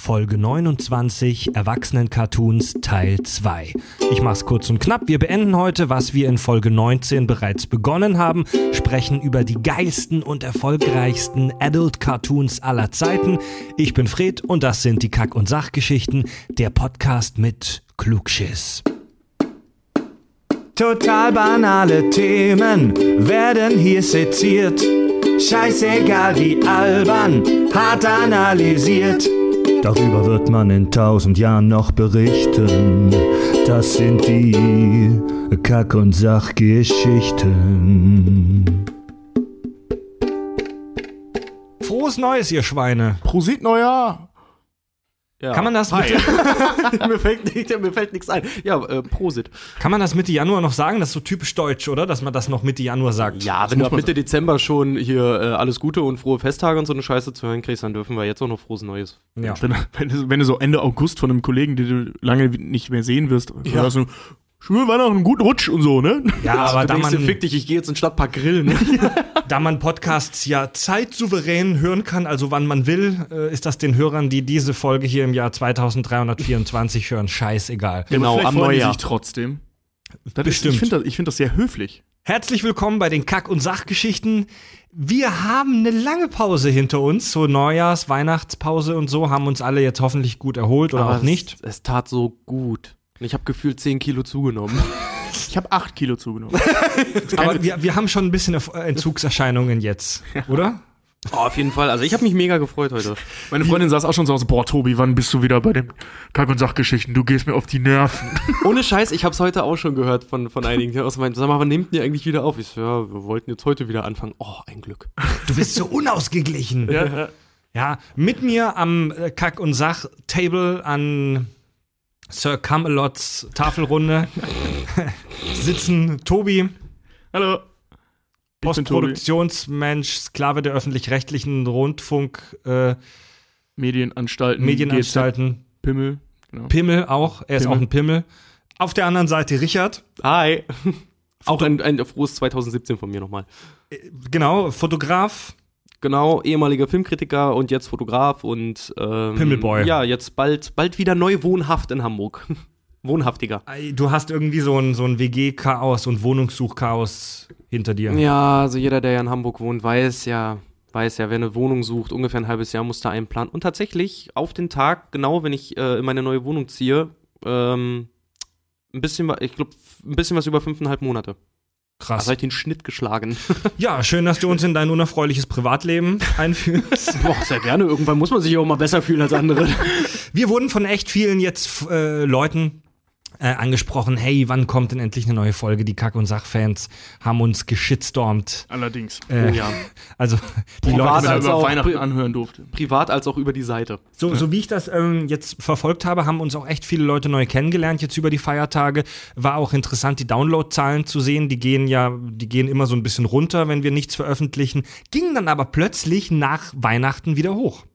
Folge 29 Erwachsenen-Cartoons Teil 2. Ich mach's kurz und knapp. Wir beenden heute, was wir in Folge 19 bereits begonnen haben, sprechen über die geilsten und erfolgreichsten Adult-Cartoons aller Zeiten. Ich bin Fred und das sind die Kack- und Sachgeschichten, der Podcast mit Klugschiss. Total banale Themen werden hier seziert. Scheißegal wie albern, hart analysiert. Darüber wird man in tausend Jahren noch berichten. Das sind die Kack- und Sachgeschichten. Frohes Neues, ihr Schweine. Prosit Neujahr! Ja. Kann man das Hi. Mitte, mir, fällt nicht, mir fällt nichts ein. Ja, äh, Prosit. kann man das Mitte Januar noch sagen? Das ist so typisch deutsch, oder? Dass man das noch Mitte Januar sagt. Ja, wenn du ab Mitte Dezember schon hier äh, alles Gute und frohe Festtage und so eine Scheiße zu hören kriegst, dann dürfen wir jetzt auch noch frohes Neues. Ja. Wenn, wenn, du, wenn du so Ende August von einem Kollegen, den du lange nicht mehr sehen wirst, Ja. hörst du, schöne Weihnachten, einen guten Rutsch und so, ne? Ja, aber da man, fick dich, ich gehe jetzt in den Stadtpark grillen. da man Podcasts ja zeitsouverän hören kann, also wann man will, äh, ist das den Hörern, die diese Folge hier im Jahr 2324 hören, scheißegal. Genau, am Neujahr. sich trotzdem. Das Bestimmt. Ist, ich finde das, find das sehr höflich. Herzlich willkommen bei den Kack- und Sachgeschichten. Wir haben eine lange Pause hinter uns, so Neujahrs-, Weihnachtspause und so, haben uns alle jetzt hoffentlich gut erholt oder Aber auch nicht. Es, es tat so gut. Und Ich habe gefühlt 10 Kilo zugenommen. Ich habe acht Kilo zugenommen. Aber wir, wir haben schon ein bisschen Erf- Entzugserscheinungen jetzt, oder? oh, auf jeden Fall. Also ich habe mich mega gefreut heute. Meine Freundin saß auch schon so aus, boah, Tobi, wann bist du wieder bei den Kack- und Sachgeschichten? Du gehst mir auf die Nerven. Ohne Scheiß, ich habe es heute auch schon gehört von, von einigen, die aus meinen, sag mal, wann nehmt ihr eigentlich wieder auf? Ich so, ja, wir wollten jetzt heute wieder anfangen. Oh, ein Glück. Du bist so unausgeglichen. Ja, mit mir am äh, Kack- und Sach-Table an Sir Camelots Tafelrunde sitzen Tobi, Hallo. Postproduktionsmensch, Sklave der öffentlich-rechtlichen Rundfunk, äh, Medienanstalten. Medienanstalten, GZ, Pimmel. Genau. Pimmel auch, er ist Pimmel. auch ein Pimmel. Auf der anderen Seite Richard, Hi. Auch ein, ein frohes 2017 von mir nochmal. genau, Fotograf, Genau, ehemaliger Filmkritiker und jetzt Fotograf und ähm, Pimmelboy. Ja, jetzt bald, bald wieder neu wohnhaft in Hamburg. Wohnhaftiger. Du hast irgendwie so ein, so ein WG-Chaos und Wohnungssuch-Chaos hinter dir. Ja, also jeder, der ja in Hamburg wohnt, weiß ja, weiß ja, wer eine Wohnung sucht, ungefähr ein halbes Jahr muss da einplanen. Und tatsächlich auf den Tag, genau wenn ich äh, in meine neue Wohnung ziehe, ähm, ein bisschen, ich glaube, ein bisschen was über fünfeinhalb Monate. Krass. Also habe ich den Schnitt geschlagen. Ja, schön, dass du uns in dein unerfreuliches Privatleben einführst. Boah, sehr gerne. Irgendwann muss man sich auch mal besser fühlen als andere. Wir wurden von echt vielen jetzt äh, Leuten äh, angesprochen, hey, wann kommt denn endlich eine neue Folge? Die Kack- und Sachfans haben uns geschitstormt. Allerdings. Äh, Oh ja. Also die Privat Leute, er als über auch Weihnachten anhören durfte. Privat als auch über die Seite. so, so wie ich das ähm, jetzt verfolgt habe, haben uns auch echt viele Leute neu kennengelernt jetzt über die Feiertage. War auch interessant, die Downloadzahlen zu sehen. Die gehen ja, die gehen immer so ein bisschen runter, wenn wir nichts veröffentlichen. Gingen dann aber plötzlich nach Weihnachten wieder hoch.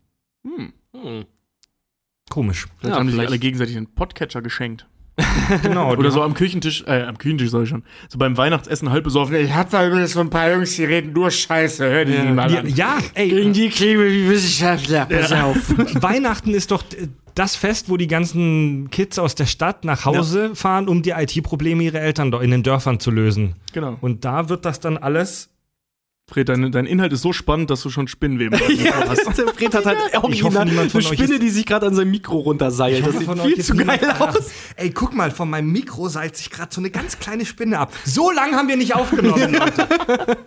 Hm. Hm. Komisch. Vielleicht Ja, haben sich alle gegenseitig einen Podcatcher geschenkt. Genau. Oder die so am Küchentisch, äh, am Küchentisch soll ich schon. So beim Weihnachtsessen halb besoffen. Ich hab da übrigens so ein paar Jungs, die reden nur Scheiße. Hör die Ja. mal Ja, an. ja, ey, die Klebe wie Wissenschaftler. Pass auf. Weihnachten ist doch das Fest, wo die ganzen Kids aus der Stadt nach Hause fahren, um die IT-Probleme ihrer Eltern in den Dörfern zu lösen. Genau. Und da wird das dann alles. Fred, dein, dein Inhalt ist so spannend, dass du schon Spinnweben hast. Fred hat halt Ich hoffe, original niemand von eine Spinne, die sich gerade an seinem Mikro runterseilt. Das sieht viel zu geil aus. Ey, guck mal, von meinem Mikro seilt sich gerade so eine ganz kleine Spinne ab. So lange haben wir nicht aufgenommen, Leute.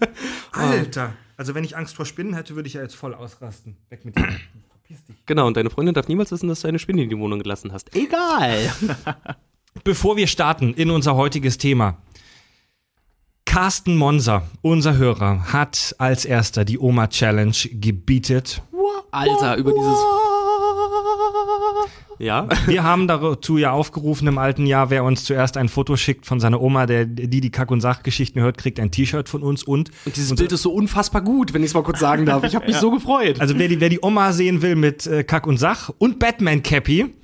Alter. Also, wenn ich Angst vor Spinnen hätte, würde ich ja jetzt voll ausrasten. Weg mit dir. Verpiss dich. Genau, und deine Freundin darf niemals wissen, dass du eine Spinne in die Wohnung gelassen hast. Egal. Bevor wir starten in unser heutiges Thema. Carsten Monser, unser Hörer, hat als erster die Oma Challenge gebietet. Alter, über dieses. Ja. Wir haben dazu ja aufgerufen im alten Jahr, wer uns zuerst ein Foto schickt von seiner Oma, der die die Kack- und Sachgeschichten hört, kriegt ein T-Shirt von uns und Und dieses Bild ist so unfassbar gut, wenn ich es mal kurz sagen darf. Ich habe mich so gefreut. also wer die, wer die Oma sehen will mit äh, Kack und Sach und Batman Cappy,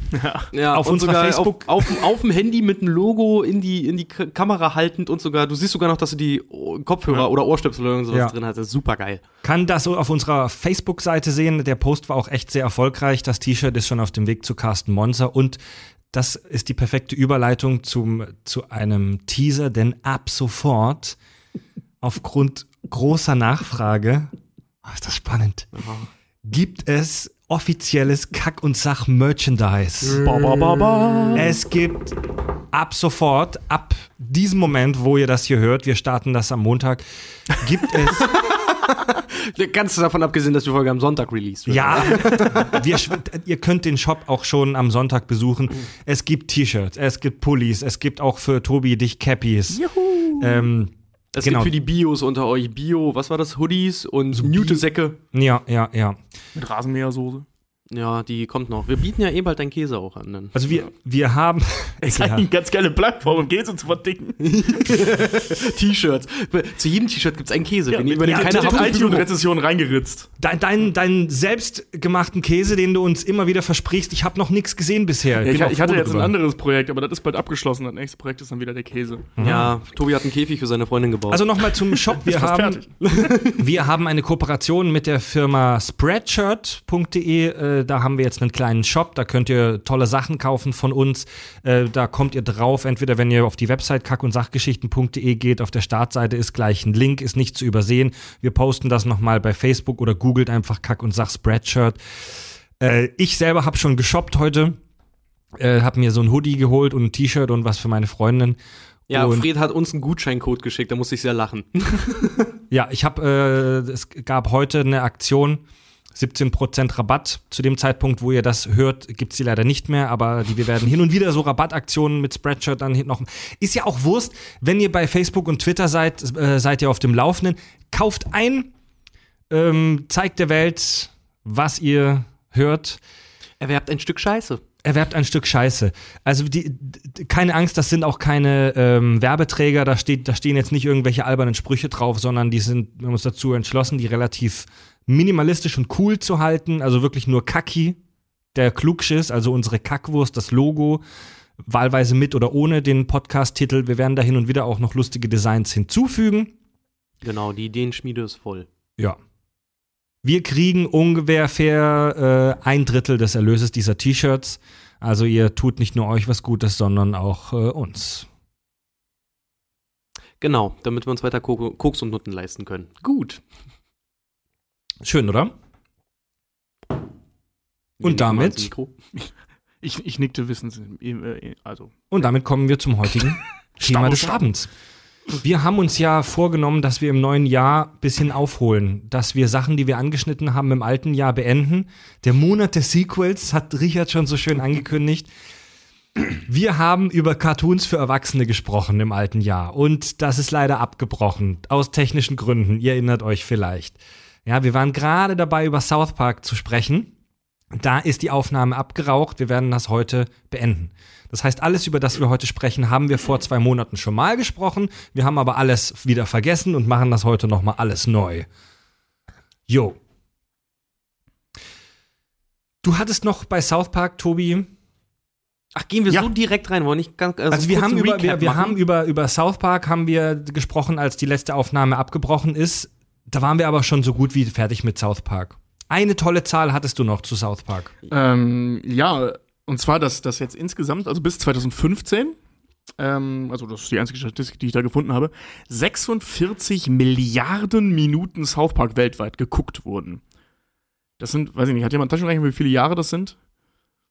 Ja, Auf unserer sogar Facebook- Auf, auf, auf dem Handy mit einem Logo in die, in die K Kamera haltend und sogar, du siehst sogar noch, dass du die Kopfhörer Ja. oder Ohrstöpsel oder sowas Ja. drin hattest. Super geil. Kann das so auf unserer Facebook-Seite sehen. Der Post war auch echt sehr erfolgreich. Das T-Shirt ist schon auf dem Weg zu Carsten Monzer und das ist die perfekte Überleitung zum, zu einem Teaser, denn ab sofort, aufgrund großer Nachfrage, oh, ist das spannend, gibt es offizielles Kack- und Sach-Merchandise. Es gibt ab sofort, ab diesem Moment, wo ihr das hier hört, wir starten das am Montag, gibt es Ganz davon abgesehen, dass die Folge am Sonntag released wird. Ja, wir, ihr könnt den Shop auch schon am Sonntag besuchen. Es gibt T-Shirts, es gibt Pullis, es gibt auch für Tobi dich Cappies. Ähm, Es Genau. gibt für die Bios unter euch Bio, was war das? Hoodies und Newte-Säcke. ja, ja, ja. Mit Rasenmähersoße. Ja, die kommt noch. Wir bieten ja eh bald deinen Käse auch an. Dann. Also wir, wir haben. Ist eigentlich eine ganz geile Plattform, um Käse zu verdicken. T-Shirts. Zu jedem T-Shirt gibt es einen Käse. Wenn ihr über den ja, keine iTunes-Rezession reingeritzt. Dein, dein, deinen selbstgemachten Käse, den du uns immer wieder versprichst, ich habe noch nichts gesehen bisher. Ja, ich, ich hatte jetzt ein darüber. anderes Projekt, aber das ist bald abgeschlossen. Das nächste Projekt ist dann wieder der Käse. Ja, Tobi hat einen Käfig für seine Freundin gebaut. Also nochmal zum Shop. Wir Fast haben, wir haben eine Kooperation mit der Firma Spreadshirt.de. Äh, da haben wir jetzt einen kleinen Shop. Da könnt ihr tolle Sachen kaufen von uns. Äh, da kommt ihr drauf. Entweder wenn ihr auf die Website kack- und sachgeschichten.de geht, auf der Startseite ist gleich ein Link, ist nicht zu übersehen. Wir posten das nochmal bei Facebook oder googelt einfach Kack- und Sach Spreadshirt. Äh, ich selber habe schon geshoppt heute. Äh, habe mir so ein Hoodie geholt und ein T-Shirt und was für meine Freundin. ja, und Fred hat uns einen Gutscheincode geschickt, da musste ich sehr lachen. Ja, ich habe, äh, es gab heute eine Aktion, 17% Rabatt. Zu dem Zeitpunkt, wo ihr das hört, gibt's die leider nicht mehr, aber die, wir werden hin und wieder so Rabattaktionen mit Spreadshirt dann noch. Ist ja auch Wurst, wenn ihr bei Facebook und Twitter seid, äh, seid ihr auf dem Laufenden. Kauft ein, ähm, zeigt der Welt, was ihr hört. Erwerbt ein Stück Scheiße. Erwerbt ein Stück Scheiße. Also die, keine Angst, das sind auch keine ähm, Werbeträger, da, steht, da stehen jetzt nicht irgendwelche albernen Sprüche drauf, sondern die sind, wir haben uns dazu entschlossen, die relativ minimalistisch und cool zu halten. Also wirklich nur Kaki, der Klugschiss, also unsere Kackwurst, das Logo, wahlweise mit oder ohne den Podcast-Titel. Wir werden da hin und wieder auch noch lustige Designs hinzufügen. Genau, die Ideenschmiede ist voll. Ja. Wir kriegen ungefähr äh, ein Drittel des Erlöses dieser T-Shirts. Also ihr tut nicht nur euch was Gutes, sondern auch äh, uns. Genau, damit wir uns weiter Ko Koks und Nutten leisten können. Gut. Schön, oder? Wir Und damit? Ich, ich nickte wissens. äh, Also. Und damit kommen wir zum heutigen Thema des Abends. Wir haben uns ja vorgenommen, dass wir im neuen Jahr ein bisschen aufholen, dass wir Sachen, die wir angeschnitten haben, im alten Jahr beenden. Der Monat der Sequels hat Richard schon so schön angekündigt. Wir haben über Cartoons für Erwachsene gesprochen im alten Jahr und das ist leider abgebrochen, aus technischen Gründen. Ihr erinnert euch vielleicht. Ja, wir waren gerade dabei, über South Park zu sprechen. Da ist die Aufnahme abgeraucht. Wir werden das heute beenden. Das heißt, alles, über das wir heute sprechen, haben wir vor zwei Monaten schon mal gesprochen. Wir haben aber alles wieder vergessen und machen das heute nochmal alles neu. Jo. Du hattest noch bei South Park, Tobi. Ach, gehen wir Ja. so direkt rein, wollen nicht ganz Also wir kurz haben über, wir, wir haben über, über South Park haben wir gesprochen, als die letzte Aufnahme abgebrochen ist. Da waren wir aber schon so gut wie fertig mit South Park. Eine tolle Zahl hattest du noch zu South Park. Ähm, ja, und zwar, dass das jetzt insgesamt, also bis 2015, ähm, also das ist die einzige Statistik, die ich da gefunden habe, 46 Milliarden Minuten South Park weltweit geguckt wurden. Das sind, weiß ich nicht, hat jemand Taschenrechner, wie viele Jahre das sind?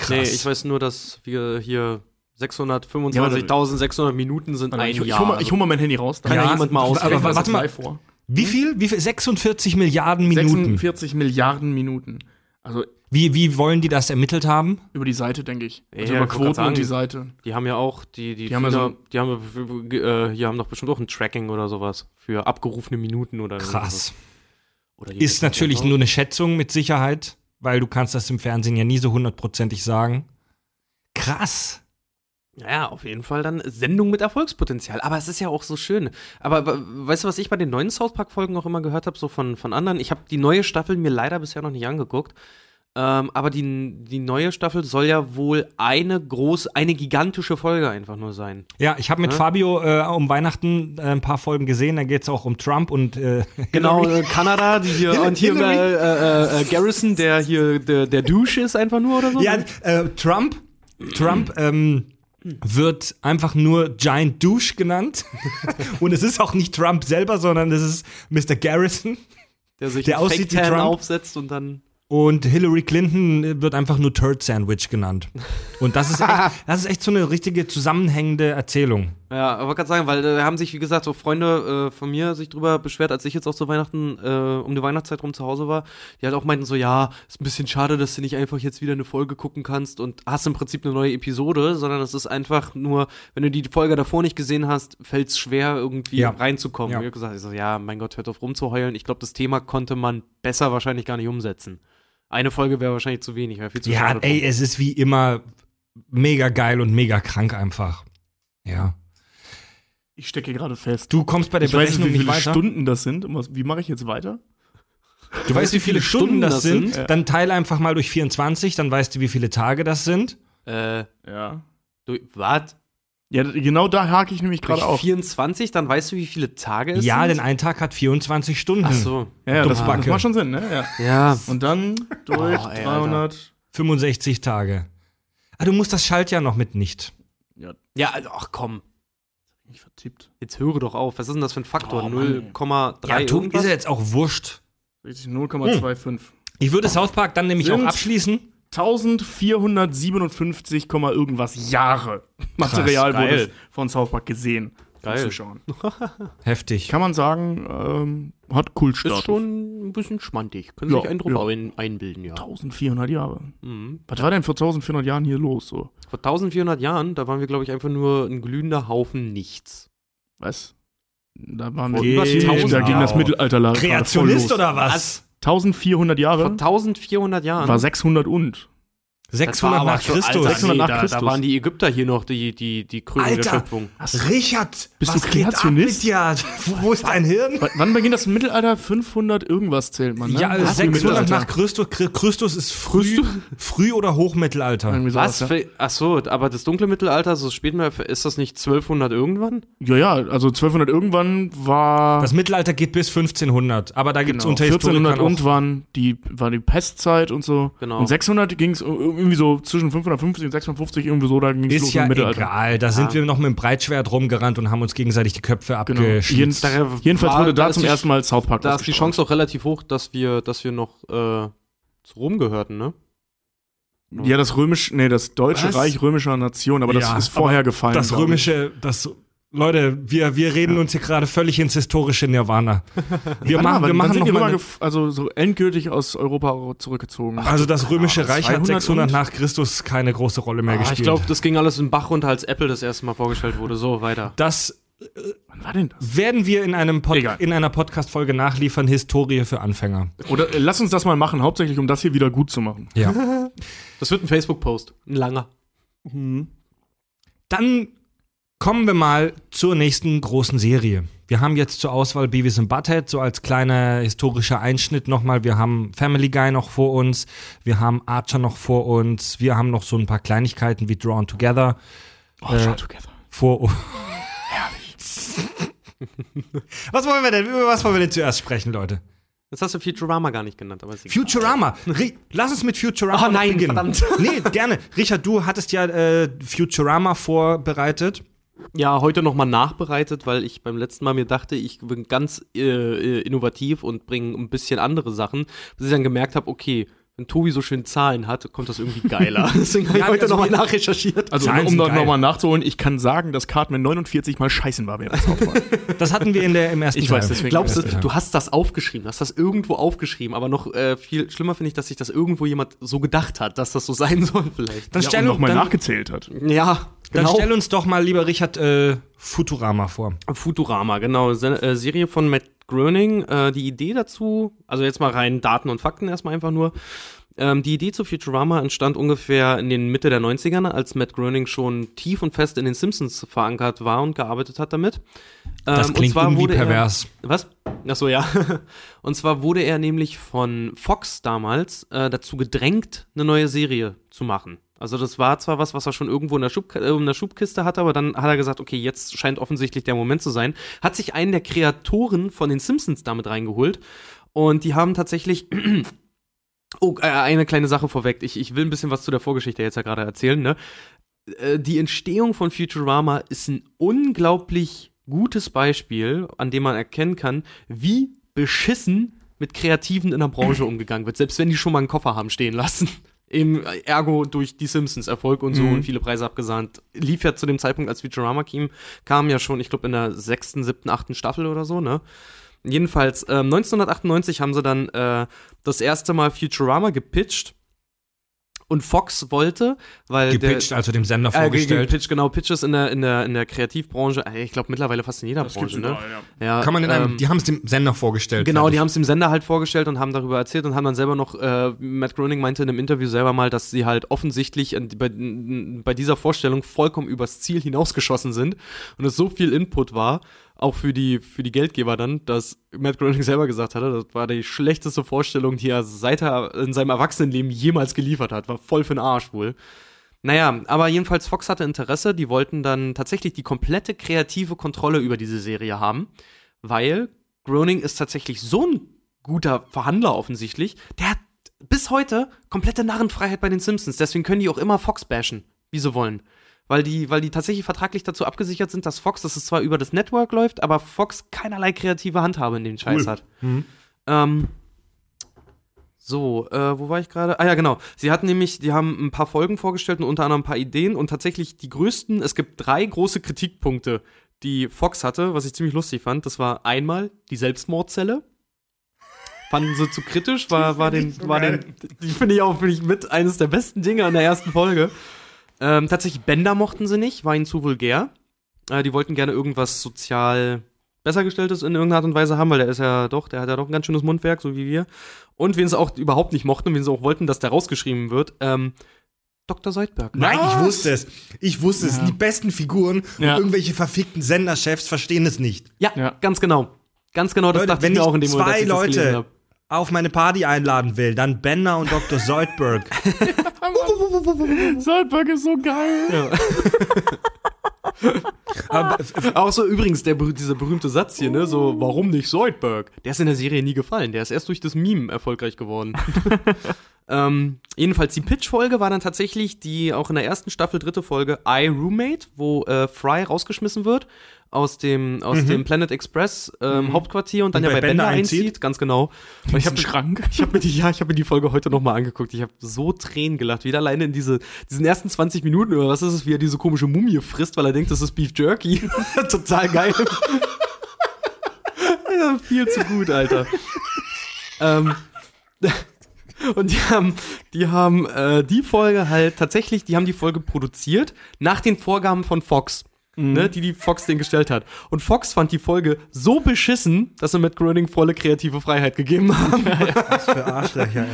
Nee, ich weiß nur, dass wir hier Ja, 625.600 Minuten sind ein ich, ich, Jahr. hol mal, ich hol mal mein Handy raus. Kann ja, jemand mal aber- ausrechnen. aber warte mal. vor. Wie viel? Wie viel? 46 Milliarden Minuten. 46 Milliarden Minuten. Also Wie, wie wollen die das ermittelt haben? über die Seite, denke ich. Also Ja, über Quoten grad und die sagen. Seite. Die haben ja auch, die, die, Die haben ja so- die haben, äh, die haben doch bestimmt auch ein Tracking oder sowas für abgerufene Minuten oder Krass. Oder Ist natürlich nur eine Schätzung mit Sicherheit, weil du kannst das im Fernsehen ja nie so hundertprozentig sagen. Krass. Ja, auf jeden Fall dann Sendung mit Erfolgspotenzial. Aber es ist ja auch so schön. Aber we- weißt du, was ich bei den neuen South Park-Folgen auch immer gehört habe, so von, von anderen? Ich habe die neue Staffel mir leider bisher noch nicht angeguckt. Ähm, aber die, die neue Staffel soll ja wohl eine groß, eine gigantische Folge einfach nur sein. Ja, ich habe mit Ja. Fabio äh, um Weihnachten äh, ein paar Folgen gesehen. Da geht es auch um Trump und äh, Genau, äh, Kanada, die hier und hier äh, äh, Garrison, der hier der, der Douche ist einfach nur oder so. Ja, äh, Trump, Trump ähm, wird einfach nur Giant Douche genannt. Und es ist auch nicht Trump selber, sondern es ist Mr. Garrison. der sich der aussieht wie Trump. aufsetzt und dann Und Hillary Clinton wird einfach nur Turd Sandwich genannt. Und das ist echt, das ist echt so eine richtige zusammenhängende Erzählung. Ja, aber gerade sagen, weil da haben sich, wie gesagt, so Freunde äh, von mir sich drüber beschwert, als ich jetzt auch zu Weihnachten, äh, um die Weihnachtszeit rum zu Hause war, die halt auch meinten so, ja, ist ein bisschen schade, dass du nicht einfach jetzt wieder eine Folge gucken kannst und hast im Prinzip eine neue Episode, sondern es ist einfach nur, wenn du die Folge davor nicht gesehen hast, fällt es schwer, irgendwie Ja. reinzukommen. Ja. Ich hab gesagt, ich so, ja, mein Gott, hört auf rumzuheulen. Ich glaube, das Thema konnte man besser wahrscheinlich gar nicht umsetzen. Eine Folge wäre wahrscheinlich zu wenig, wäre viel zu Ja, ey, drum. es ist wie immer mega geil und mega krank einfach. Ja. Ich stecke gerade fest. Du kommst bei der ich weiß nicht, Berechnung wie nicht viele weiter. Stunden das sind. Und was- Wie mache ich jetzt weiter? Du weißt, wie viele Stunden das sind. sind? Dann teile einfach mal durch 24, dann weißt du, wie viele Tage das sind. Äh, Ja. du, was? Ja, genau da hake ich nämlich gerade Durch auf. 24, dann weißt du, wie viele Tage es Ja, sind? denn ein Tag hat 24 Stunden. Ach so. Ja, ja das, das macht schon Sinn, ne? Ja. Ja. Und dann durch Oh, ey, 300. 65 Tage. Ah, du musst das Schaltjahr noch mit nicht. Ja, also, ach komm. Ich vertippt. Jetzt höre doch auf. Was ist denn das für ein Faktor? Oh, Mann, 0,3 Ja, irgendwas? ist ja jetzt auch wurscht. Richtig, 0,25. Ich würde South Park dann nämlich Sind- auch abschließen. 1457, Komma irgendwas Jahre Material geil. wurde von South Park gesehen. Geil. Zuschauen. Heftig. Kann man sagen, ähm, hat Kultstatus. Ist schon ein bisschen schmantig. Können Ja, sich einen drauf ja. ein, einbilden, ja. 1400 Jahre. Mhm. Was war denn vor 1400 Jahren hier los? So? Vor 1400 Jahren, da waren wir, glaube ich, einfach nur ein glühender Haufen Nichts. Was? Da waren Genau. wir über 1000 da ging das Mittelalter Kreationist oder was? 1400 Vor Jahre 1400 Jahren. war 600 und. Das war 600 aber nach Christus. Alter, 600 nach da, Christus. Da waren die Ägypter hier noch die, die, die Krönung der Alter, Schöpfung. Richard, Bist was du geht ab Kreationist? mit dir? Wo, ist dein Hirn? W wann beginnt das Mittelalter? 500 irgendwas zählt man, ne? Ja, also Was? 600 Mittelalter. nach Christus. Chri- Christus ist früh, früh oder Hochmittelalter. Irgendwie sowas, Was? ja. Ach so, aber das dunkle Mittelalter, so spät mal, ist das nicht 1200 irgendwann? Ja, ja, also 1200 irgendwann war Das Mittelalter geht bis 1500, aber da gibt es genau, unter 1400 Historikern und auch, waren die, war die Pestzeit und so. Genau. Und 600 ging es irgendwie so zwischen 550 und 650 irgendwie so, da ging es ist los ja im Mittelalter. egal. Da sind wir noch mit dem Breitschwert rumgerannt und haben uns gegenseitig die Köpfe Genau. Jeden, abgeschnitzt. jedenfalls war- wurde da zum die- ersten Mal South Park Da ist die. Chance auch relativ hoch, dass wir, dass wir noch äh, zu Rom gehörten, ne? Ja, das römische, nee, das deutsche Was? Reich römischer Nation, aber das Ja, ist vorher gefallen. Das römische, das Leute, wir, wir reden uns hier gerade völlig ins historische Nirvana. Wir machen, mal, wir wann machen sind noch die mal eine, also so endgültig aus Europa zurückgezogen. Also das römische Ja, Reich hat 200 600 und? nach Christus keine große Rolle mehr Ah, gespielt. ich glaube, das ging alles in Bach runter, als Apple das erste Mal vorgestellt wurde. So, weiter. das Wann war denn das? werden wir in, einem Pod Egal. in einer Podcast-Folge nachliefern, Historie für Anfänger. Oder äh, lass uns das mal machen, hauptsächlich um das hier wieder gut zu machen. Ja. Das wird ein Facebook-Post. Ein langer. Dann kommen wir mal zur nächsten großen Serie. Wir haben jetzt zur Auswahl Beavis and Butthead, so als kleiner historischer Einschnitt nochmal. Wir haben Family Guy noch vor uns, wir haben Archer noch vor uns, wir haben noch so ein paar Kleinigkeiten wie Drawn Together Oh, Äh, Together. vor uns. was wollen wir denn, über was wollen wir denn zuerst sprechen, Leute? Jetzt hast du Futurama gar nicht genannt, aber. Futurama. Lass uns mit Futurama Oh nein, beginnen. verdammt. Nee, gerne. Richard, du hattest ja äh, Futurama vorbereitet. Ja, heute nochmal nachbereitet, weil ich beim letzten Mal mir dachte, ich bin ganz äh, äh, innovativ und bringe ein bisschen andere Sachen, bis ich dann gemerkt habe, okay, wenn Tobi so schön Zahlen hat, kommt das irgendwie geiler. Deswegen habe ich Ja, heute also nochmal nachrecherchiert. Also, Zahlen um nochmal nachzuholen, ich kann sagen, dass Cartman 49 mal scheißen war während South Park. Das hatten wir in der, im ersten Ich Teil. weiß, deswegen- Glaubst du, du hast das aufgeschrieben, hast das irgendwo aufgeschrieben, aber noch äh, viel schlimmer finde ich, dass sich das irgendwo jemand so gedacht hat, dass das so sein soll vielleicht. Dann ja, stell, und nochmal dann, nachgezählt hat. Ja, dann genau. stell uns doch mal, lieber Richard, äh, Futurama vor. Futurama, genau. Se äh, Serie von Matt Groening. Äh, die Idee dazu, also jetzt mal rein Daten und Fakten erstmal einfach nur. Ähm, die Idee zu Futurama entstand ungefähr in den Mitte der 90ern, als Matt Groening schon tief und fest in den Simpsons verankert war und gearbeitet hat damit. Das Ähm, und klingt zwar irgendwie wurde er- pervers. was? Ach so, ja. Und zwar wurde er nämlich von Fox damals äh, dazu gedrängt, eine neue Serie zu machen. Also das war zwar was, was er schon irgendwo in der, Schub, äh, in der Schubkiste hatte, aber dann hat er gesagt, okay, jetzt scheint offensichtlich der Moment zu sein. Hat sich einen der Kreatoren von den Simpsons damit reingeholt. Und die haben tatsächlich Oh, äh, eine kleine Sache vorweg. Ich, ich will ein bisschen was zu der Vorgeschichte jetzt ja gerade erzählen. Ne? Äh, Die Entstehung von Futurama ist ein unglaublich gutes Beispiel, an dem man erkennen kann, wie beschissen mit Kreativen in der Branche umgegangen wird, selbst wenn die schon mal einen Koffer haben stehen lassen. Eben, äh, ergo durch die Simpsons Erfolg und so und viele Preise abgesahnt. Lief ja zu dem Zeitpunkt, als Futurama kam, kam ja schon, ich glaube, in der sechsten, siebten, achten Staffel oder so, ne? Jedenfalls, ähm, 1998 haben sie dann äh, das erste Mal Futurama gepitcht. Und Fox wollte, weil Gepitcht, der, also dem Sender äh, ge- vorgestellt. Pitch, genau, Pitches in der, in der, in der Kreativbranche, ich glaube mittlerweile fast in jeder Das Branche, ne? überall, ja. Ja, Kann man in einem, ähm, die haben es dem Sender vorgestellt. Genau, die haben es dem Sender halt vorgestellt und haben darüber erzählt und haben dann selber noch, äh, Matt Groening meinte in einem Interview selber mal, dass sie halt offensichtlich bei, bei dieser Vorstellung vollkommen übers Ziel hinausgeschossen sind und es so viel Input war, auch für die, für die Geldgeber dann, dass Matt Groening selber gesagt hatte, das war die schlechteste Vorstellung, die er seit er in seinem Erwachsenenleben jemals geliefert hat. War voll für den Arsch wohl. Naja, aber jedenfalls Fox hatte Interesse, die wollten dann tatsächlich die komplette kreative Kontrolle über diese Serie haben, weil Groening ist tatsächlich so ein guter Verhandler offensichtlich, der hat bis heute komplette Narrenfreiheit bei den Simpsons, deswegen können die auch immer Fox bashen, wie sie wollen. Weil die, weil die tatsächlich vertraglich dazu abgesichert sind, dass Fox, dass es zwar über das Network läuft, aber Fox keinerlei kreative Handhabe in den Scheiß Cool. hat. Ähm, so, äh, wo war ich gerade? Ah ja, genau. Sie hatten nämlich, die haben ein paar Folgen vorgestellt und unter anderem ein paar Ideen und tatsächlich die größten, es gibt drei große Kritikpunkte, die Fox hatte, was ich ziemlich lustig fand. Das war einmal die Selbstmordzelle. Fanden sie zu kritisch, war, war den, war den, die finde ich auch finde ich mit eines der besten Dinge an der ersten Folge. Ähm, tatsächlich Bender mochten sie nicht, war ihnen zu vulgär. Äh, die wollten gerne irgendwas sozial besser gestelltes in irgendeiner Art und Weise haben, weil der ist ja doch, der hat ja doch ein ganz schönes Mundwerk, so wie wir. Und wen sie auch überhaupt nicht mochten und wen sie auch wollten, dass der rausgeschrieben wird, ähm, Dr. Seidberg. Nein, ich Was? wusste es. Ich wusste es. Ja. Die besten Figuren Ja. und irgendwelche verfickten Senderchefs verstehen es nicht. Ja, Ja. ganz genau. Ganz genau, das Leute, dachte wenn ich mir ich auch in dem Moment, als zwei ich das gelesen Leute hab. Auf meine Party einladen will, dann Bender und Dr. Seudberg. Salzburg ist so geil. Aber f- f- Auch so übrigens der, dieser berühmte Satz hier, ne, so, warum nicht Zoidberg? Der ist in der Serie nie gefallen, der ist erst durch das Meme erfolgreich geworden. ähm, jedenfalls die Pitch-Folge war dann tatsächlich die auch in der ersten Staffel dritte Folge I Roommate, wo äh, Fry rausgeschmissen wird aus dem, aus dem Planet Express ähm, Hauptquartier und dann Und ja bei Bender, Bender einzieht. einzieht. Ganz genau. Und ich habe Schrank. ich habe mir die, ja, ich habe mir die Folge heute noch mal angeguckt. Ich habe so Tränen gelacht, wieder alleine in diese, diesen ersten 20 Minuten oder was ist es, wie er diese komische Mumie frisst, weil er denkt, das ist Beef Jerky. Total geil. ja, viel zu gut, Alter. ähm, und die haben, die haben äh, die Folge halt tatsächlich, die haben die Folge produziert nach den Vorgaben von Fox. Ne, die die Fox den gestellt hat. Und Fox fand die Folge so beschissen, dass sie Matt Groening volle kreative Freiheit gegeben haben. was für Arschlöcher,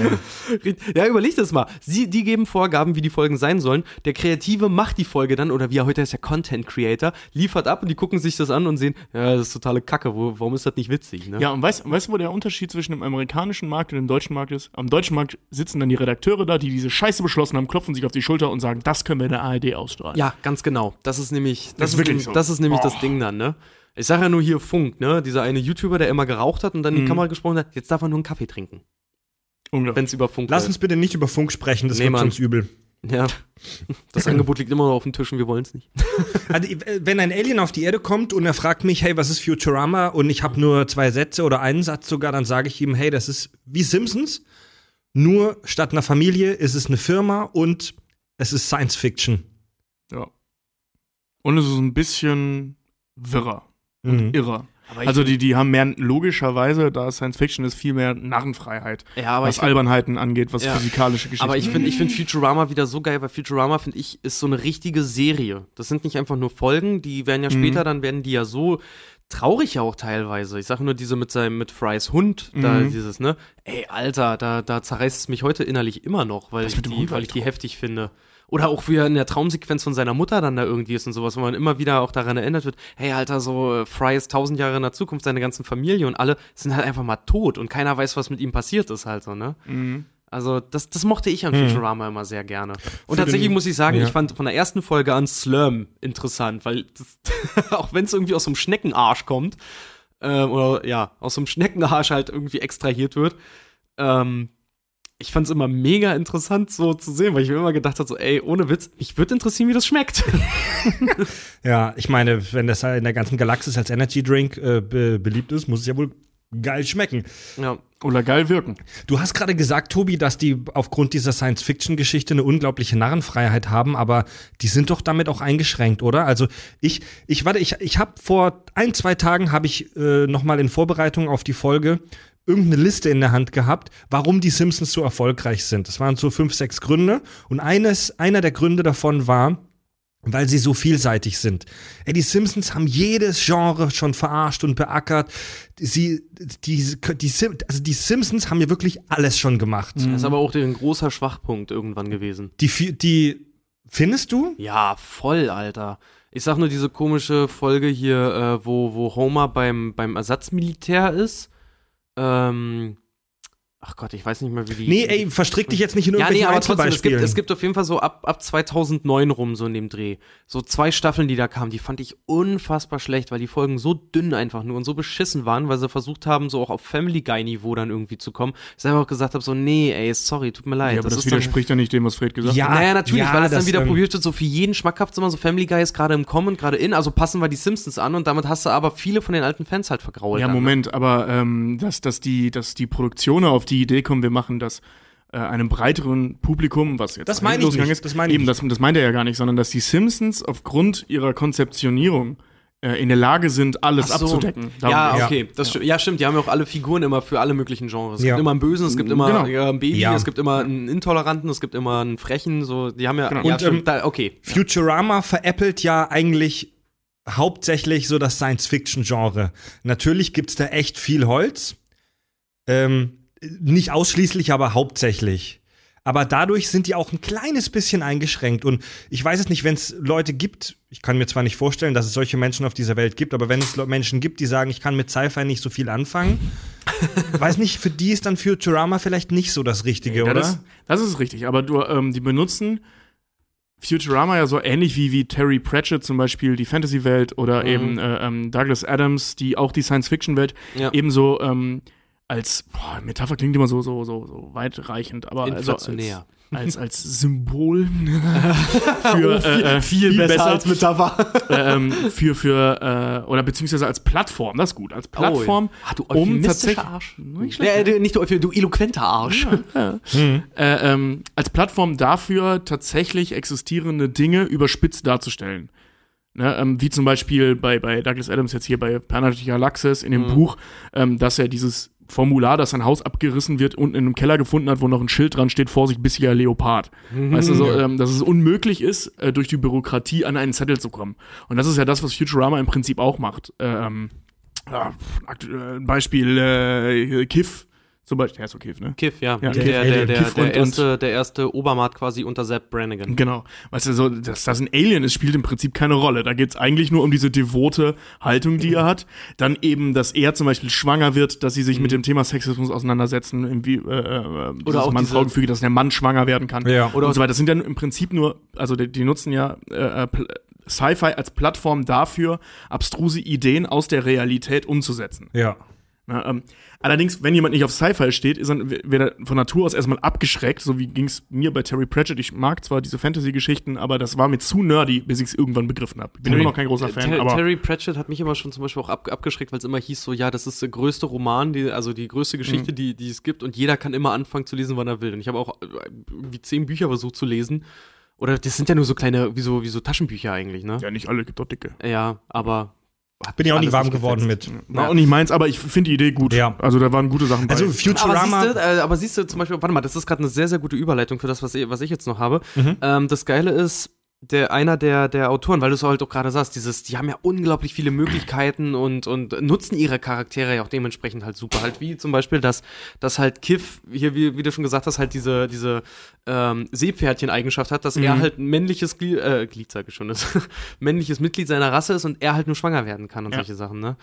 ey. Ja, überleg das mal. Sie, die geben Vorgaben, wie die Folgen sein sollen. Der Kreative macht die Folge dann, oder wie er heute ist, der Content Creator, liefert ab und die gucken sich das an und sehen, ja, das ist totale Kacke, wo, warum ist das nicht witzig, ne? Ja, und weißt weißt du, wo der Unterschied zwischen dem amerikanischen Markt und dem deutschen Markt ist? Am deutschen Markt sitzen dann die Redakteure da, die diese Scheiße beschlossen haben, klopfen sich auf die Schulter und sagen, das können wir in der ARD ausstrahlen. Ja, ganz genau. Das ist nämlich, das, ist ist, wirklich nämlich- so. das ist nämlich Oh. das Ding dann, ne? Ich sage ja nur hier Funk, ne? Dieser eine YouTuber, der immer geraucht hat und dann in die Mhm. Kamera gesprochen hat, jetzt darf er nur einen Kaffee trinken, Unglaublich. wenn es über Funk Lass läuft. uns bitte nicht über Funk sprechen, das Nee, wird sonst übel. Ja. Das Angebot liegt immer noch auf dem Tisch und wir wollen es nicht. Also, wenn ein Alien auf die Erde kommt und er fragt mich, hey, was ist Futurama? Und ich habe nur zwei Sätze oder einen Satz sogar, dann sage ich ihm, hey, das ist wie Simpsons. Nur statt einer Familie ist es eine Firma und es ist Science Fiction. Ja. Und es ist ein bisschen wirrer, Mhm. irrer. Ich Also die, die haben mehr, logischerweise, da Science Fiction ist, viel mehr Narrenfreiheit, Ja, aber was ich find- Albernheiten angeht, was Ja. physikalische Geschichten Aber ich finde ich find Futurama wieder so geil, weil Futurama, finde ich, ist so eine richtige Serie. Das sind nicht einfach nur Folgen, die werden ja Mhm. später, dann werden die ja so traurig ja auch teilweise. Ich sage nur diese mit seinem, mit Frys Hund, da Mhm. dieses, ne? Ey, Alter, da, da zerreißt es mich heute innerlich immer noch, weil, Das ich die, weil ich echt die heftig finde. Oder auch wie er in der Traumsequenz von seiner Mutter dann da irgendwie ist und sowas, wo man immer wieder auch daran erinnert wird, hey Alter, so äh, Fry ist tausend Jahre in der Zukunft, seine ganzen Familie und alle sind halt einfach mal tot und keiner weiß, was mit ihm passiert ist halt so, ne? Mhm. Also, das, das mochte ich an Futurama immer sehr gerne. Und Für tatsächlich den- muss ich sagen, ja. ich fand von der ersten Folge an Slurm interessant, weil das, auch wenn es irgendwie aus so einem Schneckenarsch kommt, ähm, oder ja, aus so einem Schneckenarsch halt irgendwie extrahiert wird, ähm, ich fand es immer mega interessant so zu sehen, weil ich mir immer gedacht habe, so, ey, ohne Witz, mich würde interessieren, wie das schmeckt. Ja, ich meine, wenn das in der ganzen Galaxis als Energy Drink äh, be beliebt ist, muss es ja wohl geil schmecken. ja. Oder geil wirken. Du hast gerade gesagt, Tobi, dass die aufgrund dieser Science-Fiction-Geschichte eine unglaubliche Narrenfreiheit haben, aber die sind doch damit auch eingeschränkt, oder? Also ich, ich warte, ich, ich habe vor ein, zwei Tagen habe ich äh, noch mal in Vorbereitung auf die Folge irgendeine Liste in der Hand gehabt, warum die Simpsons so erfolgreich sind. Das waren so fünf, sechs Gründe und eines, einer der Gründe davon war, weil sie so vielseitig sind. Ey, die Simpsons haben jedes Genre schon verarscht und beackert. Sie, die, die, also die Simpsons haben ja wirklich alles schon gemacht. Das ist aber auch ein großer Schwachpunkt irgendwann gewesen. Die, die, findest du? Ja, voll, Alter. Ich sag nur diese komische Folge hier, äh, wo, wo Homer beim, beim Ersatzmilitär ist. Ähm, ach Gott, ich weiß nicht mehr, wie die. Nee, ey, verstrick dich jetzt nicht in Ja, nee, aber trotzdem, es gibt, es gibt auf jeden Fall so ab, ab 2009 rum, so in dem Dreh. So zwei Staffeln, die da kamen, die fand ich unfassbar schlecht, weil die Folgen so dünn einfach nur und so beschissen waren, weil sie versucht haben, so auch auf Family Guy-Niveau dann irgendwie zu kommen. Ich selber auch gesagt habe, so, nee, ey, sorry, tut mir leid. Ja, aber das, dann- widerspricht ja nicht dem, was Fred gesagt Ja, hat. naja, natürlich, ja, weil es dann das, wieder ähm, probiert wird, so für jeden schmackhaft zu machen, so Family Guy ist gerade im Kommen und gerade in, also passen wir die Simpsons an und damit hast du aber viele von den alten Fans halt vergrault. Ja, dann, ne? Moment, aber ähm, dass, dass, die, dass die Produktionen auf die Idee kommen, wir machen das äh, einem breiteren Publikum, was jetzt Das meine ich losgegangen nicht, ist, das meine ich eben, das, das meint er ja gar nicht, sondern dass die Simpsons aufgrund ihrer Konzeptionierung äh, in der Lage sind, alles so. abzudecken. Darum Ja, okay, das sti- ja. stimmt, die haben ja auch alle Figuren immer für alle möglichen Genres. Es Ja. gibt immer einen Bösen, es gibt immer Genau. äh, ein Baby, Ja. es gibt immer einen Intoleranten, es gibt immer einen Frechen, so, die haben ja, Genau. ja Und, stimmt, ähm, da, okay. Futurama veräppelt ja eigentlich hauptsächlich so das Science-Fiction-Genre. Natürlich gibt's da echt viel Holz. Ähm, nicht ausschließlich, aber hauptsächlich. Aber dadurch sind die auch ein kleines bisschen eingeschränkt. Und ich weiß es nicht, wenn es Leute gibt, ich kann mir zwar nicht vorstellen, dass es solche Menschen auf dieser Welt gibt, aber wenn es Menschen gibt, die sagen, ich kann mit Sci-Fi nicht so viel anfangen, weiß nicht, für die ist dann Futurama vielleicht nicht so das Richtige, Ja, oder? das, das ist richtig, aber du, ähm, die benutzen Futurama ja so ähnlich wie, wie Terry Pratchett zum Beispiel die Fantasy-Welt oder Mhm. eben äh, ähm, Douglas Adams, die auch die Science-Fiction-Welt Ja. ebenso ähm, als boah, Metapher klingt immer so so so so weitreichend, aber also als, als als Symbol für viel, äh, äh, viel besser als Metapher. äh, ähm, für für äh, oder beziehungsweise als Plattform, das ist gut, als Plattform, Ah, du um tatsächlich Arsch. Nicht schlecht, Nee, du- nicht du, du eloquenter Arsch. äh, ähm, als Plattform dafür, tatsächlich existierende Dinge überspitzt darzustellen. Ne, ähm, wie zum Beispiel bei, bei Douglas Adams jetzt hier bei Planet Galaxis in dem Mhm. Buch, ähm, dass er dieses Formular, dass sein Haus abgerissen wird, unten in einem Keller gefunden hat, wo noch ein Schild dran steht, Vorsicht, bissiger Leopard. Weißt du, so, ähm, dass es unmöglich ist, äh, durch die Bürokratie an einen Zettel zu kommen. Und das ist ja das, was Futurama im Prinzip auch macht. Ähm, ja, äh, Beispiel äh, Kiff, zum Beispiel, der ist so Kiff, ne? Kiff, ja. Ja, der, Kiff, der, Alien, der, Kiff der, erste, der erste Obermaat quasi unter Sepp Brannigan. Genau. Weißt du, so, dass das ein Alien ist, spielt im Prinzip keine Rolle. Da geht's eigentlich nur um diese devote Haltung, die er hat. Dann eben, dass er zum Beispiel schwanger wird, dass sie sich mit dem Thema Sexismus auseinandersetzen, irgendwie, äh, äh, Oder auch Mann-Frau-Gefüge, dass der Mann schwanger werden kann. Ja. Oder und so weiter. Das sind dann im Prinzip nur, also die, die nutzen ja äh, äh, Sci-Fi als Plattform dafür, abstruse Ideen aus der Realität umzusetzen. Ja. Na, ähm, allerdings, wenn jemand nicht auf Sci-Fi steht, ist er, wird er von Natur aus erstmal abgeschreckt, so wie ging es mir bei Terry Pratchett. Ich mag zwar diese Fantasy-Geschichten, aber das war mir zu nerdy, bis ich es irgendwann begriffen habe. Ich bin Terry- immer noch kein großer Fan, Ter aber Terry Pratchett hat mich immer schon zum Beispiel auch ab abgeschreckt, weil es immer hieß so, ja, das ist der größte Roman, die, also die größte Mhm. Geschichte, die, die es gibt und jeder kann immer anfangen zu lesen, wann er will. Und ich habe auch äh, irgendwie zehn Bücher versucht zu lesen. Oder das sind ja nur so kleine, wie so, wie so Taschenbücher eigentlich, ne? ja, nicht alle, gibt doch dicke. Ja, aber. Hat Bin ja auch nicht warm nicht geworden mit. War auch nicht meins, aber ich finde die Idee gut. Ja. Also da waren gute Sachen bei. Also Aber Futurama. siehst, du, äh, aber siehst du zum Beispiel, warte mal, das ist gerade eine sehr, sehr gute Überleitung für das, was ich, was ich jetzt noch habe. Mhm. Ähm, das Geile ist, der einer der, der Autoren, weil du es halt auch gerade sagst, dieses, die haben ja unglaublich viele Möglichkeiten und, und nutzen ihre Charaktere ja auch dementsprechend halt super. Halt wie zum Beispiel, dass, dass halt Kiff, hier, wie, wie du schon gesagt hast, halt diese, diese ähm, Seepferdchen-Eigenschaft hat, dass er Mhm. halt ein männliches Glied, äh, Glied sage ich schon, das männliches Mitglied seiner Rasse ist und er halt nur schwanger werden kann und Ja. solche Sachen, ne?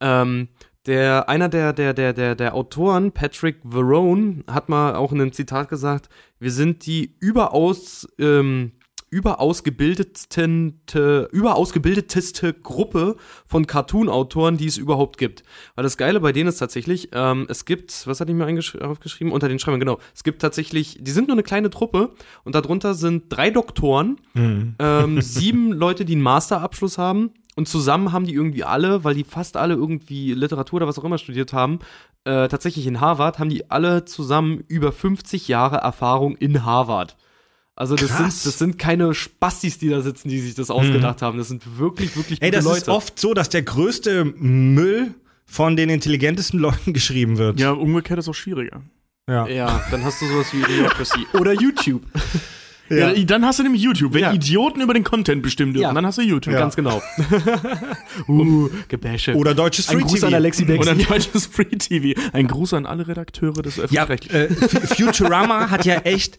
Ähm, der, einer der, der, der, der, der Autoren, Patrick Verone, hat mal auch in einem Zitat gesagt, wir sind die überaus, ähm, überausgebildetste, überausgebildeteste Gruppe von Cartoon-Autoren, die es überhaupt gibt. Weil das Geile bei denen ist tatsächlich, ähm, es gibt, was hatte ich mir aufgeschrieben? Unter den Schreibern, genau. Es gibt tatsächlich, die sind nur eine kleine Truppe und darunter sind drei Doktoren, ähm, sieben Leute, die einen Masterabschluss haben. Und zusammen haben die irgendwie alle, weil die fast alle irgendwie Literatur oder was auch immer studiert haben, äh, tatsächlich in Harvard, haben die alle zusammen über 50 Jahre Erfahrung in Harvard. Also das sind, das sind keine Spastis, die da sitzen, die sich das ausgedacht haben. Das sind wirklich, wirklich Ey, gute das Leute. ist oft so, dass der größte Müll von den intelligentesten Leuten geschrieben wird. Ja, umgekehrt ist auch schwieriger. Ja. ja, dann hast du sowas wie Idiocracy. Oder YouTube. Ja. dann hast du nämlich YouTube. Wenn Ja. Idioten über den Content bestimmen dürfen, Ja. dann hast du YouTube. Ganz genau. uh, Gebäsche. Oder deutsches Free Ein Gruß TV. an Alexi Bex. Und ein deutsches Free TV. Ein Gruß an alle Redakteure des Ja, Öffentlich-Rechtlichen. äh, Futurama hat ja echt,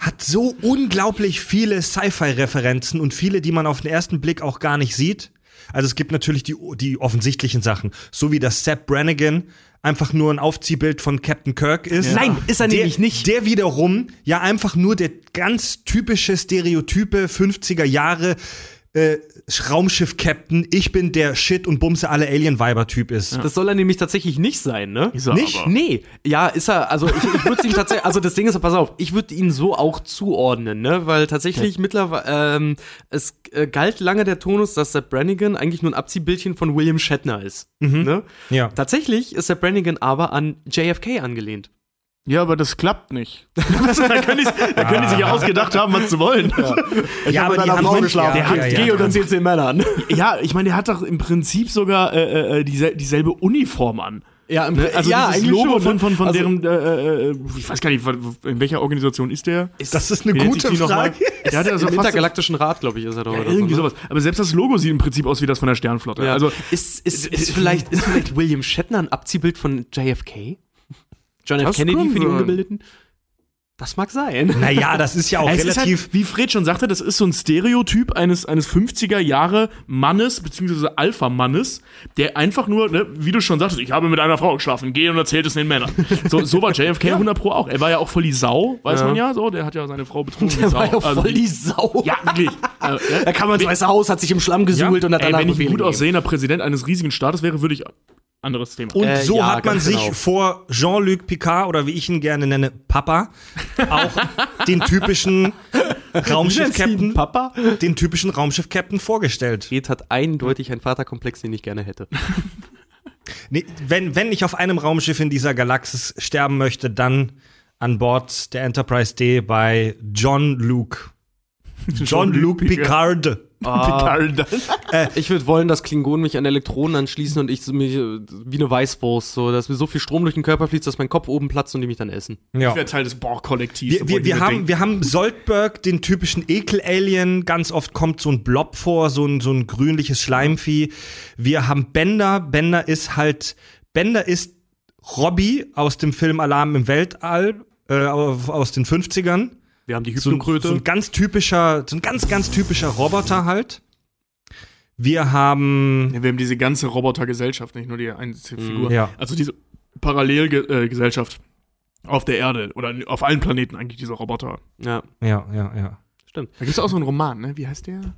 hat so unglaublich viele Sci-Fi-Referenzen und viele, die man auf den ersten Blick auch gar nicht sieht. Also es gibt natürlich die, die offensichtlichen Sachen, so wie das Sepp Brannigan einfach nur ein Aufziehbild von Captain Kirk ist. Nein, ist er der, nämlich nicht. Der wiederum ja einfach nur der ganz typische Stereotype 50er Jahre äh, Raumschiff-Captain, ich bin der Shit und bumse alle Alien-Weiber-Typ ist. Das soll er nämlich tatsächlich nicht sein, ne? Ist er nicht? aber. Nee, ja, ist er, also ich, ich würde ihm tatsächlich, also das Ding ist, pass auf, ich würde ihn so auch zuordnen, ne, weil tatsächlich mittlerweile, ähm, es äh, galt lange der Tonus, dass Sepp Brannigan eigentlich nur ein Abziehbildchen von William Shatner ist, ne? Ja. Tatsächlich ist Sepp Brannigan aber an JFK angelehnt. Ja, aber das klappt nicht. da können die, da können die sich ja ausgedacht haben, was sie wollen. Ja, aber die haben sich- geschlafen. ja, Der hat ja, ja. Georg und den Männern. Ja, ich meine, der hat doch im Prinzip sogar äh, äh, diesel dieselbe Uniform an. Ja, im, Ne? Also ja, dieses Logo schon, von, ne? von, von also, deren, äh, äh, ich weiß gar nicht, in welcher Organisation ist der? Das ist eine gute? Frage. Der hat ja so Im intergalaktischen Rat, glaube ich, ist er doch. ja, oder irgendwie so, ne? sowas. Aber selbst das Logo sieht im Prinzip aus wie das von der Sternflotte. Ja. Also ist, ist, ist, vielleicht, ist vielleicht William Shatner ein Abziehbild von JFK? John F. Das Kennedy für die. Ungebildeten? Das mag sein. Naja, das ist ja auch es ist relativ. halt, wie Fred schon sagte, das ist so ein Stereotyp eines, eines 50er Jahre Mannes, beziehungsweise Alpha-Mannes, der einfach nur, ne, wie du schon sagtest, ich habe mit einer Frau geschlafen, geh und erzählt es den Männern. So, so war JFK 100 Pro auch. Er war ja auch voll die Sau, weiß Ja. man ja, so, der hat ja seine Frau betrogen. Der war ja Also, voll die Sau. Ja, wirklich. Äh, ne? Er kam ins Weiße Haus, hat sich im Schlamm gesuhlt und hat Ey, danach wenn ich ein gut aussehender Präsident eines riesigen Staates wäre, würde ich. Anderes Thema. Und Äh, so ja, hat man sich genau. vor Jean-Luc Picard oder wie ich ihn gerne nenne, Papa, auch den typischen Raumschiff-Captain, Papa? den typischen Raumschiff-Captain vorgestellt. Fred hat eindeutig einen Vaterkomplex, den ich gerne hätte. Nee, wenn, wenn ich auf einem Raumschiff in dieser Galaxis sterben möchte, dann an Bord der Enterprise D bei John Luke. John Luke Picard. Picard. Ich würde wollen, dass Klingonen mich an Elektronen anschließen und ich so mich, äh, wie eine Weißwurst, so, dass mir so viel Strom durch den Körper fließt, dass mein Kopf oben platzt und die mich dann essen. Ja. Ich wäre Teil des Borg-Kollektivs. Wir, wir, wir, haben, wir haben Soldberg, den typischen Ekel-Alien. Ganz oft kommt so ein Blob vor, so ein, so ein grünliches Schleimvieh. Wir haben Bender. Bender ist halt, Bender ist Robbie aus dem Film Alarm im Weltall, äh, aus den 50ern. Wir haben die So ein, Hypnokröte. so ein ganz typischer, so ein ganz, ganz typischer Roboter halt. Wir haben, Ja, wir haben diese ganze Robotergesellschaft, nicht nur die Einzelfigur. Mm, ja. Also diese Parallelgesellschaft auf der Erde oder auf allen Planeten eigentlich, diese Roboter. ja, ja, ja, ja. stimmt. Da gibt es auch so einen Roman, ne? Wie heißt der?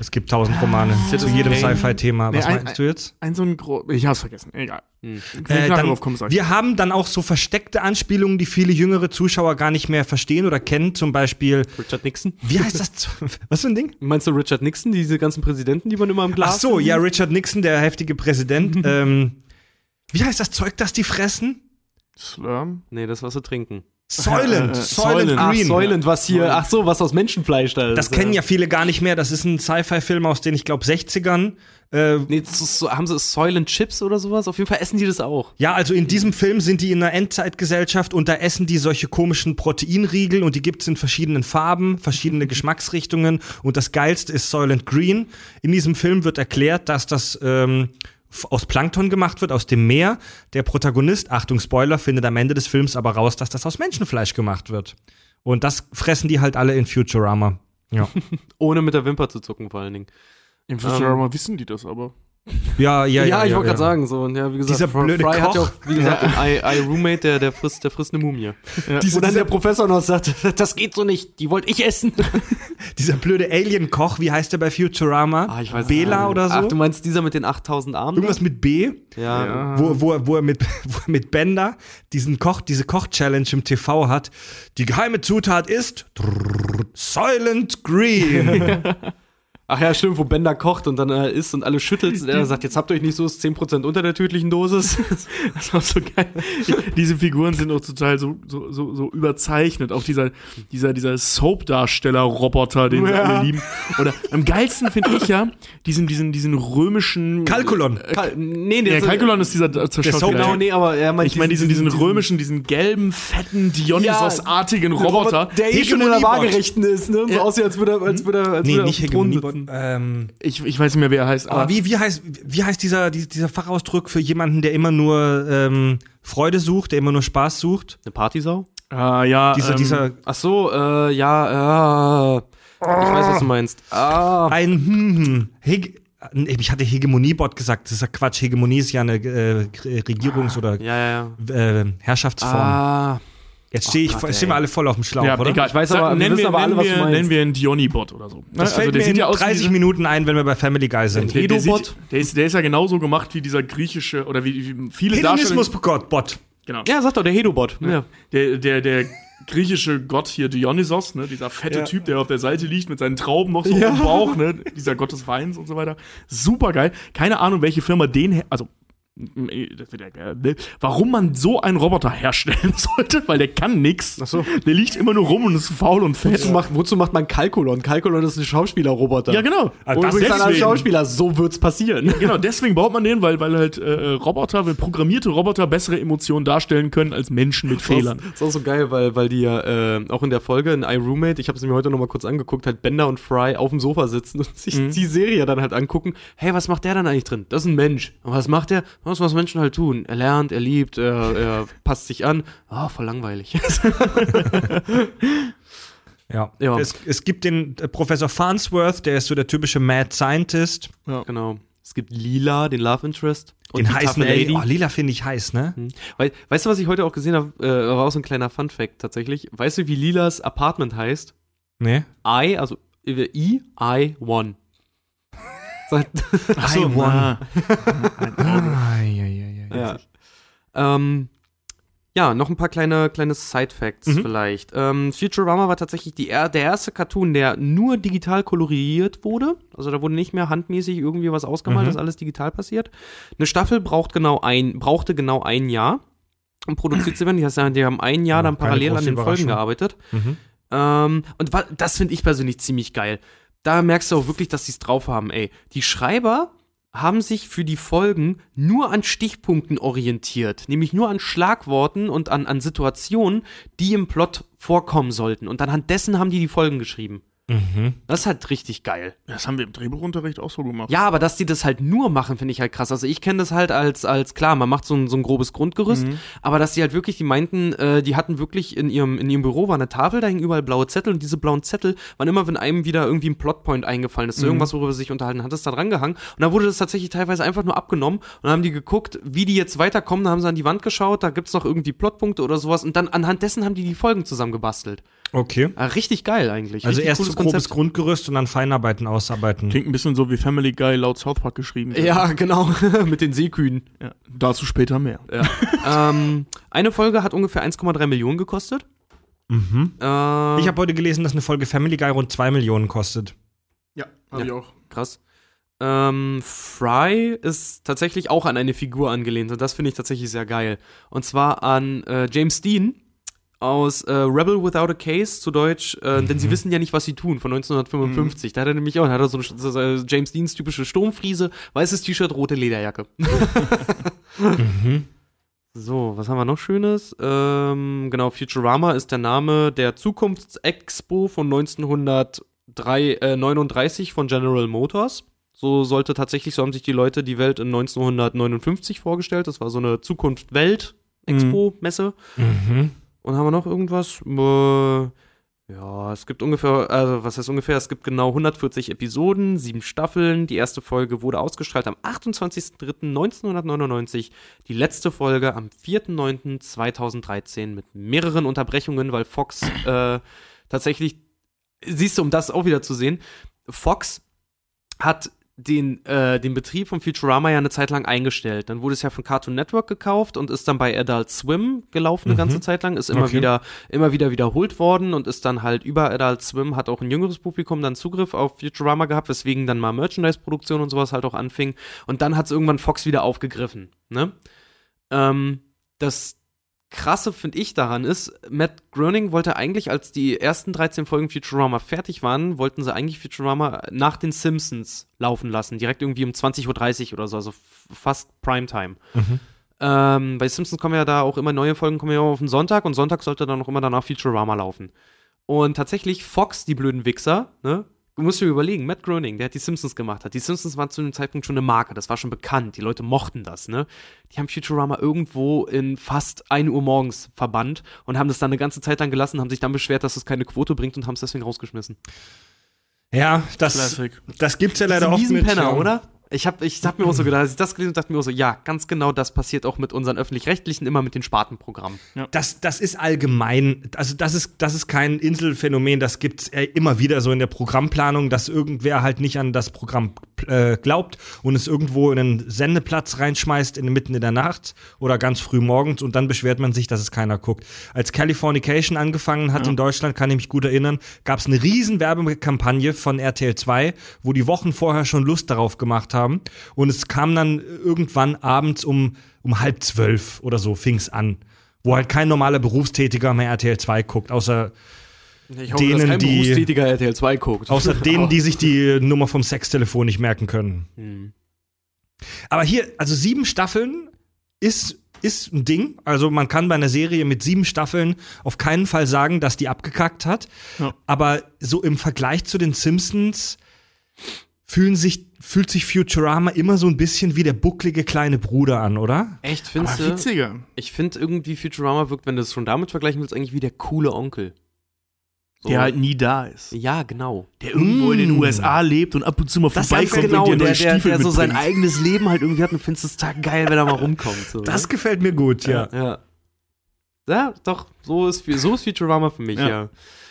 Es gibt tausend Romane zu Citizen jedem. Sci-Fi-Thema. Was Nee, ein- meinst du jetzt? Ein so ein gro Ich hab's vergessen. Egal. Hm. Äh, dann, drauf wir haben dann auch so versteckte Anspielungen, die viele jüngere Zuschauer gar nicht mehr verstehen oder kennen. Zum Beispiel, Richard Nixon? wie heißt das? Was für ein Ding? Meinst du Richard Nixon, diese ganzen Präsidenten, die man immer im Glas Ach so, ja, Richard Nixon, der heftige Präsident. Ähm, wie heißt das Zeug, das die fressen? Slurm. Nee, das was sie trinken. Soylent, Äh, äh, Soylent Soylent. Ach, Green. Soylent, was hier, ach so, was aus Menschenfleisch da ist. Das kennen ja viele gar nicht mehr. Das ist ein Sci-Fi-Film aus den, ich glaube, 60ern. Äh, Nee, so, haben sie Soylent Chips oder sowas? Auf jeden Fall essen die das auch. ja, also in diesem Film sind die in einer Endzeitgesellschaft und da essen die solche komischen Proteinriegel und die gibt's in verschiedenen Farben, verschiedene Geschmacksrichtungen und das geilste ist Soylent Green. In diesem Film wird erklärt, dass das ähm, aus Plankton gemacht wird, aus dem Meer. Der Protagonist, Achtung Spoiler, findet am Ende des Films aber raus, dass das aus Menschenfleisch gemacht wird. Und das fressen die halt alle in Futurama. Ja, Ohne mit der Wimper zu zucken, vor allen Dingen. Im Futurama wissen die das aber. Ja, ja. Ja, ich wollte ja. gerade sagen, so, und ja, wie gesagt, Dieser blöde Fry hat ja Koch. auch, wie gesagt, ein I, I Roommate, der, der frisst, der frisst eine Mumie. Diese, Wo dann der Professor noch sagt, das geht so nicht, die wollte ich essen. dieser blöde Alien-Koch, wie heißt der bei Futurama? Ah, ich weiß Bela oder so? Ach, du meinst dieser mit den 8000 Armen? Irgendwas mit B? Ja. Ja. wo, wo, wo, er mit, wo er mit Bender diesen Koch, diese Koch-Challenge im TV hat. Die geheime Zutat ist Silent Green. Ach ja, stimmt, wo Bender kocht und dann äh, isst und alle schüttelt und er sagt, jetzt habt ihr euch nicht so, ist 10% unter der tödlichen Dosis. Das war so geil. Diese Figuren sind auch total so, so, so, so überzeichnet. Auch dieser, dieser, dieser Soap-Darsteller-Roboter, den sie Ja. alle lieben. Oder am geilsten finde ich ja diesen, diesen, diesen römischen. Kalkulon. Kal nee, Ja, ist- Kalkulon ist dieser äh, Der Soap- Genau, nee, aber er meint Ich meine diesen, diesen, römischen, diesen gelben, fetten, Dionysos-artigen Roboter. der eh schon in der. Waagerechten ist, ne? So Ja. aussieht, als würde er, als würde er, als nee, würde nicht sitzen. Ähm, Ich, ich weiß nicht mehr, wer er heißt. aber wie, wie heißt, wie heißt dieser, die- dieser Fachausdruck für jemanden, der immer nur ähm, Freude sucht, der immer nur Spaß sucht? Eine Partysau? Ah, ja, Dieser, ähm, dieser, Ach so, äh, ja, äh, ich weiß, was du meinst. Ah, ein, hm, hm, Hege, ich hatte Hegemoniebot gesagt, das ist ja Quatsch. Hegemonie ist ja eine äh, Regierungs- oder ja, ja, ja. äh, Herrschaftsform. Ah, Jetzt stehe ich, Gott, stehen wir alle voll auf dem Schlauch, ja, oder? egal. Ich weiß aber- wir nennen wissen aber alle, was wir. Nennen wir einen Dionybot oder so. Das Ne? fällt der mir sieht in ja aus wie 30 diese- Minuten ein, wenn wir bei Family Guy sind. Der, der, Hedobot? sieht, der, ist, der ist ja genauso gemacht wie dieser griechische, oder wie, wie viele Hedonismus Darsteller. Gott, Bot. Genau. ja, sag doch, der Hedobot. Ja. Der, der, der griechische Gott hier, Dionysos, ne, dieser fette Ja. Typ, der auf der Seite liegt mit seinen Trauben noch so Ja. im Bauch, ne, dieser Gott des Weins und so weiter. Super geil. Keine Ahnung, welche Firma den, also geil, ne? warum man so einen Roboter herstellen sollte, weil der kann nix. Ach so. Der liegt immer nur rum und ist faul und fett. Wozu, macht, wozu macht man Kalkulon? Kalkulon ist ein Schauspielerroboter. Ja, genau. Also Und das übrigens deswegen- Schauspieler, so wird's passieren. Genau, deswegen baut man den, weil, weil halt äh, Roboter, weil programmierte Roboter bessere Emotionen darstellen können als Menschen mit Fehlern. Das ist auch so geil, weil, weil die ja äh, auch in der Folge in iRoommate, ich habe es mir heute noch mal kurz angeguckt, halt Bender und Fry auf dem Sofa sitzen und sich die Serie dann halt angucken. Hey, was macht der dann eigentlich drin? Das ist ein Mensch. Und was macht der? Das, was Menschen halt tun. Er lernt, er liebt, er, er passt sich an. Ah, voll langweilig. Ja. Ja. Es, es gibt den äh, Professor Farnsworth, der ist so der typische Mad Scientist. genau. Es gibt Lila, den Love Interest. Und Den heißen Lady. Oh, Lila finde ich heiß, ne? Wei- weißt du, was ich heute auch gesehen habe? Äh, war auch so ein kleiner Fun-Fact tatsächlich. Weißt du, wie Lilas Apartment heißt? Nee. I, also äh, I, I, One. Sagt- Ach so, I won. na. Ah, ja, ja, ja. ja. Ähm, ja, noch ein paar kleine, kleine Side-Facts Mhm. vielleicht. Ähm, Futurama war tatsächlich die, er- der erste Cartoon, der nur digital koloriert wurde. Also da wurde nicht mehr handmäßig irgendwie was ausgemalt, Mhm. das ist alles digital passiert. Eine Staffel braucht genau ein, brauchte genau ein Jahr, um produziert zu werden. Die, heißt, die haben ein Jahr Ja, dann parallel an den Folgen gearbeitet. Mhm. Ähm, und das finde ich persönlich ziemlich geil. Da merkst du auch wirklich, dass sie es drauf haben, ey. Die Schreiber haben sich für die Folgen nur an Stichpunkten orientiert, nämlich nur an Schlagworten und an, an Situationen, die im Plot vorkommen sollten. Und anhand dessen haben die die Folgen geschrieben. Mhm. Das ist halt richtig geil. Das haben wir im Drehbuchunterricht auch so gemacht. Ja, aber dass die das halt nur machen, finde ich halt krass. Also ich kenne das halt als, als klar, man macht so ein, so ein grobes Grundgerüst, aber dass die halt wirklich, die meinten, äh, die hatten wirklich in ihrem, in ihrem Büro war eine Tafel, da hingen überall blaue Zettel und diese blauen Zettel waren immer, wenn einem wieder irgendwie ein Plotpoint eingefallen ist, so irgendwas, worüber sie sich unterhalten, hat es da dran gehangen und dann wurde das tatsächlich teilweise einfach nur abgenommen und dann haben die geguckt, wie die jetzt weiterkommen, da haben sie an die Wand geschaut, da gibt's noch irgendwie Plotpunkte oder sowas und dann anhand dessen haben die die Folgen zusammengebastelt. Okay. Ah, richtig geil eigentlich. Also richtig erst so grobes Konzept. Grundgerüst und dann Feinarbeiten ausarbeiten. Klingt ein bisschen so wie Family Guy laut South Park geschrieben. wird. Ja, genau, mit den Seekühen. ja. Dazu später mehr. ähm, eine Folge hat ungefähr 1,3 Millionen gekostet. Mhm. Äh, Ich habe heute gelesen, dass eine Folge Family Guy rund 2 Millionen kostet. Ja, hab Ja. ich auch. krass. Ähm, Fry ist tatsächlich auch an eine Figur angelehnt und das finde ich tatsächlich sehr geil. Und zwar an äh, James Dean aus äh, Rebel Without a Case zu Deutsch, äh, denn sie wissen ja nicht, was sie tun, von 1955. Da hat er nämlich auch, da hat er so eine so, so, James Deans typische Sturmfriese, weißes T-Shirt, rote Lederjacke. So, was haben wir noch Schönes? Ähm, genau, Futurama ist der Name der Zukunftsexpo von 1939 von General Motors. So sollte tatsächlich, so haben sich die Leute die Welt in 1959 vorgestellt. Das war so eine Zukunft-Welt-Expo-Messe. Mhm. Und haben wir noch irgendwas? Äh, ja, es gibt ungefähr, also was heißt ungefähr? Es gibt genau 140 Episoden, sieben Staffeln. Die erste Folge wurde ausgestrahlt am 28.03.1999. Die letzte Folge am 4.09.2013 mit mehreren Unterbrechungen, weil Fox äh, tatsächlich, siehst du, um das auch wieder zu sehen, Fox hat den, äh, den Betrieb von Futurama ja eine Zeit lang eingestellt. Dann wurde es ja von Cartoon Network gekauft und ist dann bei Adult Swim gelaufen eine Mhm. ganze Zeit lang, ist immer Okay. wieder, immer wieder wiederholt worden und ist dann halt über Adult Swim, hat auch ein jüngeres Publikum dann Zugriff auf Futurama gehabt, weswegen dann mal Merchandise-Produktion und sowas halt auch anfing. Und dann hat es irgendwann Fox wieder aufgegriffen. Ne? Ähm, das Krasse finde ich daran ist, Matt Groening wollte eigentlich, als die ersten 13 Folgen Futurama fertig waren, wollten sie eigentlich Futurama nach den Simpsons laufen lassen. Direkt irgendwie um 20.30 Uhr oder so, also fast Primetime. Mhm. Ähm, bei Simpsons kommen ja da auch immer neue Folgen, kommen ja auch auf den Sonntag und Sonntag sollte dann auch immer danach Futurama laufen. Und tatsächlich Fox, die blöden Wichser, ne? Du musst dir überlegen, Matt Groening, der hat die Simpsons gemacht hat. Die Simpsons waren zu dem Zeitpunkt schon eine Marke, das war schon bekannt. Die Leute mochten das, ne? Die haben Futurama irgendwo in fast 1 Uhr morgens verbannt und haben das dann eine ganze Zeit lang gelassen, haben sich dann beschwert, dass es keine Quote bringt und haben es deswegen rausgeschmissen. Ja, das, Classic. das gibt's ja leider oft mit. Penner, ja. oder? Ich hab, ich hab mir auch so gedacht, als ich das gelesen habe, dachte mir auch so, ja, ganz genau das passiert auch mit unseren Öffentlich-Rechtlichen, immer mit den Spartenprogrammen. Das, das ist allgemein, also das ist, das ist kein Inselphänomen, das gibt's äh, immer wieder so in der Programmplanung, dass irgendwer halt nicht an das Programm äh, glaubt und es irgendwo in einen Sendeplatz reinschmeißt, in, mitten in der Nacht oder ganz früh morgens und dann beschwert man sich, dass es keiner guckt. Als Californication angefangen hat in Deutschland, kann ich mich gut erinnern, gab's eine riesen Werbekampagne von RTL 2, wo die Wochen vorher schon Lust darauf gemacht haben und es kam dann irgendwann abends um, um halb zwölf oder so, fing's an wo halt kein normaler Berufstätiger mehr RTL 2 guckt, außer, hoffe, kein die- berufstätiger RTL 2 guckt. außer denen, die sich die Nummer vom Sextelefon nicht merken können. Hm. Aber hier, also sieben Staffeln ist, ist ein Ding. Also man kann bei einer Serie mit sieben Staffeln auf keinen Fall sagen, dass die abgekackt hat. Ja. Aber so im Vergleich zu den Simpsons fühlen sich, fühlt sich Futurama immer so ein bisschen wie der bucklige kleine Bruder an, oder? Echt, findest du? witziger. Ich finde irgendwie Futurama wirkt, wenn du es schon damit vergleichen willst, eigentlich wie der coole Onkel. So. Der halt nie da ist. ja, genau. Der irgendwo in den Mm. USA lebt und ab und zu mal Das vorbeikommt ganz genau, und dir der, neue der, Stiefel der so sein eigenes Leben halt irgendwie hat und findest es tag geil, wenn er mal rumkommt. So, Das ne? gefällt mir gut, ja. Ja. Ja, doch, so ist, so ist Futurama für mich, ja. Ja.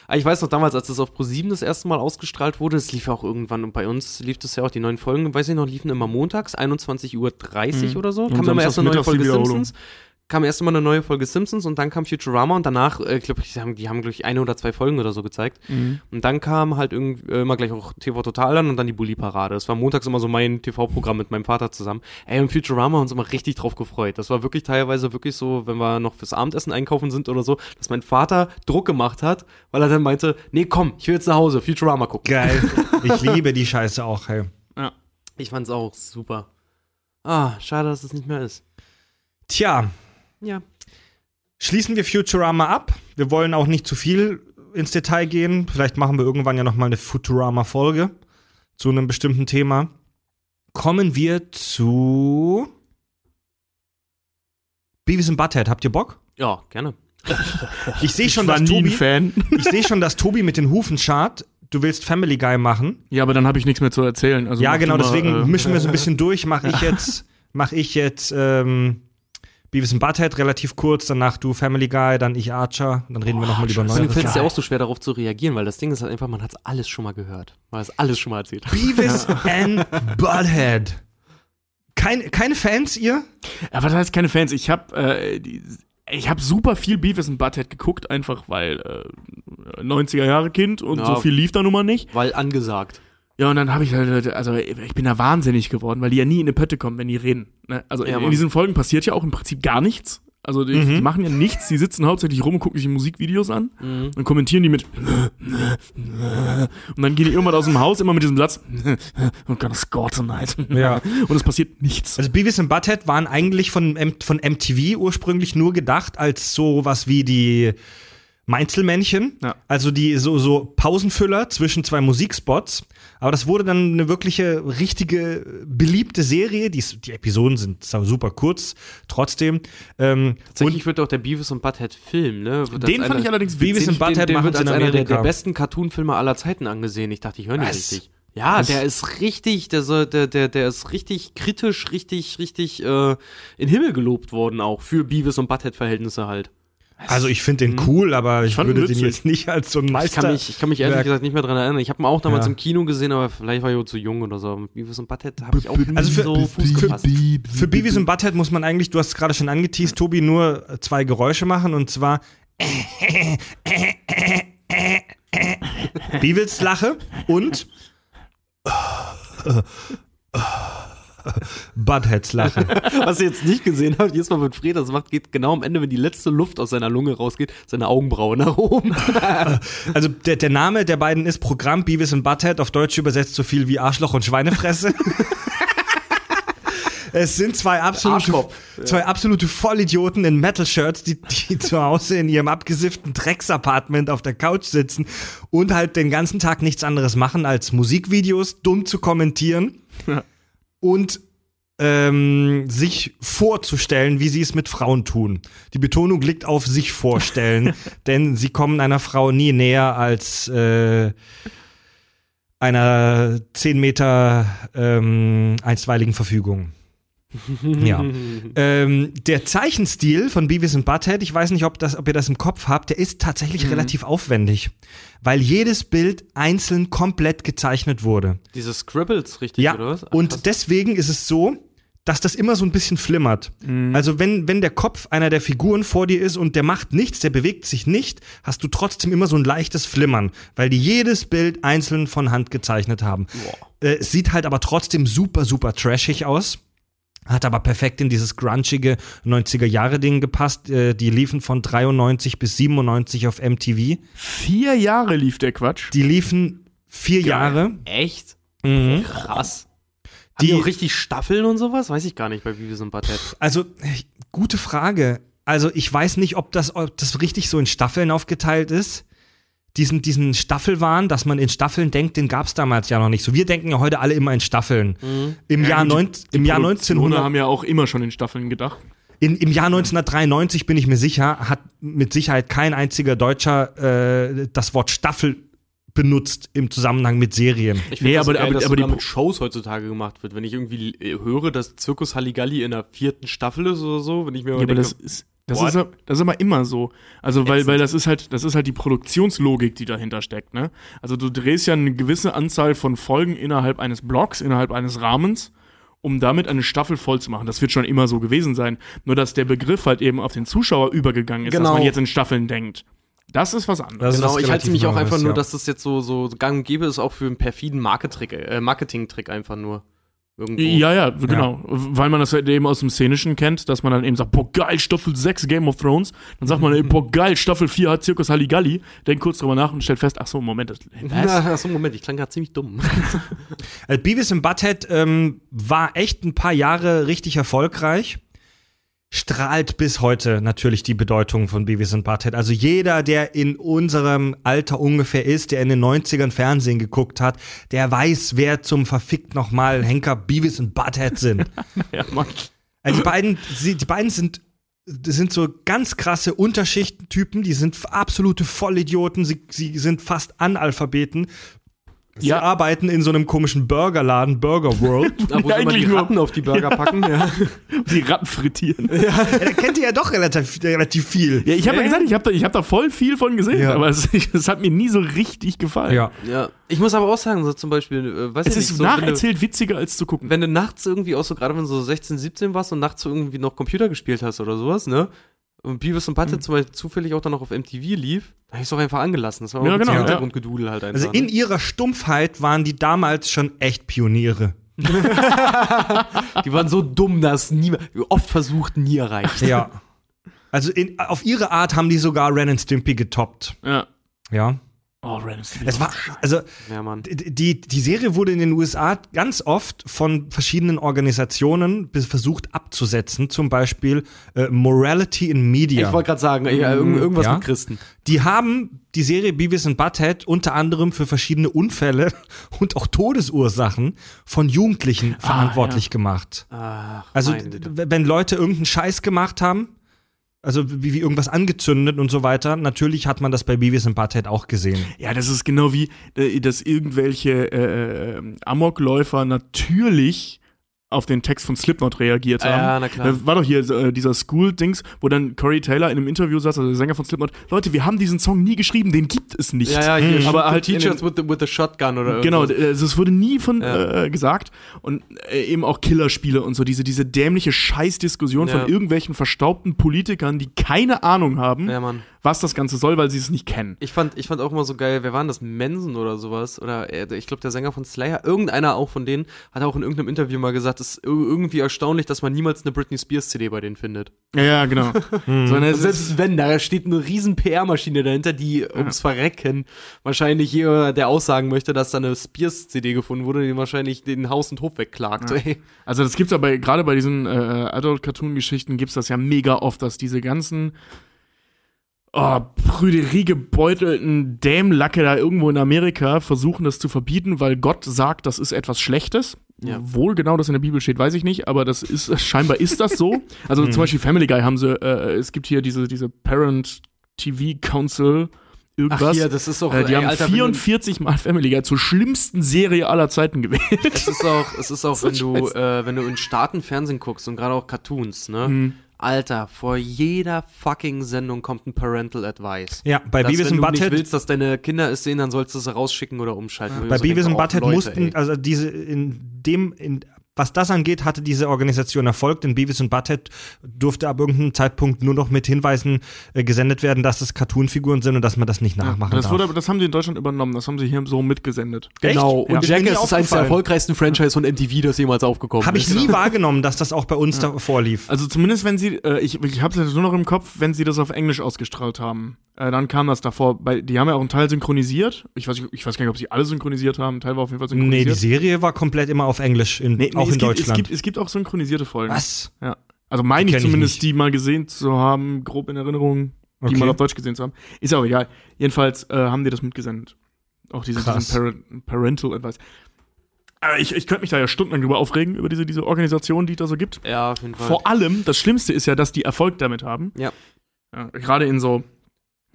Aber ich weiß noch damals, als das auf Pro7 das erste Mal ausgestrahlt wurde, es lief ja auch irgendwann und bei uns lief das ja auch die neuen Folgen, weiß ich noch, liefen immer montags, 21.30 Uhr Mhm. oder so. Kam immer erst eine neue Folge. Simpsons. Kam erst immer eine neue Folge Simpsons und dann kam Futurama und danach, äh, ich glaube, die haben, die haben glaube ich, eine oder zwei Folgen oder so gezeigt. Mhm. Und dann kam halt irgendwie äh, immer gleich auch TV Total an und dann die Bully-Parade. Das war montags immer so mein TV-Programm mit meinem Vater zusammen. Ey, und Futurama haben uns immer richtig drauf gefreut. Das war wirklich teilweise wirklich so, wenn wir noch fürs Abendessen einkaufen sind oder so, dass mein Vater Druck gemacht hat, weil er dann meinte, nee, komm, ich will jetzt nach Hause, Futurama gucken. Geil. Ich liebe die Scheiße auch, hey. Ich fand's auch super. Ah, schade, dass es nicht mehr ist. Tja, Ja. schließen wir Futurama ab. Wir wollen auch nicht zu viel ins Detail gehen. Vielleicht machen wir irgendwann ja noch mal eine Futurama-Folge zu einem bestimmten Thema. Kommen wir zu Beavis and Butthead. Habt ihr Bock? Ja, gerne. Ich sehe schon, dass Tobi, Fan. ich sehe schon, dass Tobi mit den Hufen schart. Du willst Family Guy machen. Ja, aber dann habe ich nichts mehr zu erzählen. Also ja, mach genau. mal, Deswegen äh, mischen wir so ein bisschen durch. Mache ich jetzt, mache ich jetzt ähm, Beavis and Butthead relativ kurz. Danach du Family Guy, dann ich Archer. Dann reden wir noch mal über neue. Deswegen fällt es dir auch so schwer, darauf zu reagieren, weil das Ding ist halt einfach, man hat alles schon mal gehört. Man hat alles schon mal erzählt. Beavis and Butthead. Keine, keine Fans, ihr? Aber das heißt keine Fans. Ich habe äh, die- ich habe super viel Beavis and Butthead geguckt, einfach weil äh, 90er Jahre Kind und Ja. so viel lief da nun mal nicht. Weil angesagt. Ja, und dann habe ich halt, also ich bin da wahnsinnig geworden, weil die ja nie in eine Pötte kommen, wenn die reden. Ne? Also Ja, in, in diesen Folgen passiert ja auch im Prinzip gar nichts. Also die, Mhm. die machen ja nichts, die sitzen hauptsächlich rum und gucken sich Musikvideos an Mhm. und kommentieren die mit und dann gehen die irgendwann aus dem Haus immer mit diesem Satz Oh God, it's God tonight. Ja. Und es passiert nichts. Also Beavis und Butthead waren eigentlich von, von MTV ursprünglich nur gedacht als so was wie die Mainzelmännchen. Ja. Also die so, so Pausenfüller zwischen zwei Musikspots. Aber das wurde dann eine wirkliche, richtige, beliebte Serie. Die, die Episoden sind super kurz, trotzdem. Ähm, Tatsächlich wird auch der Beavis und Butthead Film, ne? Wird Den fand einer- ich allerdings Beavis witzig. und Butthead den, den wird als einer der, der besten Cartoonfilme aller Zeiten angesehen. Ich dachte, ich höre nicht Was? richtig. Ja, der ist richtig, der, soll, der, der, der ist richtig kritisch, richtig, richtig äh, in den Himmel gelobt worden auch für Beavis und Butthead-Verhältnisse halt. Also ich finde den cool, aber ich fand ihn würde den jetzt nicht als so ein Ich Meister. kann mich, ich kann mich ehrlich Werk. gesagt nicht mehr dran erinnern. Ich habe ihn auch damals Ja. im Kino gesehen, aber vielleicht war ich auch zu jung oder so. Mit Beavis und Butthead habe ich auch nie Also für- so für- Fuß gefasst. Für Beavis und Butthead muss man eigentlich, du hast es gerade schon angeteased, Tobi, nur zwei Geräusche machen und zwar Beavis Lache und Buttheads Lache. Was ihr jetzt nicht gesehen habt, jedes Mal, wenn Fred das macht, geht genau am Ende, wenn die letzte Luft aus seiner Lunge rausgeht, seine Augenbraue nach oben. Also der, der Name der beiden ist Programm Beavis und Butthead, auf Deutsch übersetzt so viel wie Arschloch und Schweinefresse. Es sind zwei absolute, zwei absolute Vollidioten in Metal-Shirts, die, die zu Hause in ihrem abgesifften Drecksapartment auf der Couch sitzen und halt den ganzen Tag nichts anderes machen, als Musikvideos dumm zu kommentieren und ähm, sich vorzustellen, wie sie es mit Frauen tun. Die Betonung liegt auf sich vorstellen, denn sie kommen einer Frau nie näher als äh, einer 10 Meter ähm, einstweiligen Verfügung. Ja. ähm, der Zeichenstil von Beavis und Butthead, ich weiß nicht, ob, das, ob ihr das im Kopf habt, der ist tatsächlich relativ aufwendig, weil jedes Bild einzeln komplett gezeichnet wurde. Diese Scribbles, richtig, Ja, oder was? Ach, krass. und deswegen ist es so, dass das immer so ein bisschen flimmert. Also wenn, wenn der Kopf einer der Figuren vor dir ist und der macht nichts, der bewegt sich nicht, hast du trotzdem immer so ein leichtes Flimmern, weil die jedes Bild einzeln von Hand gezeichnet haben. Äh, es sieht halt aber trotzdem super, super trashig aus. Hat aber perfekt in dieses grunchige 90er-Jahre-Ding gepasst. Äh, die liefen von 93 bis 97 auf MTV. Vier Jahre lief der Quatsch. Die liefen vier Jahre. Echt? Mhm. Krass. Haben Die- die auch richtig Staffeln und sowas? Weiß ich gar nicht bei Beavis und Butthead. Also, gute Frage. Also, ich weiß nicht, ob das, ob das richtig so in Staffeln aufgeteilt ist. Diesen, diesen Staffelwahn, dass man in Staffeln denkt, den gab es damals ja noch nicht. So, wir denken ja heute alle immer in Staffeln. Im, Jahr, gut, neun, im, Jahr Produktionen 1900, haben ja auch immer schon in Staffeln gedacht. in, Im Jahr 1993 bin ich mir sicher, hat mit Sicherheit kein einziger Deutscher äh, das Wort Staffel benutzt im Zusammenhang mit Serien. Ich Nee, aber- so geil, aber- dass aber die mit Shows heutzutage gemacht wird. Wenn ich irgendwie höre, dass Zirkus Halligalli in der vierten Staffel ist oder so, wenn ich mir Ja, aber denke, das ist, das, What? ist, ja- das ist aber immer so. Also, weil, weil das ist halt, das ist halt die Produktionslogik, die dahinter steckt, ne? Also du drehst ja eine gewisse Anzahl von Folgen innerhalb eines Blocks, innerhalb eines Rahmens, um damit eine Staffel voll zu machen. Das wird schon immer so gewesen sein. Nur dass der Begriff halt eben auf den Zuschauer übergegangen ist, dass Genau. man jetzt in Staffeln denkt. Das ist was anderes. Genau, ist ich halte mich auch einfach nur, ja. dass das jetzt so, so gang und gäbe ist, auch für einen perfiden äh, Marketing-Trick einfach nur. Irgendwo. Ja, ja, genau. Weil man das halt eben aus dem Szenischen kennt, dass man dann eben sagt, boah, geil, Staffel 6 Game of Thrones. Dann sagt man, boah, geil, Staffel 4 hat Zirkus Halligalli. Denkt kurz drüber nach und stellt fest, ach so, Moment, das, was? Na, achso, Moment, ich klang gerade ziemlich dumm. Äh, Beavis und Butthead ähm, war echt ein paar Jahre richtig erfolgreich. Strahlt bis heute natürlich die Bedeutung von Beavis und Butthead. Also jeder, der in unserem Alter ungefähr ist, der in den 90ern Fernsehen geguckt hat, der weiß, wer zum verfickt nochmal Henker Beavis und Butthead sind. Ja, Mann. Also die beiden, sie, die beiden sind, das sind so ganz krasse Unterschichtentypen, die sind absolute Vollidioten, sie, sie sind fast Analphabeten. Sie Ja. arbeiten in so einem komischen Burgerladen, Burger World. Da, wo Ja, sie immer die eigentlich nur- Ratten auf die Burger packen. Ja. Die Ratten frittieren. ja, da kennt ihr ja doch relativ, relativ viel. Ja, ich habe ja gesagt, ich habe da, ich hab da voll viel von gesehen, Ja. aber es, es hat mir nie so richtig gefallen. Ja. ja. Ich muss aber auch sagen, so zum Beispiel, äh, weiß Es ich nicht, ist so, wenn du- nacherzählt witziger als zu gucken. wenn du nachts irgendwie auch so, gerade wenn du so 16, 17 warst und nachts so irgendwie noch Computer gespielt hast oder sowas, ne? Und Beavis und Mhm. Butthead zum Beispiel zufällig auch dann noch auf MTV lief, da hab ich's doch einfach angelassen. Das war auch Ja, ein genau, bisschen ja. Hintergrundgedudel halt einfach. Also in ne? ihrer Stumpfheit waren die damals schon echt Pioniere. Die waren so dumm, dass niemand, oft versucht, nie erreicht. Ja. Also in, auf ihre Art haben die sogar Ren and Stimpy getoppt. Ja. Ja. Oh, and Stimpy Es war, also Ja, Mann. die, die Serie wurde in den USA ganz oft von verschiedenen Organisationen versucht abzusetzen, zum Beispiel äh, Morality in Media. Ich wollte gerade sagen, ja, irgend- irgendwas Ja. mit Christen. Die haben die Serie Beavis and Butthead unter anderem für verschiedene Unfälle und auch Todesursachen von Jugendlichen verantwortlich gemacht. Ach, Also wenn Leute irgendeinen Scheiß gemacht haben, also wie, wie irgendwas angezündet und so weiter, natürlich hat man das bei Beavis and Butthead auch gesehen. Ja, das ist genau wie, äh, dass irgendwelche äh, äh, Amokläufer natürlich auf den Text von Slipknot reagiert haben. Ja, na klar. Da war doch hier äh, dieser School-Dings, wo dann Corey Taylor in einem Interview saß, also der Sänger von Slipknot, Leute, wir haben diesen Song nie geschrieben, den gibt es nicht. Ja, ja, hier, Mhm. aber halt Teachers with the, with the Shotgun oder Genau, irgendwas. also es wurde nie von Ja. äh, gesagt und äh, eben auch Killerspiele und so diese diese dämliche Scheißdiskussion Ja. von irgendwelchen verstaubten Politikern, die keine Ahnung haben, Ja, Mann. Was das Ganze soll, weil sie es nicht kennen. Ich fand, ich fand auch immer so geil, wer waren das? Mensen oder sowas? Oder äh, ich glaube, der Sänger von Slayer, irgendeiner auch von denen, hat auch in irgendeinem Interview mal gesagt, es ist ir- irgendwie erstaunlich, dass man niemals eine Britney Spears CD bei denen findet. Ja, ja, genau. Sondern es Und ist, selbst wenn, da steht eine riesen PR-Maschine dahinter, die ums Verrecken wahrscheinlich jeder, der aussagen möchte, dass da eine Spears-CD gefunden wurde, den wahrscheinlich den Haus und Hof wegklagt. Ey. also das gibt's aber gerade bei diesen äh, Adult-Cartoon-Geschichten gibt's das ja mega oft, dass diese ganzen oh, prüderiegebeutelten Dämlacke da irgendwo in Amerika versuchen, das zu verbieten, weil Gott sagt, das ist etwas Schlechtes. Ja. Wohl genau das in der Bibel steht, weiß ich nicht, aber das ist, scheinbar ist das so. Also zum Beispiel Family Guy haben sie, äh, es gibt hier diese, diese Parent TV Council, irgendwas. Ach hier, das ist auch, äh, die ey, haben Alter, wenn du- 44 Mal Family Guy zur schlimmsten Serie aller Zeiten gewählt. Es ist auch, es ist auch, So wenn du, äh, wenn du in Staaten Fernsehen guckst und gerade auch Cartoons, ne? Mhm. Alter, vor jeder fucking Sendung kommt ein Parental Advice. Ja, bei Dass, Beavis wenn and du nicht Butthead willst, dass deine Kinder es sehen, dann sollst du es rausschicken oder umschalten. Ich Bei so Beavis oh, Butthead mussten, also diese, in dem, in, was das angeht, hatte diese Organisation Erfolg, denn Beavis and Butthead durfte ab irgendeinem Zeitpunkt nur noch mit Hinweisen äh, gesendet werden, dass es Cartoonfiguren sind und dass man das nicht nachmachen Das, darf. wurde, das haben die in Deutschland übernommen, das haben sie hier so mitgesendet. Echt? Genau, Ja. und Ist nie Jackass ist eines der erfolgreichsten Franchise von MTV, das jemals aufgekommen Habe ich ist. nie wahrgenommen, dass das auch bei uns da vorlief. Also zumindest wenn sie, äh, ich, ich habe es nur noch im Kopf, wenn sie das auf Englisch ausgestrahlt haben, äh, dann kam das davor. Bei, die haben ja auch einen Teil synchronisiert. Ich weiß, ich weiß gar nicht, ob sie alle synchronisiert haben. Ein Teil war auf jeden Fall Nee, synchronisiert. die Serie war komplett immer auf Englisch, in, Nee, nee, auch es in gibt, Deutschland. Es gibt, es gibt auch synchronisierte Folgen. Was? Ja. Also meine ich ich zumindest, nicht. die mal gesehen zu haben, grob in Erinnerung, die Okay. mal auf Deutsch gesehen zu haben. Ist ja auch egal. Jedenfalls äh, haben die das mitgesendet. Auch diese, diesen Parent, Parental Advice. Aber ich, ich könnte mich da ja stundenlang drüber aufregen, über diese, diese Organisation, die es da so gibt. Ja, auf jeden Fall. Vor allem, das Schlimmste ist ja, dass die Erfolg damit haben. Ja. ja Gerade in so.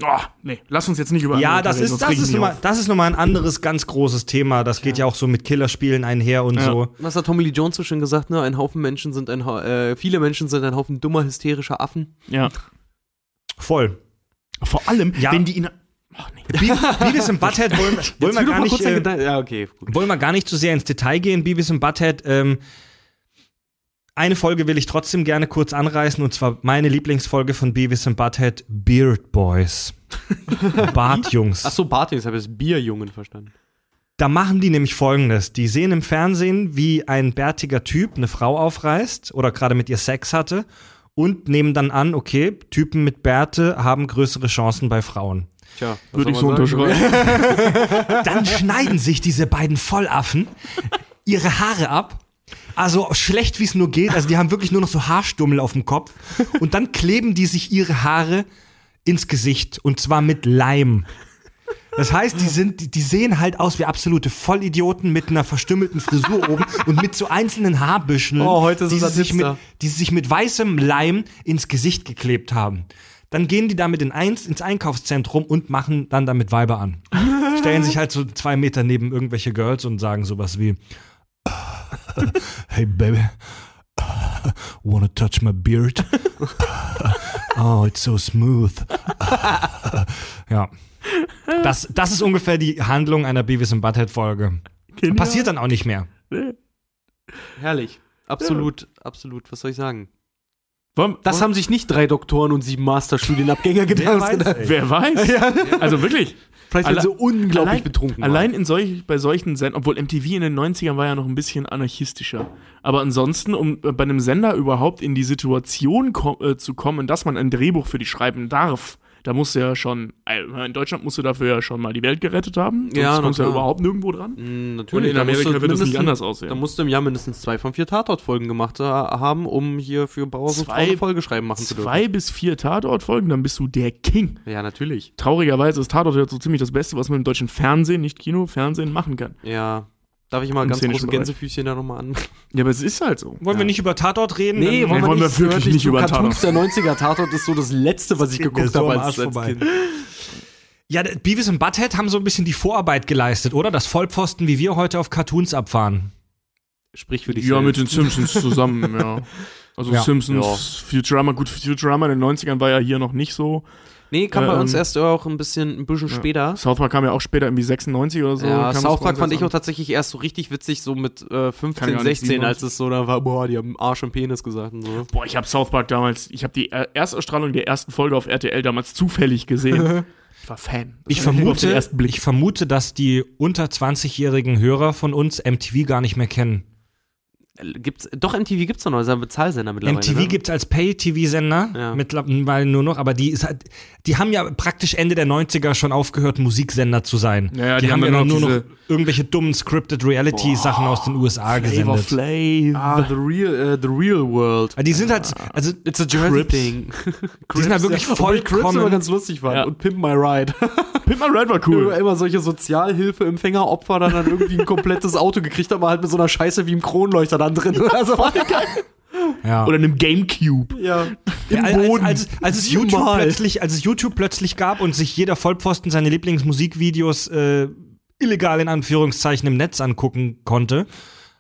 Oh, nee, lass uns jetzt nicht über Ja, das ist, das, ist auf. das ist nochmal ein anderes, ganz großes Thema. Das geht ja auch so mit Killerspielen einher und Ja. so. Was hat Tommy Lee Jones so schön gesagt, ne? Ein Haufen Menschen sind ein, Ha- äh, viele Menschen sind ein Haufen dummer, hysterischer Affen. Ja. Voll. Vor allem, Ja. wenn die ihn. Oh, nee. Be Beavis and Butthead wollen, wollen, wir gar mal nicht, äh, ja, okay. Gut. wollen wir gar nicht zu sehr ins Detail gehen. Beavis and Butthead, ähm, eine Folge will ich trotzdem gerne kurz anreißen und zwar meine Lieblingsfolge von Beavis and Butthead, Beard Boys. Bartjungs. Ach so, Barty, ich habe jetzt Bierjungen verstanden. Da machen die nämlich folgendes. Die sehen im Fernsehen, wie ein bärtiger Typ eine Frau aufreißt oder gerade mit ihr Sex hatte und nehmen dann an, okay, Typen mit Bärte haben größere Chancen bei Frauen. Tja, Würde ich so unterschreiben. Dann schneiden sich diese beiden Vollaffen ihre Haare ab. Also schlecht wie es nur geht. Also die haben wirklich nur noch so Haarstummel auf dem Kopf. Und dann kleben die sich ihre Haare ins Gesicht. Und zwar mit Leim. Das heißt, die, sind, die, sehen halt aus wie absolute Vollidioten mit einer verstümmelten Frisur oben und mit so einzelnen Haarbüscheln, Oh, heute die, sie sich mit, die sie sich mit weißem Leim ins Gesicht geklebt haben. Dann gehen die damit in eins, ins Einkaufszentrum und machen dann damit Weiber an. Stellen sich halt so zwei Meter neben irgendwelche Girls und sagen sowas wie Hey baby, wanna touch my beard? Oh, it's so smooth. ja. Das, das ist ungefähr die Handlung einer Beavis and Butthead Folge. Genial. Passiert dann auch nicht mehr. Herrlich. Absolut, absolut. Was soll ich sagen? Das haben sich nicht drei Doktoren und sieben Masterstudienabgänger gedacht. weiß, ey. Wer weiß? Also wirklich. Vielleicht, wenn Alle- sie unglaublich allein, betrunken. Allein in solch, bei solchen Sendern, obwohl MTV in den 90ern war ja noch ein bisschen anarchistischer. Aber ansonsten, um äh, bei einem Sender überhaupt in die Situation ko äh, zu kommen, dass man ein Drehbuch für die schreiben darf, da musst du ja schon, äh, in Deutschland musst du dafür ja schon mal die Welt gerettet haben. Sonst Ja, kommst du ja überhaupt nirgendwo dran. Mm, Und natürlich. in Amerika wird es nicht anders aussehen. Da musst du im Jahr mindestens zwei von vier Tatort-Folgen gemacht äh, haben, um hier für Frau Zwei- eine Folge schreiben machen zu dürfen. Zwei bis vier Tatortfolgen, dann bist du der King. Ja, natürlich. Traurigerweise ist Tatort ja so ziemlich das Beste, was man im deutschen Fernsehen, nicht Kino, Fernsehen machen kann. Ja. Darf ich mal ganz große Bereich. Gänsefüßchen da nochmal an? Ja, aber es ist halt so. Wollen wir nicht über Tatort reden? Nee, wollen wir nicht, wirklich nicht über Cartoons der 90er Tatort ist so das letzte, was ich geguckt so habe am als, Arsch als vorbei. Kind. Ja, Beavis und Butthead haben so ein bisschen die Vorarbeit geleistet, oder? Das Vollpfosten, wie wir heute auf Cartoons abfahren. Sprich für dich Ja, selbst. mit den Simpsons zusammen, ja. Also Ja. Simpsons, Futurama, gut, Futurama in den 90ern war ja hier noch nicht so. Nee, kam bei uns Ähm, erst auch ein bisschen, ein bisschen später. South Park kam ja auch später, irgendwie 96 oder so. ja, South Park fand ich auch tatsächlich erst so richtig witzig, so mit äh, Kann 15, ja nicht 16, als es so da war, boah, die haben Arsch und Penis gesagt und so. Boah, ich habe South Park damals, ich habe die er- Erstausstrahlung der ersten Folge auf RTL damals zufällig gesehen. ich war Fan. Das Ich war vermute, ich vermute, dass die unter 20-jährigen Hörer von uns MTV gar nicht mehr kennen. Gibt's, doch, MTV gibt's doch noch, ist ein Bezahlsender mittlerweile. MTV ne? gibt's als Pay-TV-Sender Ja. mittlerweile nur noch, aber die, ist halt, die haben ja praktisch Ende der 90er schon aufgehört, Musiksender zu sein. Ja, ja, die, die haben haben ja nur noch irgendwelche dummen Scripted Reality-Sachen aus den USA Flavor gesendet. Flav. Ah, The Real, äh, the real World. Aber die sind halt, also It's a Jersey Crips. thing. Die sind halt wirklich ja. Obwohl Crips immer ganz lustig waren. Ja. Und Pimp My Ride. Pimp My Ride war Cool. cool. Immer solche Sozialhilfeempfänger, Opfer dann, dann irgendwie ein komplettes Auto gekriegt haben, halt mit so einer Scheiße wie im Kronleuchter dann drin. Also, ja. Oder einem Gamecube. ja. Ja, als, Boden. als, als, als, es YouTube plötzlich, als es YouTube plötzlich gab und sich jeder Vollpfosten seine Lieblingsmusikvideos äh, illegal in Anführungszeichen im Netz angucken konnte,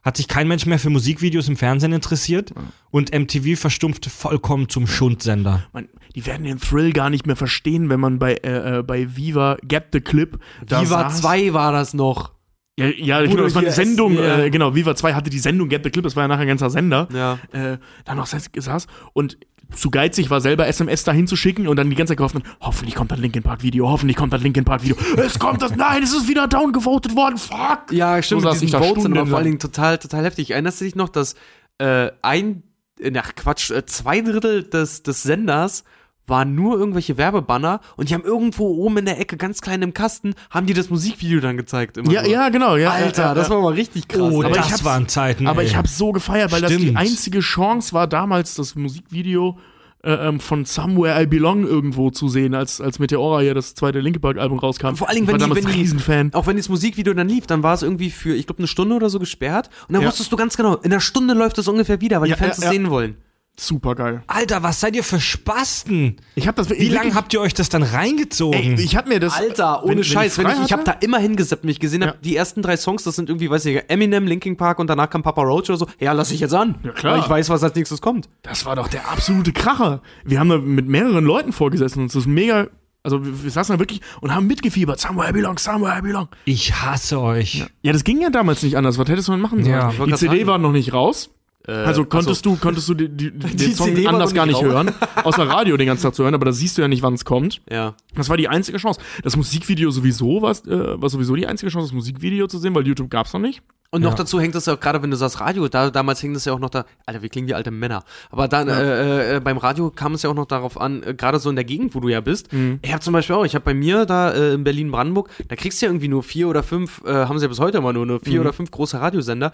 hat sich kein Mensch mehr für Musikvideos im Fernsehen interessiert und MTV verstumpfte vollkommen zum Schundsender. Man, die werden den Thrill gar nicht mehr verstehen, wenn man bei, äh, äh, bei Viva Get the Clip. da Viva saß. 2 war das noch. Ja, ja Wo genau, du das war eine Sendung, ja. äh, genau, Viva 2 hatte die Sendung Get the Clip, das war ja nachher ein ganzer Sender. Ja. Äh, da noch saß und zu geizig war selber SMS dahin zu schicken und dann die ganze Zeit gehofft, hoffentlich kommt das Linkin Park Video, hoffentlich kommt das Linkin Park Video. Es kommt das, nein, es ist wieder downgevotet worden, fuck! Ja, stimmt, So mit ich diesen Votes sind aber vor allen Dingen total, total heftig. Erinnerst du dich noch, dass äh, ein, äh, ach Quatsch, äh, zwei Drittel des, des Senders waren nur irgendwelche Werbebanner und die haben irgendwo oben in der Ecke, ganz klein im Kasten, haben die das Musikvideo dann gezeigt. Immer Ja, nur. ja, genau, ja. Alter, ja, ja, das war mal richtig krass. Oh, aber ich das waren Zeiten. Aber ey. ich habe so gefeiert, weil das die Stimmt. einzige Chance war, damals das Musikvideo äh, ähm, von Somewhere I Belong irgendwo zu sehen, als, als Meteora hier das zweite Linkin Park Album rauskam. Vor allen Dingen, ich war wenn die- damals wenn die- Riesenfan. Auch wenn das Musikvideo dann lief, dann war es irgendwie für, ich glaube, eine Stunde oder so gesperrt. Und dann Ja. wusstest du ganz genau, in einer Stunde läuft das ungefähr wieder, weil Ja, die Fans ja, es ja. sehen wollen. Super geil. Alter, was seid ihr für Spasten? Ich habe das Wie lange habt ihr euch das dann reingezogen? Ey, ich hab mir das Alter, ohne wenn- wenn Scheiß, wenn frei ich, ich habe da immer hingesappt, wenn ich gesehen habe, Ja. die ersten drei Songs, das sind irgendwie, weiß ich, Eminem, Linkin Park und danach kam Papa Roach oder so. Ja, lass ich jetzt an. Ja, klar. Weil ich weiß, was als nächstes kommt. Das war doch der absolute Kracher. Wir haben da mit mehreren Leuten vorgesessen und es ist mega. Also wir, wir saßen da wirklich und haben mitgefiebert. Somewhere I belong, somewhere I belong. Ich hasse euch. Ja, das ging ja damals nicht anders. Was hättest du denn machen sollen? Ja, ich die CD sagen. war noch nicht raus. Also konntest achso. du, konntest du die, die, die, Die den Song CD anders noch gar nicht hören. Außer Radio den ganzen Tag zu hören, aber da siehst du ja nicht, wann es kommt. Ja. Das war die einzige Chance. Das Musikvideo sowieso war, äh, war sowieso die einzige Chance, das Musikvideo zu sehen, weil YouTube gab's noch nicht. Und noch Ja. dazu hängt das ja auch gerade, wenn du sagst Radio, da, damals hing das ja auch noch da, Alter, wir klingen wie alte Männer. Aber dann, äh, äh, beim Radio kam es ja auch noch darauf an, äh, gerade so in der Gegend, wo du ja bist. Ich habe zum Beispiel auch, ich habe bei mir da äh, in Berlin-Brandenburg, da kriegst du ja irgendwie nur vier oder fünf, äh, haben sie ja bis heute immer nur, nur vier Mhm. oder fünf große Radiosender,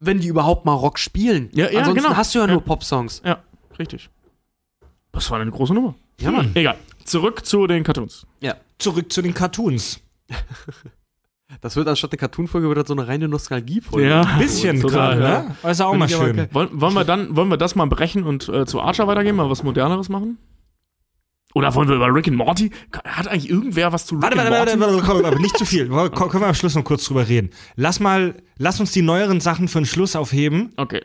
wenn die überhaupt mal Rock spielen. Ja, ja, Ansonsten genau. hast du ja, Ja. nur Popsongs. Ja, richtig. Das war eine große Nummer. Ja, Mann. Egal. Zurück zu den Cartoons. Ja. Zurück zu den Cartoons. Das wird anstatt der Cartoon-Folge wird das so eine reine Nostalgie-Folge. Ja. Ein bisschen Total, gerade, ja. ne? Aber ist auch Find mal schön. geil. Wollen, wollen wir dann, wollen wir das mal brechen und äh, zu Archer weitergehen, mal was Moderneres machen? Oder wollen wir über Rick and Morty? Hat eigentlich irgendwer was zu Rick Warte, and warte, Morty? warte, warte, warte, nicht zu viel. Ko- Können wir am Schluss noch kurz drüber reden. Lass mal, lass uns die neueren Sachen für den Schluss aufheben. Okay.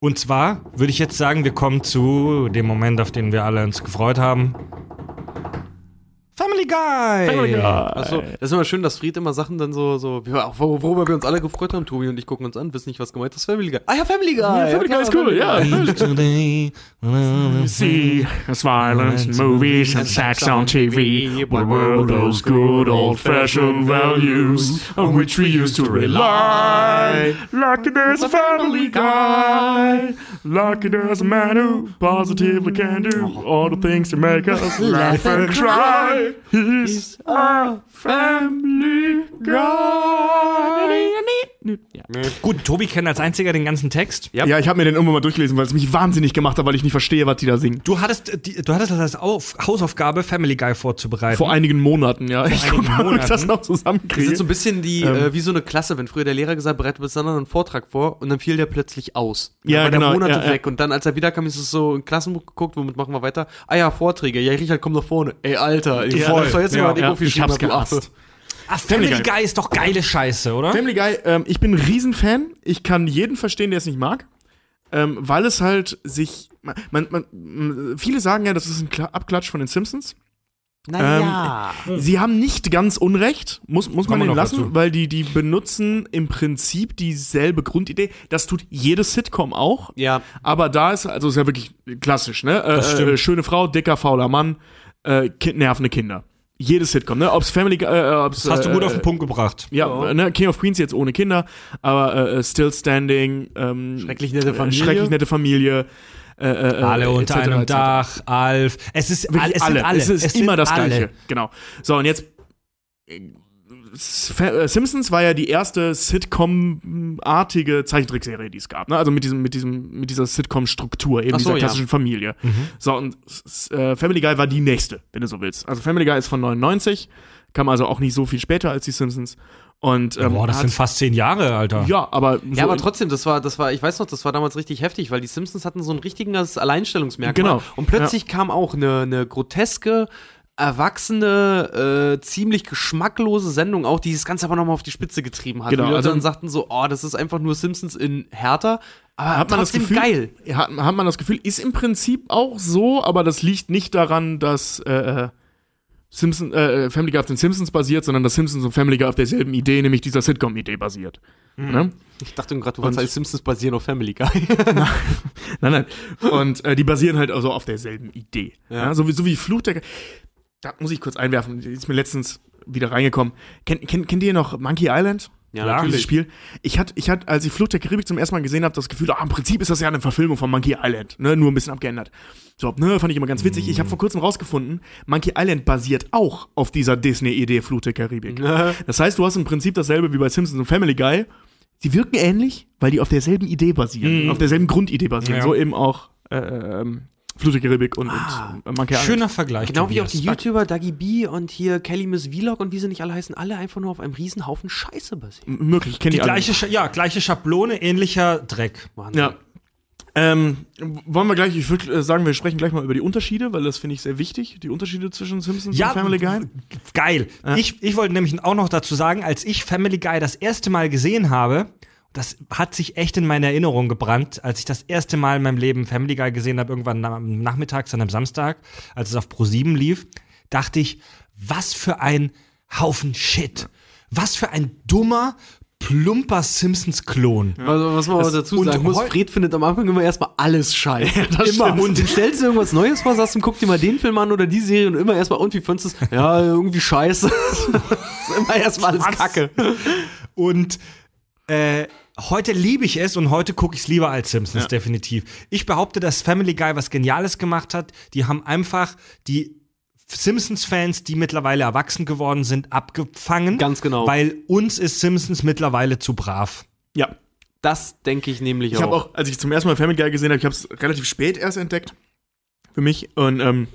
Und zwar würde ich jetzt sagen, wir kommen zu dem Moment, auf den wir alle uns gefreut haben. Family Guy. Family Guy. Achso, das ist immer schön, dass Fried immer Sachen dann so, so worüber wir uns alle gefreut haben, Tobi und ich gucken uns an, wissen nicht, was gemeint ist. Family Guy. Ah ja, Family Guy. Ja, Family Guy ist cool, ja. See violence in movies and sex on TV. The world those good old fashioned values on which we used to rely. Lucky there's a family guy. Lucky there's a man who positively can do all the things to make us laugh and cry. He's a family guy. Ja. Gut, Tobi kennt als einziger den ganzen Text. Ja. Ja, ich habe mir den irgendwann mal durchgelesen, weil es mich wahnsinnig gemacht hat, weil ich nicht verstehe, was die da singen. Du hattest, äh, die, du hattest das als Auf, Hausaufgabe, Family Guy vorzubereiten. Vor einigen Monaten, ja. Ich einigen guck mal, ob ich das noch Das zusammenkriege. ist so ein bisschen die, Ähm. äh, wie so eine Klasse, wenn früher der Lehrer gesagt hat, bereite bis dann einen Vortrag vor und dann fiel der plötzlich aus. Und Ja, dann war genau, der Monate ja, ja. weg und dann, als er wiederkam, ist es so ein Klassenbuch geguckt, womit machen wir weiter? Ah ja, Vorträge. Ja, Richard, komm nach vorne. Ey, Alter, ich Ja, voll. soll jetzt Ja, ja, ich hab's gehasst. Ah, Family Family Guy ist doch geile Scheiße, oder? Family Guy, ähm, ich bin ein Riesenfan. Ich kann jeden verstehen, der es nicht mag. Ähm, weil es halt sich. Man, man, viele sagen ja, das ist ein Kla Abklatsch von den Simpsons. Naja. Sie haben nicht ganz Unrecht, muss, muss man Kommen ihnen lassen, dazu. weil die, die benutzen im Prinzip dieselbe Grundidee. Das tut jedes Sitcom auch. ja, Aber da ist, also ist ja wirklich klassisch, ne? Das Äh, stimmt. äh, schöne Frau, dicker, fauler Mann, äh, kind, nervende Kinder. Jedes Sitcom, ne? Ob's Family, Guy- äh, ob's, Das hast du gut äh, auf den Punkt gebracht. Ja, ne, King of Queens jetzt ohne Kinder, aber äh, äh, Still Standing, ähm, Schrecklich nette äh, Familie. Schrecklich nette Familie. Äh, äh, Alle äh, unter etc., einem. Dach, Alf. Es ist Wirklich alle, es alle. sind alle. Es ist sind immer das alle. Gleiche. Genau. So, und jetzt. Äh, Simpsons war ja die erste Sitcom-artige Zeichentrickserie, die es gab. Ne? Also mit, diesem, mit, diesem, mit dieser Sitcom-Struktur, eben so, dieser ja. klassischen Familie. Mhm. So, und s- äh, Family Guy war die nächste, wenn du so willst. Also Family Guy ist von 99, kam also auch nicht so viel später als die Simpsons. Und, ähm, Boah, das hat- sind fast zehn Jahre, Alter. Ja, aber. Ja, aber trotzdem, das war, das war, ich weiß noch, das war damals richtig heftig, weil die Simpsons hatten so ein richtiges Alleinstellungsmerkmal. Genau. Und plötzlich kam auch eine, eine groteske, erwachsene, äh, ziemlich geschmacklose Sendung auch, die das Ganze aber nochmal auf die Spitze getrieben hat. Genau, die Leute also- dann sagten so, oh, das ist einfach nur Simpsons in härter, aber hat man das Gefühl, geil. Hat, hat man das Gefühl, ist im Prinzip auch so, aber das liegt nicht daran, dass äh, äh, Simpson, äh, Family Guy auf den Simpsons basiert, sondern dass Simpsons und Family Guy auf derselben Idee, nämlich dieser Sitcom-Idee basiert. Ne? Ich dachte gerade, du Und- wolltest als Simpsons basieren auf Family Guy. Nein, nein. Und äh, die basieren halt also auf derselben Idee. Ja. Ja. so, wie, so wie Fluch der. Da muss ich kurz einwerfen, die ist mir letztens wieder reingekommen. Kennt, kennt, kennt ihr noch Monkey Island? Ja, Dieses Spiel. Ich hatte, ich hatte, als ich Flucht der Karibik zum ersten Mal gesehen habe, das Gefühl, ah, im Prinzip ist das ja eine Verfilmung von Monkey Island, ne, nur ein bisschen abgeändert. So, ne, fand ich immer ganz witzig. Ich habe vor kurzem rausgefunden, Monkey Island basiert auch auf dieser Disney-Idee Flucht der Karibik. Das heißt, du hast im Prinzip dasselbe wie bei Simpsons und Family Guy. Sie wirken ähnlich, weil die auf derselben Idee basieren, Mhm. auf derselben Grundidee basieren. Ja. So eben auch äh, ähm, Flucht der Karibik und, Ah. und Monkey Island. Schöner Vergleich. Genau wie auch die. YouTuber Dagi B und hier Kelly Miss Vlog und wie sie nicht alle heißen, alle einfach nur auf einem Riesenhaufen Scheiße basieren. M- Möglich, ich kenne Die die, gleiche, Scha- ja, gleiche Schablone, ähnlicher Dreck. Wahnsinn. Ja. Ähm, wollen wir gleich, ich würde äh, sagen, wir sprechen gleich mal über die Unterschiede, weil das finde ich sehr wichtig, die Unterschiede zwischen Simpsons und Family Guy. Geil. Ja. Ich, ich wollte nämlich auch noch dazu sagen, als ich Family Guy das erste Mal gesehen habe, das hat sich echt in meine Erinnerung gebrannt, als ich das erste Mal in meinem Leben Family Guy gesehen habe, irgendwann am Nachmittags, dann am Samstag, als es auf Pro 7 lief, dachte ich, was für ein Haufen Shit. Was für ein dummer, plumper Simpsons-Klon. Also, was man aber dazu und sagen muss, Fred findet am Anfang immer erstmal alles scheiße. das immer. stimmt. Und du stellst dir irgendwas Neues vor, sagst ihm, guck dir mal den Film an oder die Serie und immer erstmal, und wie fandest du es? Ja, irgendwie scheiße. das ist immer erstmal alles Was? Kacke. Und äh, heute liebe ich es und heute gucke ich es lieber als Simpsons, Ja. definitiv. Ich behaupte, dass Family Guy was Geniales gemacht hat. Die haben einfach die Simpsons-Fans, die mittlerweile erwachsen geworden sind, abgefangen. Ganz genau. Weil uns ist Simpsons mittlerweile zu brav. Ja. Das denke ich nämlich Ich habe auch, als ich zum ersten Mal Family Guy gesehen habe, ich habe es relativ spät erst entdeckt. Für mich. Und ähm,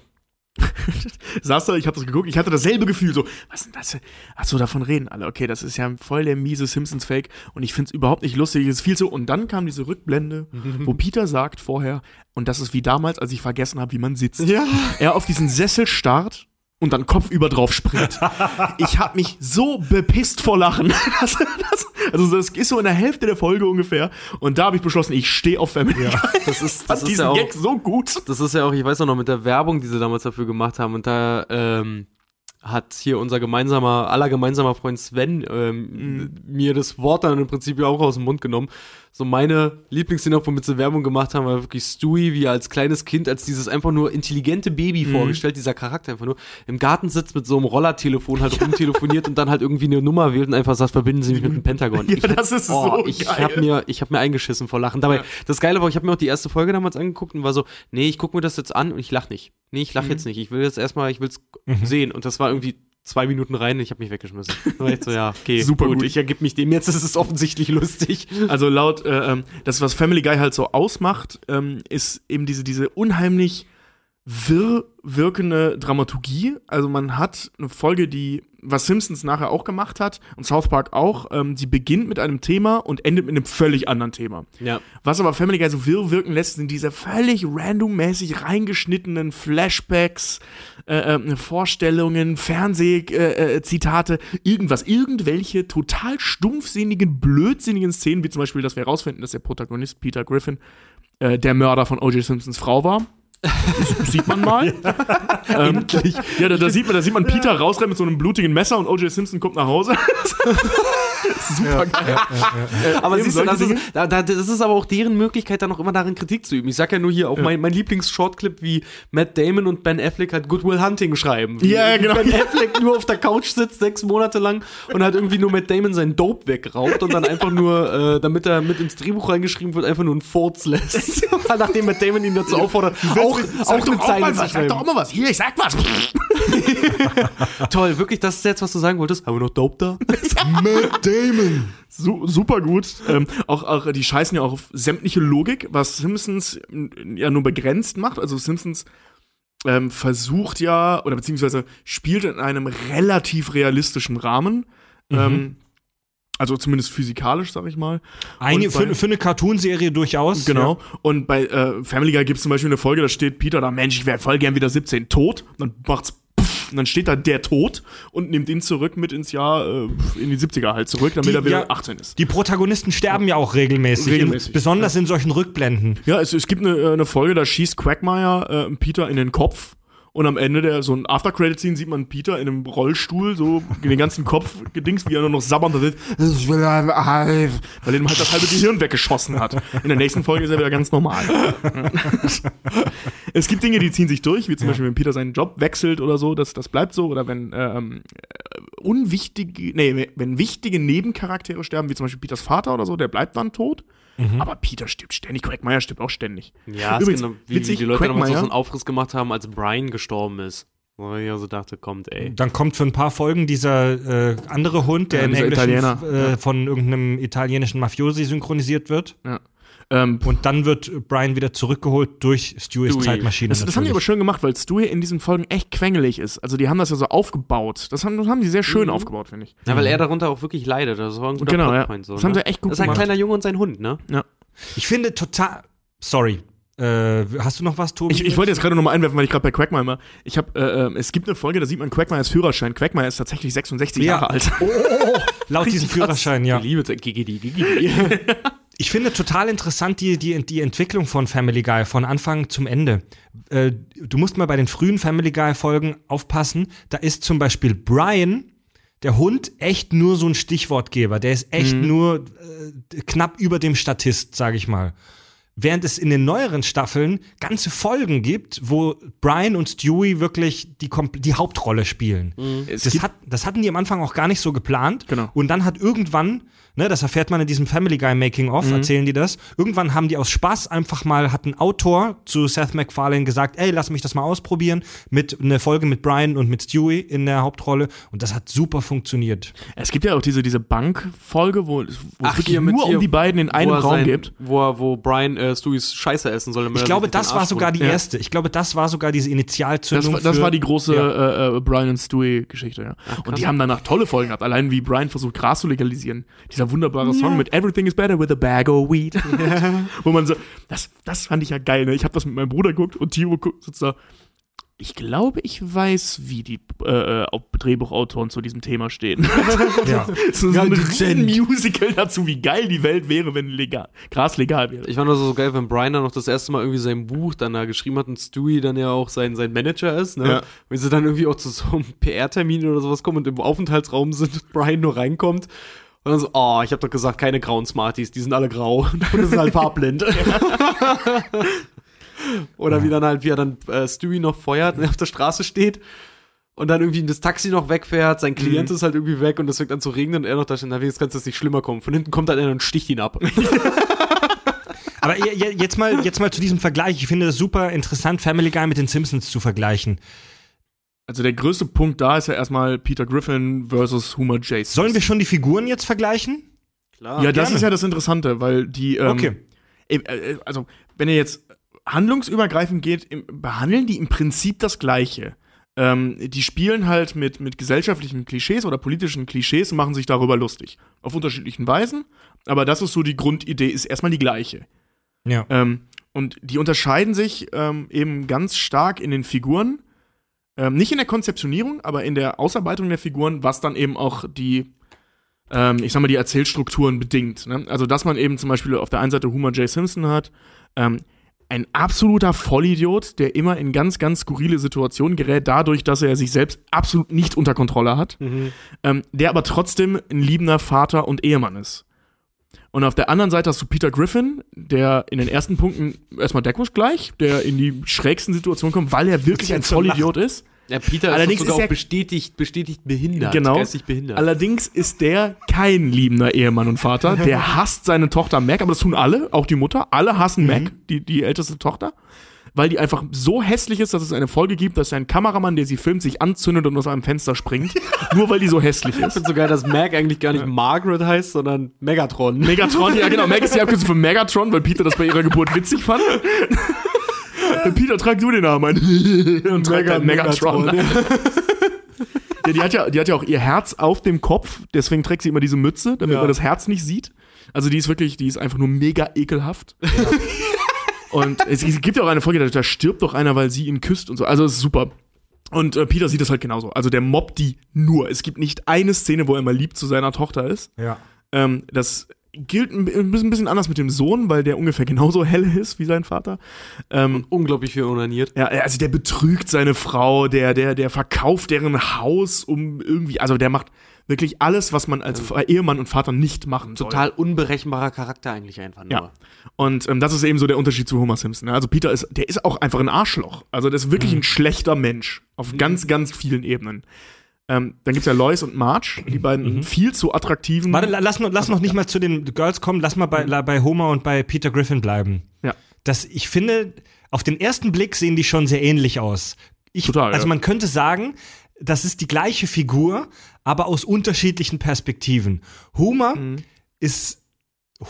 saß da, ich habe das geguckt, ich hatte dasselbe Gefühl, so, was ist denn das? Achso, davon reden alle. Okay, das ist ja voll der miese Simpsons-Fake und ich finde es überhaupt nicht lustig, es ist viel so. Und dann kam diese Rückblende, wo Peter sagt vorher, und das ist wie damals, als ich vergessen habe, wie man sitzt. Ja. Er auf diesen Sessel starrt und dann kopfüber drauf springt. ich habe mich so bepisst vor Lachen. Das, das, also das ist so in der Hälfte der Folge ungefähr. Und da habe ich beschlossen, ich stehe auf Family. Ja. Das ist, Das ist ja auch, Gag so gut. das ist ja auch, ich weiß auch noch, mit der Werbung, die sie damals dafür gemacht haben und da, ähm, hat hier unser gemeinsamer, aller gemeinsamer Freund Sven ähm, mir das Wort dann im Prinzip auch aus dem Mund genommen. So meine Lieblingsszene, womit sie Werbung gemacht haben, war wirklich Stewie, wie er als kleines Kind, als dieses einfach nur intelligente Baby vorgestellt, dieser Charakter einfach nur, im Garten sitzt mit so einem Rollertelefon halt rumtelefoniert und dann halt irgendwie eine Nummer wählt und einfach sagt, verbinden Sie mich mit dem Pentagon. Ja, Ich- das ist oh, so ich geil. hab mir, ich hab mir eingeschissen vor Lachen. Dabei, das Geile war, ich habe mir auch die erste Folge damals angeguckt und war so, nee, ich gucke mir das jetzt an und ich lach nicht. Nee, ich Mhm. lach jetzt nicht. Ich will jetzt erstmal, ich will's sehen. Und das war irgendwie zwei Minuten rein ich habe mich weggeschmissen. Da war ich so, ja, okay, Super gut. Ich ergib mich dem jetzt, es ist offensichtlich lustig. Also laut, äh, ähm, das, was Family Guy halt so ausmacht, ähm, ist eben diese, diese unheimlich wirr wirkende Dramaturgie. Also man hat eine Folge, die, was Simpsons nachher auch gemacht hat und South Park auch, ähm, die beginnt mit einem Thema und endet mit einem völlig anderen Thema. Ja. Was aber Family Guy so wirr wirken lässt, sind diese völlig randommäßig reingeschnittenen Flashbacks, äh, äh, Vorstellungen, Fernsehzitate, äh, irgendwas, irgendwelche total stumpfsinnigen, blödsinnigen Szenen, wie zum Beispiel, dass wir herausfinden, dass der Protagonist Peter Griffin äh, der Mörder von O.J. Simpsons Frau war. Das sieht man mal. ähm, ja, da, da, sieht man, da sieht man Peter rausrennen mit so einem blutigen Messer und O.J. Simpson kommt nach Hause. Super geil. Aber siehst du, das ist, das ist aber auch deren Möglichkeit, dann auch immer darin Kritik zu üben. Ich sag ja nur hier auch mein, mein Lieblings-Shortclip, wie Matt Damon und Ben Affleck halt Good Will Hunting schreiben. Ja, genau. Ben Affleck nur auf der Couch sitzt, sechs Monate lang und halt irgendwie nur Matt Damon sein Dope wegraubt und dann einfach nur, äh, damit er mit ins Drehbuch reingeschrieben wird, einfach nur einen Furz lässt. Nachdem Matt Damon ihn dazu auffordert, auch, auch eine Zeile zu was, sag schreiben. doch auch mal was. Hier, ich sag was. Toll, wirklich, das ist jetzt, was du sagen wolltest. Haben wir noch Dope da? Matt Damon. Su super gut. Ähm, auch, auch, die scheißen ja auch auf sämtliche Logik, was Simpsons ja nur begrenzt macht. Also Simpsons ähm, versucht ja, oder beziehungsweise spielt in einem relativ realistischen Rahmen. Ähm, also zumindest physikalisch, sag ich mal. Eine, bei- für, für eine Cartoonserie durchaus. Genau. Und bei äh, Family Guy gibt es zum Beispiel eine Folge, da steht Peter da, Mensch, ich wäre voll gern wieder 17, tot. Und dann macht's und dann steht da der tot und nimmt ihn zurück mit ins Jahr, äh, in die 70er halt zurück, damit Die- er wieder ja. 18 ist. Die Protagonisten sterben ja auch regelmäßig. Regelmäßig, in, besonders in solchen Rückblenden. Ja, es, es gibt eine, eine Folge, da schießt Quagmire äh, Peter in den Kopf. Und am Ende der so ein After-Credit-Scene sieht man Peter in einem Rollstuhl, so den ganzen Kopf gedingst, wie er nur noch sabbernd sitzt. Ich will alive. Weil er ihm halt das halbe Gehirn weggeschossen hat. In der nächsten Folge ist er wieder ganz normal. es gibt Dinge, die ziehen sich durch, wie zum Beispiel, wenn Peter seinen Job wechselt oder so, das, das bleibt so. Oder wenn ähm, äh, unwichtige, nee, wenn wichtige Nebencharaktere sterben, wie zum Beispiel Peters Vater oder so, der bleibt dann tot. Aber Peter stirbt ständig, Quagmire stirbt auch ständig. Ja, Übrigens, ist genau, wie, witzig, wie die Leute damals so einen Aufriss gemacht haben, als Brian gestorben ist. Wo ich also dachte, kommt, ey. Dann kommt für ein paar Folgen dieser äh, andere Hund, der Ja, in dieser Englisch Italiener, äh, von irgendeinem italienischen Mafiosi synchronisiert wird. Ähm, Und dann wird Brian wieder zurückgeholt durch Stewies Stewie. Zeitmaschine. Das, das haben die aber schön gemacht, weil Stewie in diesen Folgen echt quengelig ist. Also die haben das ja so aufgebaut. Das haben, das haben die sehr schön aufgebaut, finde ich. Ja, weil er darunter auch wirklich leidet. Das war ein guter Genau, ja. So, Das haben ne? sie echt gut Das ist ein gemacht. kleiner Junge und sein Hund, ne? Ich finde total. Sorry. Äh, hast du noch was, Tobi? Ich, ich wollte jetzt gerade nochmal einwerfen, weil ich gerade bei war. Ich habe, äh, äh, es gibt eine Folge, da sieht man Quagmires Führerschein. Quagmire ist tatsächlich 66 Ja. Jahre alt. Oh, oh, oh, laut diesem Führerschein, ja. Ich liebe es. Gigidi, Gigidi. Ich finde total interessant die, die, die Entwicklung von Family Guy von Anfang zum Ende. Äh, du musst mal bei den frühen Family Guy Folgen aufpassen. Da ist zum Beispiel Brian, der Hund, echt nur so ein Stichwortgeber. Der ist echt nur äh, knapp über dem Statist, sage ich mal. Während es in den neueren Staffeln ganze Folgen gibt, wo Brian und Stewie wirklich die, die Hauptrolle spielen. Es Das, hat, das hatten die am Anfang auch gar nicht so geplant. Genau. Und dann hat irgendwann, ne, das erfährt man in diesem Family Guy Making of, Mhm. erzählen die das. Irgendwann haben die aus Spaß einfach mal, hat ein Autor zu Seth MacFarlane gesagt, ey, lass mich das mal ausprobieren, mit einer Folge mit Brian und mit Stewie in der Hauptrolle. Und das hat super funktioniert. Es gibt ja auch diese, diese Bankfolge, wo, wo es Ach, mit nur um die beiden in einem Raum sein- gibt. Wo, er, wo Brian äh, Stewies Scheiße essen soll. Ich glaube, das war sogar die. Ja. erste. Ich glaube, das war sogar diese Das, Initialzündung. war- das war die große Ja. äh, äh, Brian und Stewie-Geschichte, ja. und die haben danach tolle Folgen gehabt, allein wie Brian versucht, Gras zu legalisieren. Dieser wunderbare Song mit Everything is better with a bag of weed. Wo man so, das, das fand ich ja geil, ne? Ich habe das mit meinem Bruder geguckt und Timo guckt, sitzt da. Ich glaube, ich weiß, wie die äh, äh, Drehbuchautoren zu diesem Thema stehen. Ja. so, so ein Musical dazu, wie geil die Welt wäre, wenn legal, Gras legal wäre. Ich fand das so geil, wenn Brian dann noch das erste Mal irgendwie sein Buch dann da geschrieben hat und Stewie dann ja auch sein, sein Manager ist, ne? Ja. Wenn sie dann irgendwie auch zu so einem PR-Termin oder sowas kommen und im Aufenthaltsraum sind und Brian nur reinkommt und dann so, oh, ich hab doch gesagt, keine grauen Smarties, die sind alle grau und das ist halt farbblind. oder wie dann halt, wie er dann äh, Stewie noch feuert und er auf der Straße steht und dann irgendwie das Taxi noch wegfährt, sein Klient ist halt irgendwie weg und es fängt an zu regnen und er noch da steht, na wenigstens kann es nicht schlimmer kommen. Von hinten kommt dann einer und sticht ihn ab. Aber je- je- jetzt mal, jetzt mal zu diesem Vergleich. Ich finde das super interessant, Family Guy mit den Simpsons zu vergleichen. Also der größte Punkt da ist ja erstmal Peter Griffin versus Homer J. Sollen wir schon die Figuren jetzt vergleichen? Klar. Ja, das gerne. ist ja das Interessante, weil die, ähm, Okay. äh, äh, also wenn ihr jetzt handlungsübergreifend geht, im, behandeln die im Prinzip das Gleiche. Ähm, die spielen halt mit, mit gesellschaftlichen Klischees oder politischen Klischees und machen sich darüber lustig. Auf unterschiedlichen Weisen, aber das ist so die Grundidee, ist erstmal die gleiche. Ja. Ähm, und die unterscheiden sich ähm, eben ganz stark in den Figuren. Ähm, nicht in der Konzeptionierung, aber in der Ausarbeitung der Figuren, was dann eben auch die, ähm, ich sag mal, die Erzählstrukturen bedingt. Ne? Also, dass man eben zum Beispiel auf der einen Seite Homer J. Simpson hat, ähm, ein absoluter Vollidiot, der immer in ganz, ganz skurrile Situationen gerät, dadurch, dass er sich selbst absolut nicht unter Kontrolle hat, ähm, der aber trotzdem ein liebender Vater und Ehemann ist. Und auf der anderen Seite hast du Peter Griffin, der in den ersten Punkten erstmal deckungsgleich, der in die schrägsten Situationen kommt, weil er wirklich ein Vollidiot ist. Ja, Peter Allerdings ist sogar ist er- auch bestätigt, bestätigt behindert. Genau. Geistig behindert. Allerdings ist der kein liebender Ehemann und Vater. Der hasst seine Tochter Mac, aber das tun alle, auch die Mutter. Alle hassen Mac, die, die älteste Tochter. Weil die einfach so hässlich ist, dass es eine Folge gibt, dass ein Kameramann, der sie filmt, sich anzündet und aus einem Fenster springt. nur weil die so hässlich Ich ist. finde sogar, dass Mac eigentlich gar nicht Margaret heißt, sondern Megatron. Megatron, ja genau, Mac ist die Abkürzung für Megatron, weil Peter das bei ihrer Geburt witzig fand. Peter, trag du den Namen ein. und tragt halt Megatron. Ja, die, hat ja, die hat ja auch ihr Herz auf dem Kopf, deswegen trägt sie immer diese Mütze, damit Ja. man das Herz nicht sieht. Also die ist wirklich, die ist einfach nur mega ekelhaft. Und es, gibt ja auch eine Folge, da, da stirbt doch einer, weil sie ihn küsst und so. Also es ist super. Und äh, Peter sieht das halt genauso. Also der mobbt die nur. Es gibt nicht eine Szene, wo er mal lieb zu seiner Tochter ist. Ja. Ähm, das gilt bisschen, ein bisschen anders mit dem Sohn, weil der ungefähr genauso hell ist wie sein Vater. Ähm, Unglaublich viel unaniert. ja, also der betrügt seine Frau, der, der, der verkauft deren Haus, um irgendwie, also der macht wirklich alles, was man als Ehemann und Vater nicht machen soll. Total unberechenbarer Charakter eigentlich einfach nur. Ja. Und ähm, das ist eben so der Unterschied zu Homer Simpson. ne? Also Peter ist, der ist auch einfach ein Arschloch. Also der ist wirklich ein schlechter Mensch. Auf ganz, ganz vielen Ebenen. Ähm, dann gibt's ja Lois und Marge, die beiden viel zu attraktiven. Warte, la- lass, noch- lass noch nicht mal zu den Girls kommen, lass mal bei, la- bei Homer und bei Peter Griffin bleiben. Ja. Das, ich finde, auf den ersten Blick sehen die schon sehr ähnlich aus. Ich, Total, also ja. man könnte sagen, das ist die gleiche Figur, aber aus unterschiedlichen Perspektiven. Homer Mhm. ist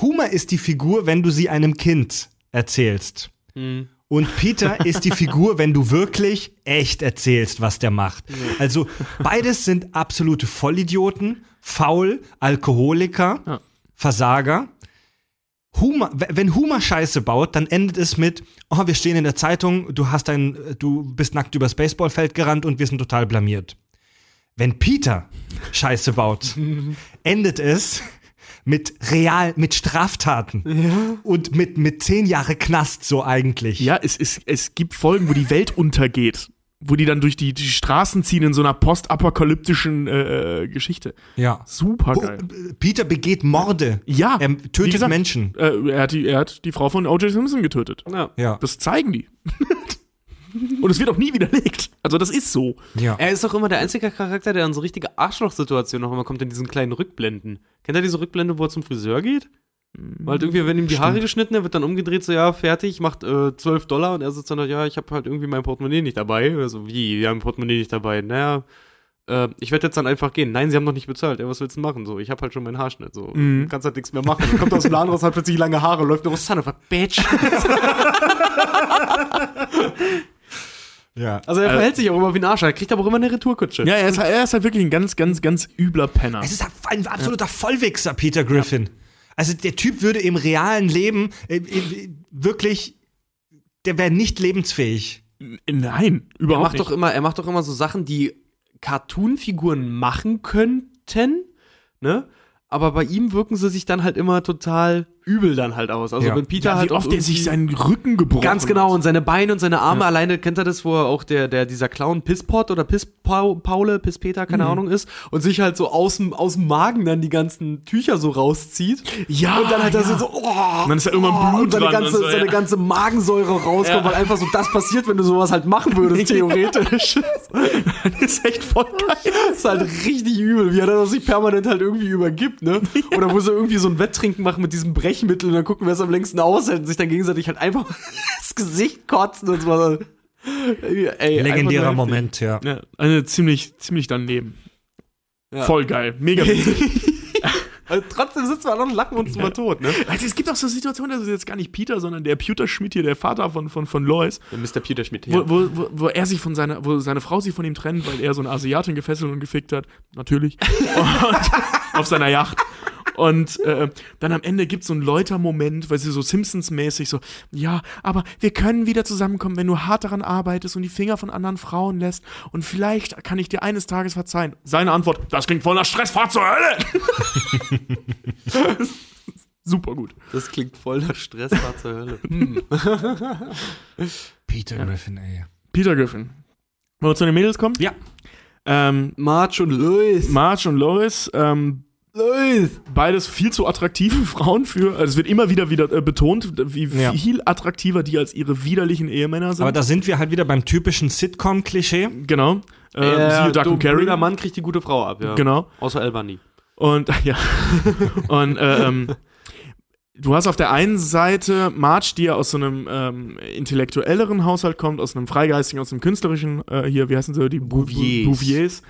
Homer ist die Figur, wenn du sie einem Kind erzählst. Mhm. Und Peter ist die Figur, wenn du wirklich echt erzählst, was der macht. Also beides sind absolute Vollidioten, faul, Alkoholiker, Ja. Versager. Humor, w- wenn Humor Scheiße baut, dann endet es mit, oh, wir stehen in der Zeitung, du hast ein, du bist nackt übers Baseballfeld gerannt und wir sind total blamiert. Wenn Peter Scheiße baut, endet es mit real, mit Straftaten und mit, mit zehn Jahre Knast so eigentlich. Ja, es, es, es gibt Folgen, wo die Welt untergeht. Wo die dann durch die, die Straßen ziehen in so einer postapokalyptischen äh, äh, Geschichte. ja. Super geil. Peter begeht Morde. Ja, Er wie tötet gesagt, Menschen. Äh, er, hat die, er hat die Frau von O.J. Simpson getötet. Ja. Ja. Das zeigen die. Und es wird auch nie widerlegt. Also das ist so. ja. Er ist doch immer der einzige Charakter, der in so richtige Arschlochsituationen noch immer kommt, in diesen kleinen Rückblenden. Kennt ihr diese Rückblende, wo er zum Friseur geht? Weil halt irgendwie, wenn ihm die Haare geschnitten, er wird dann umgedreht, so, ja, fertig, macht äh, 12 Dollar und er sitzt dann da, ja, ich habe halt irgendwie mein Portemonnaie nicht dabei. Also, wie, wir haben ein Portemonnaie nicht dabei? Naja, äh, ich werde jetzt dann einfach gehen. Nein, sie haben noch nicht bezahlt. Ja, was willst du machen? So, ich habe halt schon meinen Haarschnitt. So, Mhm. du kannst halt nichts mehr machen. Dann kommt aus dem Laden raus, hat plötzlich lange Haare, läuft noch, son of a bitch. ja. Also, er verhält sich auch immer wie ein Arsch. Er kriegt aber auch immer eine Retourkutsche. Ja, er ist, er ist halt wirklich ein ganz, ganz, ganz übler Penner. Es ist ein absoluter Vollwichser, Peter Griffin. Also der Typ würde im realen Leben äh, äh, wirklich, der wäre nicht lebensfähig. Nein, Er überhaupt macht nicht. doch immer, er macht doch immer so Sachen, die Cartoon-Figuren machen könnten, ne? Aber bei ihm wirken sie sich dann halt immer total übel dann halt aus. Also Ja. wenn Peter ja, halt wie oft auch er sich seinen Rücken gebrochen Ganz genau, hat. und seine Beine und seine Arme Ja. alleine, kennt er das, wo er auch der, der, dieser Clown Pisspot oder Pisspaule, Pisspeter, Mhm. keine Ahnung ist, und sich halt so aus dem, aus dem Magen dann die ganzen Tücher so rauszieht. Ja, und dann hat er ja. so, so oh, Und dann ist ja irgendwann Blut und seine dran ganze, und so, seine ja. ganze Magensäure rauskommt, Ja. weil einfach so das passiert, wenn du sowas halt machen würdest, theoretisch. Das ist echt voll geil. Das ist halt richtig übel, wie er dann sich permanent halt irgendwie übergibt, ne? Oder wo sie irgendwie so ein Wetttrinken machen mit diesem Brechmittel und dann gucken, wer es am längsten aushält und sich dann gegenseitig halt einfach das Gesicht kotzen und so. Ey, Legendärer Moment, ja. Ja, eine ziemlich, ziemlich daneben. Ja. Voll geil. Mega. Also trotzdem sitzen wir noch und lachen uns drüber tot, ne? Also es gibt auch so Situationen, das ist jetzt gar nicht Peter, sondern der Peter Schmidt hier, der Vater von, von, von Lois, Der Mr. Peter Schmidt, wo, wo, wo, wo er sich von seiner, wo seine Frau sich von ihm trennt, weil er so eine Asiatin gefesselt und gefickt hat. Natürlich. Und auf seiner Yacht. Und äh, dann am Ende gibt es so einen Läuter-Moment, weil sie so Simpsons-mäßig so, ja, aber wir können wieder zusammenkommen, wenn du hart daran arbeitest und die Finger von anderen Frauen lässt. Und vielleicht kann ich dir eines Tages verzeihen. Seine Antwort, das klingt voll nach Stress, fahr zur Hölle! Super gut. Das klingt voll nach Stress, war zur Hölle. Hm. Peter Griffin, ey. Peter Griffin. Wollen wir zu den Mädels kommen? Ja. Ähm, Marge und Louis. Marge und Lois, ähm, Beides viel zu attraktive Frauen für, also es wird immer wieder wieder äh, betont, wie Ja. viel attraktiver die als ihre widerlichen Ehemänner sind. Aber da sind wir halt wieder beim typischen Sitcom-Klischee. genau. Äh, Äh, siehe Duck und Carry. Grüner Mann kriegt die gute Frau ab, ja. Genau. Außer Albany. Und ja. und äh, ähm, du hast auf der einen Seite Marge, die ja aus so einem ähm, intellektuelleren Haushalt kommt, aus einem freigeistigen, aus einem künstlerischen, äh, hier, wie heißen sie, die Bouviers. Bouviers.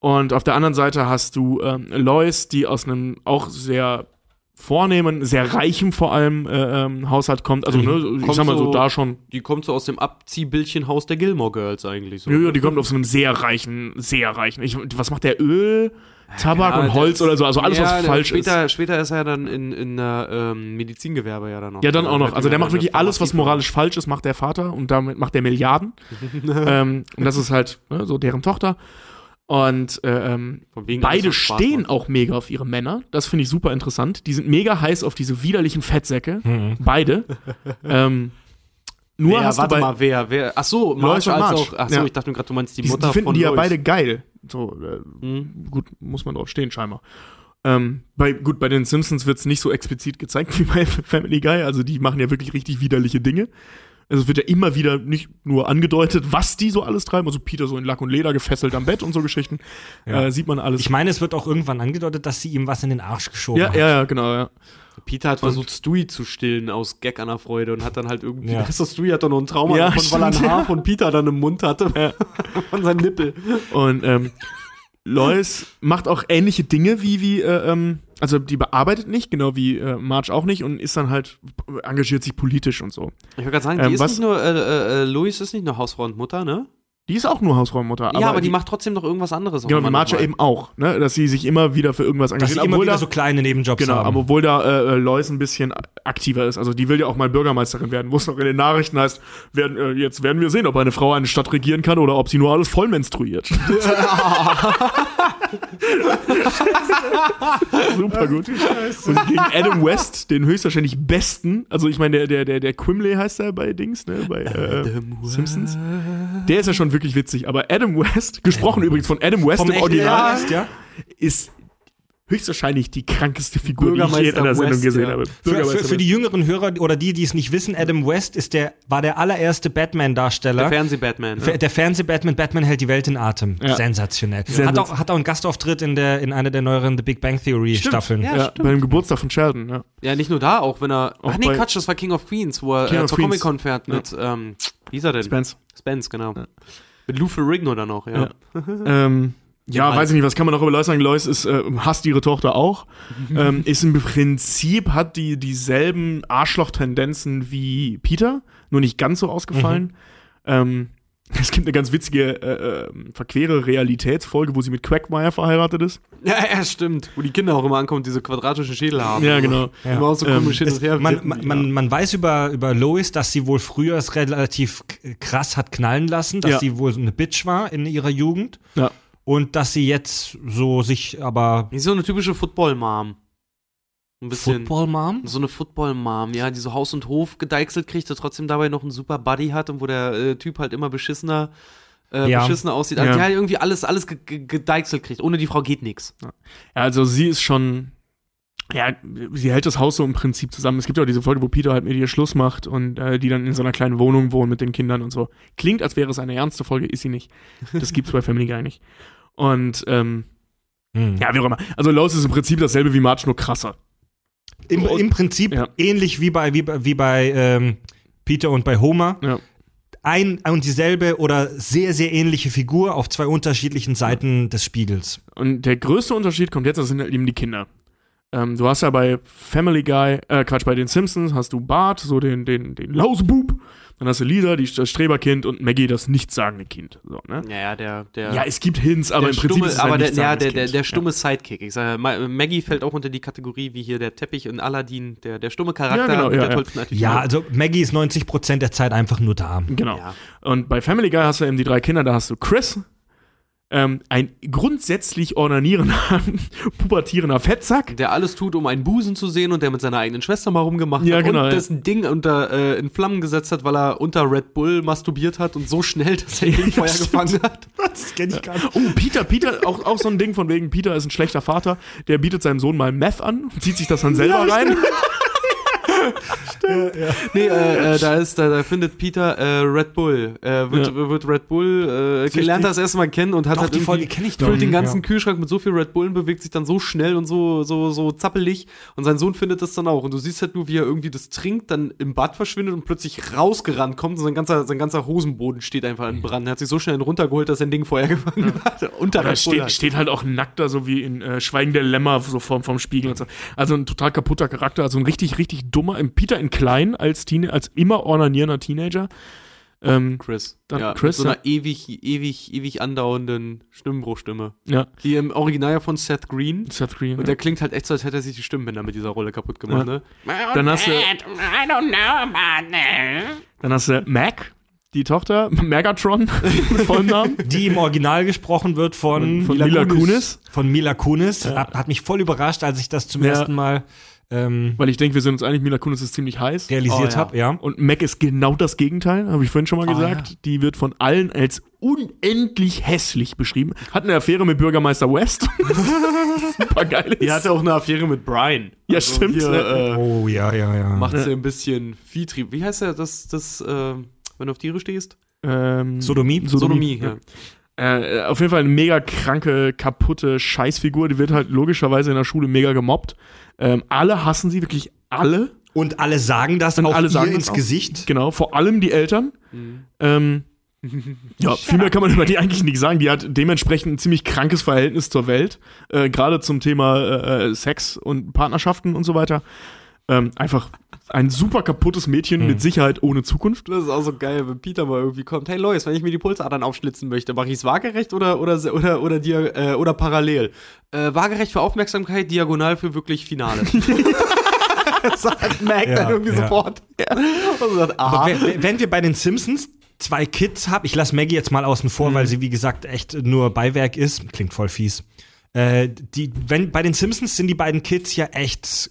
Und auf der anderen Seite hast du ähm, Lois, die aus einem auch sehr vornehmen, sehr reichen vor allem äh, ähm, Haushalt kommt. Also, ne, ich sag mal so, so- da schon. Die kommt so aus dem Abziehbildchenhaus der Gilmore Girls eigentlich so. Ja, ja, die kommt aus einem sehr reichen, sehr reichen. Ich, was macht der Öl? Tabak Ja, und Holz der- oder so, also alles, ja, was falsch später, ist. Später ist er dann in, in der ähm, Medizingewerbe ja dann noch. Ja, dann auch noch. Also der macht wirklich alles, was moralisch falsch ist, macht der Vater und damit macht der Milliarden. ähm, und das ist halt ne, so deren Tochter. Und äh, ähm, beide Spaß stehen macht. auch mega auf ihre Männer. Das finde ich super interessant. Die sind mega heiß auf diese widerlichen Fettsäcke. Mhm. Beide. ähm, nur wer, hast warte mal, wer, wer? Ach so, Marge und als Marge. auch. Ach so, Ja. ich dachte mir gerade, du meinst die die, Mutter die finden von die ja Lois. beide geil. So, äh, Mhm. gut, muss man drauf stehen, scheinbar. Ähm, bei, gut, bei den Simpsons wird es nicht so explizit gezeigt wie bei Family Guy. Also die machen ja wirklich richtig widerliche Dinge. Also es wird ja immer wieder nicht nur angedeutet, was die so alles treiben. Also Peter so in Lack und Leder gefesselt am Bett und so Geschichten. Ja. Äh, sieht man alles. Ich meine, es wird auch irgendwann angedeutet, dass sie ihm was in den Arsch geschoben ja, hat. ja, ja, genau, ja. Peter hat versucht, Stewie zu stillen aus Gag an der Freude und hat dann halt irgendwie. Ja. Das Stewie hat doch noch ein Trauma Ja, davon, weil er ein Haar ja. von Peter dann im Mund hatte. von seinem Nippel. Und ähm, Lois macht auch ähnliche Dinge wie, wie äh, ähm, also die bearbeitet nicht, genau wie äh, Marge auch nicht und ist dann halt, engagiert sich politisch und so. Ich wollte gerade sagen, Ähm, die ist was- nicht nur, äh, äh, äh, Louis ist nicht nur Hausfrau und Mutter, ne? Die ist auch nur Hausfrauenmutter. ja, aber die, macht trotzdem noch irgendwas anderes. Genau, wie noch mal. eben auch, ne? dass sie sich immer wieder für irgendwas Dass sie engagiert. immer obwohl wieder da, so kleine Nebenjobs genau, haben. aber obwohl da äh, äh, Lois ein bisschen aktiver ist. Also die will ja auch mal Bürgermeisterin werden, wo es noch in den Nachrichten heißt, werden, äh, jetzt werden wir sehen, ob eine Frau eine Stadt regieren kann oder ob sie nur alles voll menstruiert. Super gut. Und gegen Adam West, den höchstwahrscheinlich besten, also ich meine, der, der, der, der Quimley heißt er bei Dings, ne, bei äh, Simpsons. Der ist ja schon wirklich witzig, aber Adam West, gesprochen übrigens von Adam West Vom im Original, Ernst, ja? ist höchstwahrscheinlich die krankeste Figur, die ich je in einer Sendung West, gesehen ja. habe. Für, für, für die jüngeren Hörer oder die, die es nicht wissen, Adam West ist der, war der allererste Der Batman-Darsteller. Fernseh-Batman. Fer- Der Fernseh-Batman, Batman hält die Welt in Atem. Ja. Sensationell. Sehr Hat auch, hat auch einen Gastauftritt in, der, in einer der neueren The Big Bang Theory Staffeln. Ja, ja, stimmt. beim Geburtstag von Sheldon, ja. Ja, nicht nur da, auch wenn er. Auch ach nee, bei- Quatsch, das war King of Queens, wo er äh, zur. Comic-Con fährt mit, ähm, wie ist er denn? Spence. Spence, genau. Mit Lou Ferrigno dann noch, ja. Ja. ähm, ja, Ja, weiß ich nicht, was kann man noch über Lois sagen? Lois ist, äh, hasst ihre Tochter auch. ähm, ist im Prinzip, hat die dieselben Arschloch-Tendenzen wie Peter, nur nicht ganz so ausgefallen. Ähm, es gibt eine ganz witzige, äh, äh, verquere Realitätsfolge, wo sie mit Quagmire verheiratet ist. Ja, ja, stimmt. Wo die Kinder auch immer ankommen, diese quadratischen Schädel haben. Ja, genau. Immer auch so Ähm, komisch hin und her. man, man, man, man weiß über, über Lois, dass sie wohl früher es relativ krass hat knallen lassen, dass Ja. sie wohl so eine Bitch war in ihrer Jugend Ja. Und dass sie jetzt so sich aber so eine typische Football-Mom. Ein bisschen. Football Mom? So eine Football-Mom, ja, die so Haus und Hof gedeichselt kriegt, der trotzdem dabei noch einen super Buddy hat und wo der äh, Typ halt immer beschissener, äh, Ja. beschissener aussieht. Also Ja. die halt irgendwie alles, alles ge ge gedeichselt kriegt. Ohne die Frau geht nix. Ja, also sie ist schon. Ja, sie hält das Haus so im Prinzip zusammen. Es gibt ja auch diese Folge, wo Peter halt mit ihr Schluss macht und äh, die dann in so einer kleinen Wohnung wohnen mit den Kindern und so. Klingt, als wäre es eine ernste Folge, ist sie nicht. Das gibt's bei Family Guy nicht. Und ähm, Hm. ja, wie auch immer. Also Lois ist im Prinzip dasselbe wie Marge, nur krasser. Im, Im Prinzip Ja. ähnlich wie bei, wie, bei- wie bei ähm, Peter und bei Homer. Ja. Ein und dieselbe oder sehr, sehr ähnliche Figur auf zwei unterschiedlichen Seiten des Spiegels. Und der größte Unterschied kommt jetzt, das sind halt eben die Kinder. Ähm, du hast ja bei Family Guy, äh, Quatsch, bei den Simpsons hast du Bart, so den, den, den Lausebub. Dann hast du Lisa, die, das Streberkind und Maggie, das nichtssagende Kind. So, ne? Ja, ja, der, der. Ja, es gibt Hints, aber der im Prinzip stumme, ist es aber der, ja, der, der, der stumme Sidekick. Ich sage, Ma- Maggie fällt auch unter die Kategorie wie hier der Teppich in Aladdin, der, der stumme Charakter Ja, genau, mit ja, der ja. tollsten Attitüde. Ja, also Maggie ist 90% der Zeit einfach nur da. Ja, genau. Ja. Und bei Family Guy hast du eben die drei Kinder, da hast du Chris, ähm, ein grundsätzlich ornanierender, pubertierender Fettsack. Der alles tut, um einen Busen zu sehen und der mit seiner eigenen Schwester mal rumgemacht Ja, hat genau, und ja. dessen Ding unter, äh, in Flammen gesetzt hat, weil er unter Red Bull masturbiert hat und so schnell, dass er den Feuer stimmt. gefangen hat. Das kenne ich gar nicht. Oh, Peter, Peter, auch, auch so ein Ding von wegen, Peter ist ein schlechter Vater, der bietet seinem Sohn mal Meth an, zieht sich das dann selber rein. Nee, äh, äh, da ist, da, da findet Peter äh, Red Bull. Äh, wird, wird Red Bull, äh, lernt das erstmal kennen und hat Doch, halt die Folge ich doch. füllt den ganzen Ja. Kühlschrank mit so viel Red Bullen, bewegt sich dann so schnell und so, so, so zappelig und sein Sohn findet das dann auch. Und du siehst halt nur, wie er irgendwie das trinkt, dann im Bad verschwindet und plötzlich rausgerannt kommt und sein ganzer, sein ganzer Hosenboden steht einfach in Brand. Er hat sich so schnell runtergeholt, dass sein Ding Feuer gefangen hat. Unter Red steht, halt. steht halt auch nackt da, so wie in äh, Schweigen der Lämmer, so vom, vom Spiegel und so. Also ein total kaputter Charakter, also ein richtig, richtig dummer, im Peter in klein als, Teen, als immer ornanierender Teenager. Ähm, Chris. Dann ja, Chris, mit so einer ewig, ewig, ewig andauernden Stimmbruchstimme. ja, Die im Original ja von Seth Green. Seth Green. Und ja. der klingt halt echt so, als hätte er sich die Stimmbänder mit dieser Rolle kaputt gemacht, Ja. ne? Dann hast du, I don't know about that. dann hast du Mac, die Tochter, Megatron, mit vollem Namen. Die im Original gesprochen wird von, Von Mila Kunis. Von Mila Kunis. Hat, hat mich voll überrascht, als ich das zum Ja. ersten Mal ähm, Weil ich denke, wir sind uns einig, Mila Kunis ist ziemlich heiß. realisiert Oh, ja. habe. Ja. Und Mac ist genau das Gegenteil, habe ich vorhin schon mal Ah, gesagt. Die wird von allen als unendlich hässlich beschrieben. Hat eine Affäre mit Bürgermeister West. Super geil. Die hatte auch eine Affäre mit Brian. Ja, stimmt, Hier, ne? äh, Oh, ja, ja, ja. macht sie ein bisschen Viehtrieb. Wie heißt der, das, das, äh, wenn du auf Tiere stehst? ähm, Sodomie? Sodomie, ja. Äh, auf jeden Fall eine mega kranke, kaputte Scheißfigur. Die wird halt logischerweise in der Schule mega gemobbt. Ähm, alle hassen sie, wirklich alle. Und alle sagen das Und auch alle sagen ins auch. Gesicht. Genau, vor allem die Eltern. Mhm. Ähm, ja, viel mehr kann man über die eigentlich nicht sagen. Die hat dementsprechend ein ziemlich krankes Verhältnis zur Welt. Äh, Gerade zum Thema äh, Sex und Partnerschaften und so weiter. Ähm, einfach ein super kaputtes Mädchen Mhm. mit Sicherheit ohne Zukunft. Das ist auch so geil, wenn Peter mal irgendwie kommt. Hey Lois, wenn ich mir die Pulsadern aufschlitzen möchte, mache ich es waagerecht oder, oder, oder, oder, dir, äh, oder parallel? Äh, waagerecht für Aufmerksamkeit, diagonal für wirklich Finale. sagt Mac Ja, dann irgendwie ja. sofort. Und sagt, aha. Wenn- wenn- wir bei den Simpsons zwei Kids haben, ich lasse Maggie jetzt mal außen vor, weil sie, wie gesagt, echt nur Beiwerk ist. Klingt voll fies. Äh, die, wenn, bei den Simpsons sind die beiden Kids ja echt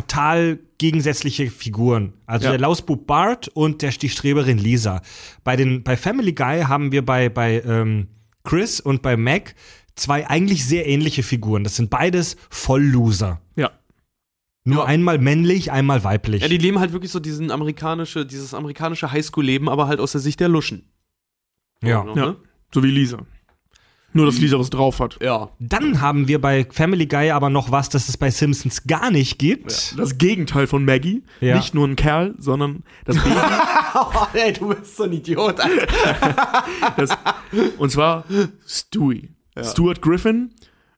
total gegensätzliche Figuren. Also Ja. der Lausbub Bart und der, die Streberin Lisa. Bei, den, bei Family Guy haben wir bei, bei ähm, Chris und bei Mac zwei eigentlich sehr ähnliche Figuren. Das sind beides Vollloser. Ja. Nur einmal männlich, einmal weiblich. Ja, die leben halt wirklich so diesen amerikanische, dieses amerikanische Highschool-Leben, aber halt aus der Sicht der Luschen. ja. So, Ja. ne? So wie Lisa. Nur, dass Lisa was drauf hat. ja. Dann haben wir bei Family Guy aber noch was, das es bei Simpsons gar nicht gibt. Das Gegenteil von Maggie. Ja. Nicht nur ein Kerl, sondern das Baby. Oh, ey, du bist so ein Idiot. das, und zwar Stewie. Stuart Griffin.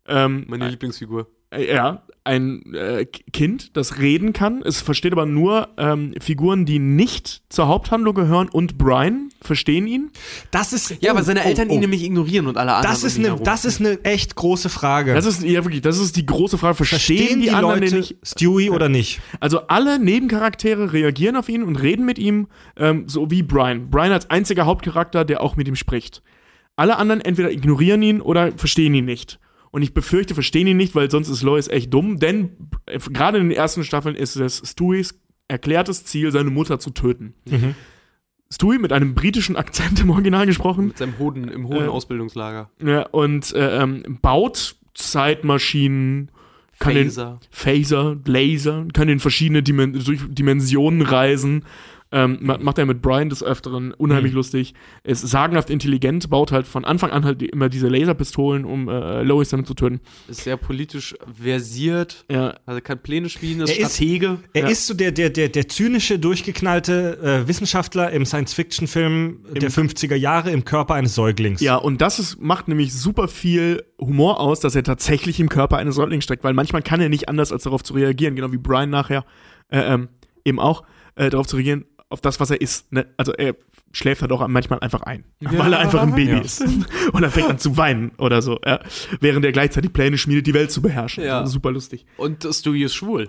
Ähm, Meine Lieblingsfigur. Äh, Ja, ein äh, Kind, das reden kann. Es versteht aber nur ähm, Figuren, die nicht zur Haupthandlung gehören und Brian verstehen ihn. Das ist. Ja, oh, weil seine oh, Eltern oh. ihn nämlich ignorieren und alle anderen. Das ist, eine, das ist eine echt große Frage. Das ist ja wirklich, das ist die große Frage. Verstehen, Verstehen die, anderen Leute den nicht? Stewie oder nicht? Also alle Nebencharaktere reagieren auf ihn und reden mit ihm, ähm, so wie Brian. Brian als einziger Hauptcharakter, der auch mit ihm spricht. Alle anderen entweder ignorieren ihn oder verstehen ihn nicht. Und ich befürchte, verstehen ihn nicht, weil sonst ist Lois echt dumm, denn äh, gerade in den ersten Staffeln ist es Stewies erklärtes Ziel, seine Mutter zu töten. Mhm. Stewie mit einem britischen Akzent im Original gesprochen mit seinem hohen, im hohen Äh, Ausbildungslager. ja, und äh, ähm, baut Zeitmaschinen, kann den, Phaser. Phaser, Laser, kann in verschiedene Dimen durch Dimensionen reisen. Ähm, ma- macht er mit Brian des Öfteren unheimlich lustig. Ist sagenhaft intelligent, baut halt von Anfang an halt immer diese Laserpistolen, um äh, Lois damit zu töten. Ist sehr politisch versiert. Ja, Also kann Pläne spielen, ist Er ist- Stratege. Er Ja. ist so der, der, der, der zynische, durchgeknallte äh, Wissenschaftler im Science-Fiction-Film der 50er Jahre im Körper eines Säuglings. ja, und das ist, macht nämlich super viel Humor aus, dass er tatsächlich im Körper eines Säuglings steckt, weil manchmal kann er nicht anders, als darauf zu reagieren, genau wie Brian nachher äh, ähm, eben auch, äh, darauf zu reagieren, auf das, was er ist. Ne? Also er schläft halt auch manchmal einfach ein, weil er einfach ein Baby Ja. ist. Und er fängt an zu weinen oder so, ja? während er gleichzeitig Pläne schmiedet, die Welt zu beherrschen. Ja. Also super lustig. Und Stewie ist schwul.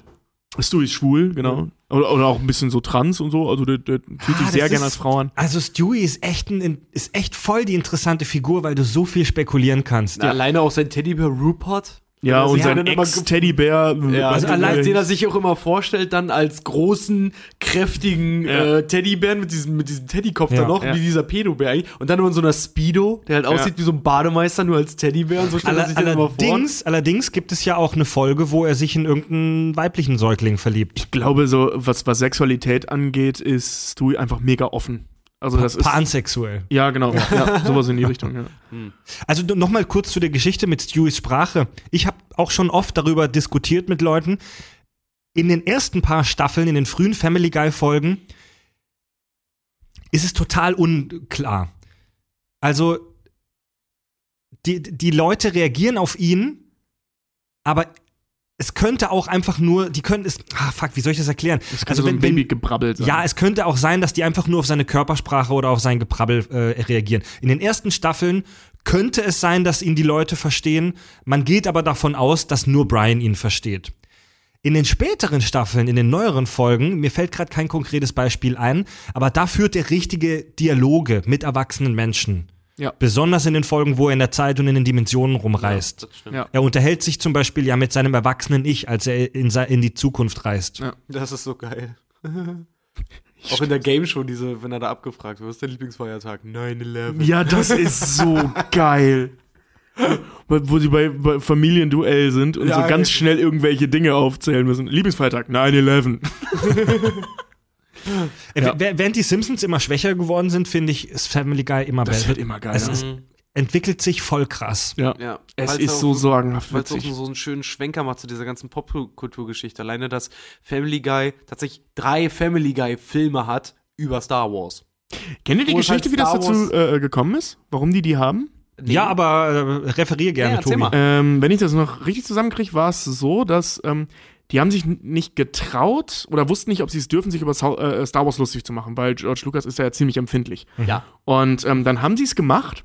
Stu ist schwul, genau. Oder, oder auch ein bisschen so trans und so, also der, der fühlt sich Ah, sehr gerne als Frau an. Also Stewie ist echt, ein, ist echt voll die interessante Figur, weil du so viel spekulieren kannst. Na, Alleine auch sein Teddybär Rupert. Ja, und sein immer Ex-Teddybär. Ja, also allein den er sich auch immer vorstellt, dann als großen, kräftigen Ja. äh, Teddybären mit diesem, mit diesem Teddykopf Ja. da noch, Ja. wie dieser Pedobär eigentlich. Und dann nur in so einer Speedo, der halt aussieht wie so ein Bademeister, nur als Teddybär. Und so stellt er Aller, sich den immer vor. allerdings, allerdings gibt es ja auch eine Folge, wo er sich in irgendeinen weiblichen Säugling verliebt. Ich glaube, so, was, was Sexualität angeht, ist Stu einfach mega offen. Also das ist. Pansexuell. Ja, genau. Ja, sowas in die Richtung, ja. Also nochmal kurz zu der Geschichte mit Stewies Sprache. Ich habe auch schon oft darüber diskutiert mit Leuten. In den ersten paar Staffeln, in den frühen Family Guy Folgen, ist es total unklar. Also die, die Leute reagieren auf ihn, aber es könnte auch einfach nur, die können es, ah fuck, wie soll ich das erklären? Das könnte so ein Babygebrabbel sein. Ja, es könnte auch sein, dass die einfach nur auf seine Körpersprache oder auf sein Geprabbel äh, reagieren. In den ersten Staffeln könnte es sein, dass ihn die Leute verstehen. Man geht aber davon aus, dass nur Brian ihn versteht. In den späteren Staffeln, in den neueren Folgen, mir fällt gerade kein konkretes Beispiel ein, aber da führt er richtige Dialoge mit erwachsenen Menschen. Ja. Besonders in den Folgen, wo er in der Zeit und in den Dimensionen rumreist. Das stimmt. Ja. Er unterhält sich zum Beispiel ja mit seinem erwachsenen Ich, als er in, in die Zukunft reist. Ja. Das ist so geil. Auch in der Game Show, diese, wenn er da abgefragt wird, was ist dein Lieblingsfeiertag? 9-11. Ja, das ist so geil. Wo sie bei, bei Familienduell sind und Ja, so ganz schnell irgendwelche Dinge aufzählen müssen. Lieblingsfeiertag, 9-11. Äh, Ja. Während die Simpsons immer schwächer geworden sind, finde ich, ist Family Guy immer Das besser. wird immer geiler. Es ist, entwickelt sich voll krass. ja. Ja, Es weil's ist auch so sorgenhaft Weil es auch so einen schönen Schwenker macht zu dieser ganzen Popkulturgeschichte. Alleine, dass Family Guy tatsächlich drei Family Guy-Filme hat über Star Wars. Kennt ihr die Wo halt Geschichte, wie das dazu äh, gekommen ist? Warum die die haben? Ja, aber äh, referier gerne, Ja, Tobi. Ähm, wenn ich das noch richtig zusammenkriege, war es so, dass ähm, die haben sich nicht getraut oder wussten nicht, ob sie es dürfen, sich über äh, Star Wars lustig zu machen, weil George Lucas ist ja ziemlich empfindlich. Ja. Und ähm, dann haben sie es gemacht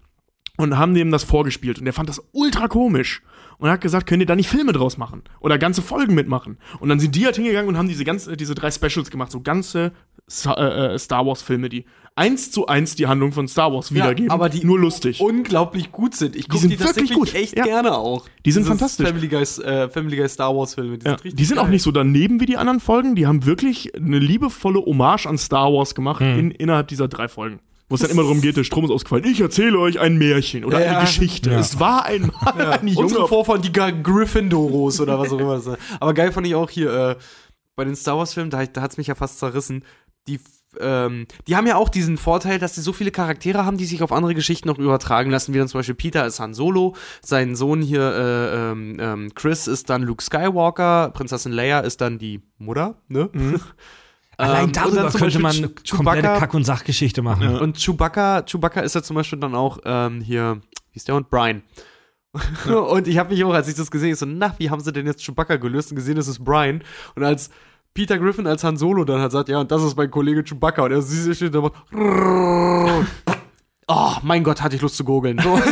und haben dem das vorgespielt und der fand das ultra komisch und hat gesagt, könnt ihr da nicht Filme draus machen oder ganze Folgen mitmachen? Und dann sind die halt hingegangen und haben diese ganze, diese drei Specials gemacht, so ganze äh, äh, Star Wars Filme, die eins zu eins die Handlung von Star Wars wiedergeben, aber die nur lustig. unglaublich gut sind. Ich gucke sind die, wirklich tatsächlich gut. echt Ja. gerne auch. Die sind Dieses fantastisch. Family Guy, äh, Family Guy Star Wars Filme. Die Ja, sind richtig die sind auch nicht so daneben wie die anderen Folgen. Die haben wirklich eine liebevolle Hommage an Star Wars gemacht in, innerhalb dieser drei Folgen. Wo es dann immer darum geht, der Strom ist ausgefallen. Ich erzähle euch ein Märchen oder Ja. eine Geschichte. Ja. Es war ein Mann, ein Unsere Junge. Vorfahren, die Gar- Gryffindoros oder was auch immer das ist. Aber geil fand ich auch hier äh, bei den Star Wars-Filmen, da, da hat es mich ja fast zerrissen. Die, ähm, die haben ja auch diesen Vorteil, dass sie so viele Charaktere haben, die sich auf andere Geschichten noch übertragen lassen, wie dann zum Beispiel Peter ist Han Solo, sein Sohn hier, äh, ähm, ähm, Chris ist dann Luke Skywalker, Prinzessin Leia ist dann die Mutter, ne? Allein Ähm, darüber könnte man eine komplette Kack- und Sachgeschichte machen. Und Chewbacca, Chewbacca ist ja zum Beispiel dann auch ähm, hier, wie ist der und Brian. Und ich habe mich auch, als ich das gesehen habe, so, na, wie haben sie denn jetzt Chewbacca gelöst und gesehen, das ist Brian. Und als Peter Griffin als Han Solo dann hat sagt, ja, und das ist mein Kollege Chewbacca. Und er sieht steht da und macht, Oh, mein Gott, hatte ich Lust zu gurgeln. So.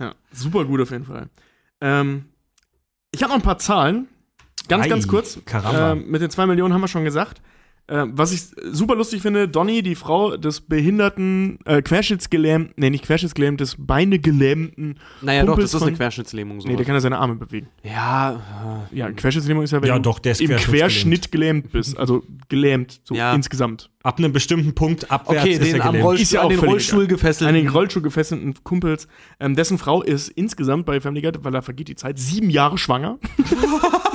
Ja, super gut auf jeden Fall. Ähm, ich habe noch ein paar Zahlen. Ganz, Ei, ganz kurz. Ähm, mit den zwei Millionen haben wir schon gesagt. Ähm, was ich super lustig finde, Donny, die Frau des behinderten, äh, querschnittsgelähmten, nee, nicht querschnittsgelähmt, des beinegelähmten. naja, doch, Kumpels das ist eine von- Querschnittslähmung. So. Nee, der kann ja seine Arme bewegen. ja, Ja, Querschnittslähmung ist ja, wenn Ja, du doch, der ist im. Querschnitt gelähmt bist. Also gelähmt, so Ja. insgesamt. Ab einem bestimmten Punkt abwärts okay, ist den er am gelähmt. Rollstuhl, Ist ja an auch den völlig Rollstuhl gefesselt. Einen Rollstuhl gefesselten Kumpels, ähm, dessen Frau ist insgesamt bei Family Guy, weil da vergeht die Zeit, sieben Jahre schwanger.